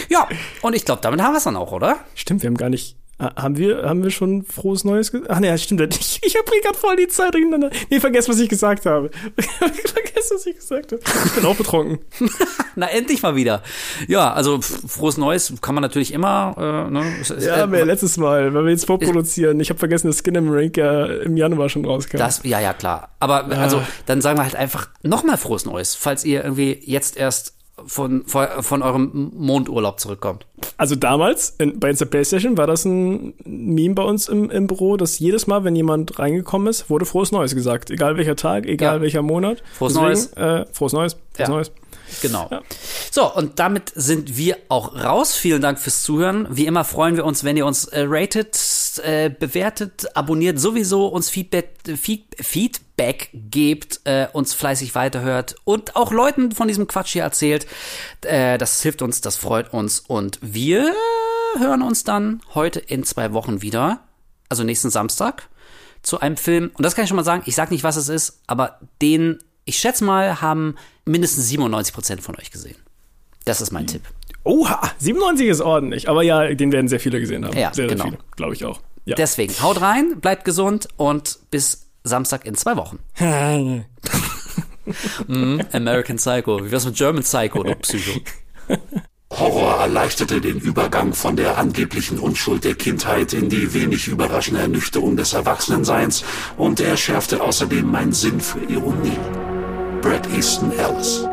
Ja, und ich glaube, damit haben wir es dann auch, oder? Stimmt, wir haben gar nicht haben wir, haben wir schon frohes Neues gesagt? Ach nee, stimmt. Ich, ich habe gerade voll die Zeit durcheinander. Nee, vergesst, was ich gesagt habe. vergesst, was ich gesagt habe. Ich bin auch betrunken. Na, endlich mal wieder. Ja, also frohes Neues kann man natürlich immer. Äh, ne? ja, äh, letztes Mal, wenn wir jetzt vorproduzieren. Ich habe vergessen, dass Skin im Rank ja im Januar schon rauskam. Das, ja, ja, klar. Aber ah. also, dann sagen wir halt einfach nochmal frohes Neues, falls ihr irgendwie jetzt erst von, von eurem Mondurlaub zurückkommt. Also damals in, bei der Playstation war das ein Meme bei uns im, im Büro, dass jedes Mal, wenn jemand reingekommen ist, wurde frohes Neues gesagt. Egal welcher Tag, egal ja. welcher Monat. Frohes Deswegen, Neues. Äh, frohes Neues. Frohes ja. Neues. Genau. Ja. So, und damit sind wir auch raus. Vielen Dank fürs Zuhören. Wie immer freuen wir uns, wenn ihr uns äh, ratet, äh, bewertet, abonniert, sowieso uns Feedback, Feed, Feedback gebt, äh, uns fleißig weiterhört und auch Leuten von diesem Quatsch hier erzählt. Äh, das hilft uns, das freut uns und wir hören uns dann heute in zwei Wochen wieder, also nächsten Samstag, zu einem Film. Und das kann ich schon mal sagen, ich sag nicht, was es ist, aber den ich schätze mal, haben mindestens 97 Prozent von euch gesehen. Das ist mein mhm. Tipp. Oha, 97 ist ordentlich. Aber ja, den werden sehr viele gesehen haben. Ja, sehr, genau. sehr viele, glaube ich auch. Ja. Deswegen, haut rein, bleibt gesund und bis Samstag in zwei Wochen. mm, American Psycho. Wie wär's mit German Psycho, du Psycho? Horror erleichterte den Übergang von der angeblichen Unschuld der Kindheit in die wenig überraschende Ernüchterung des Erwachsenenseins und er schärfte außerdem meinen Sinn für Ironie. Brad Easton Ellis.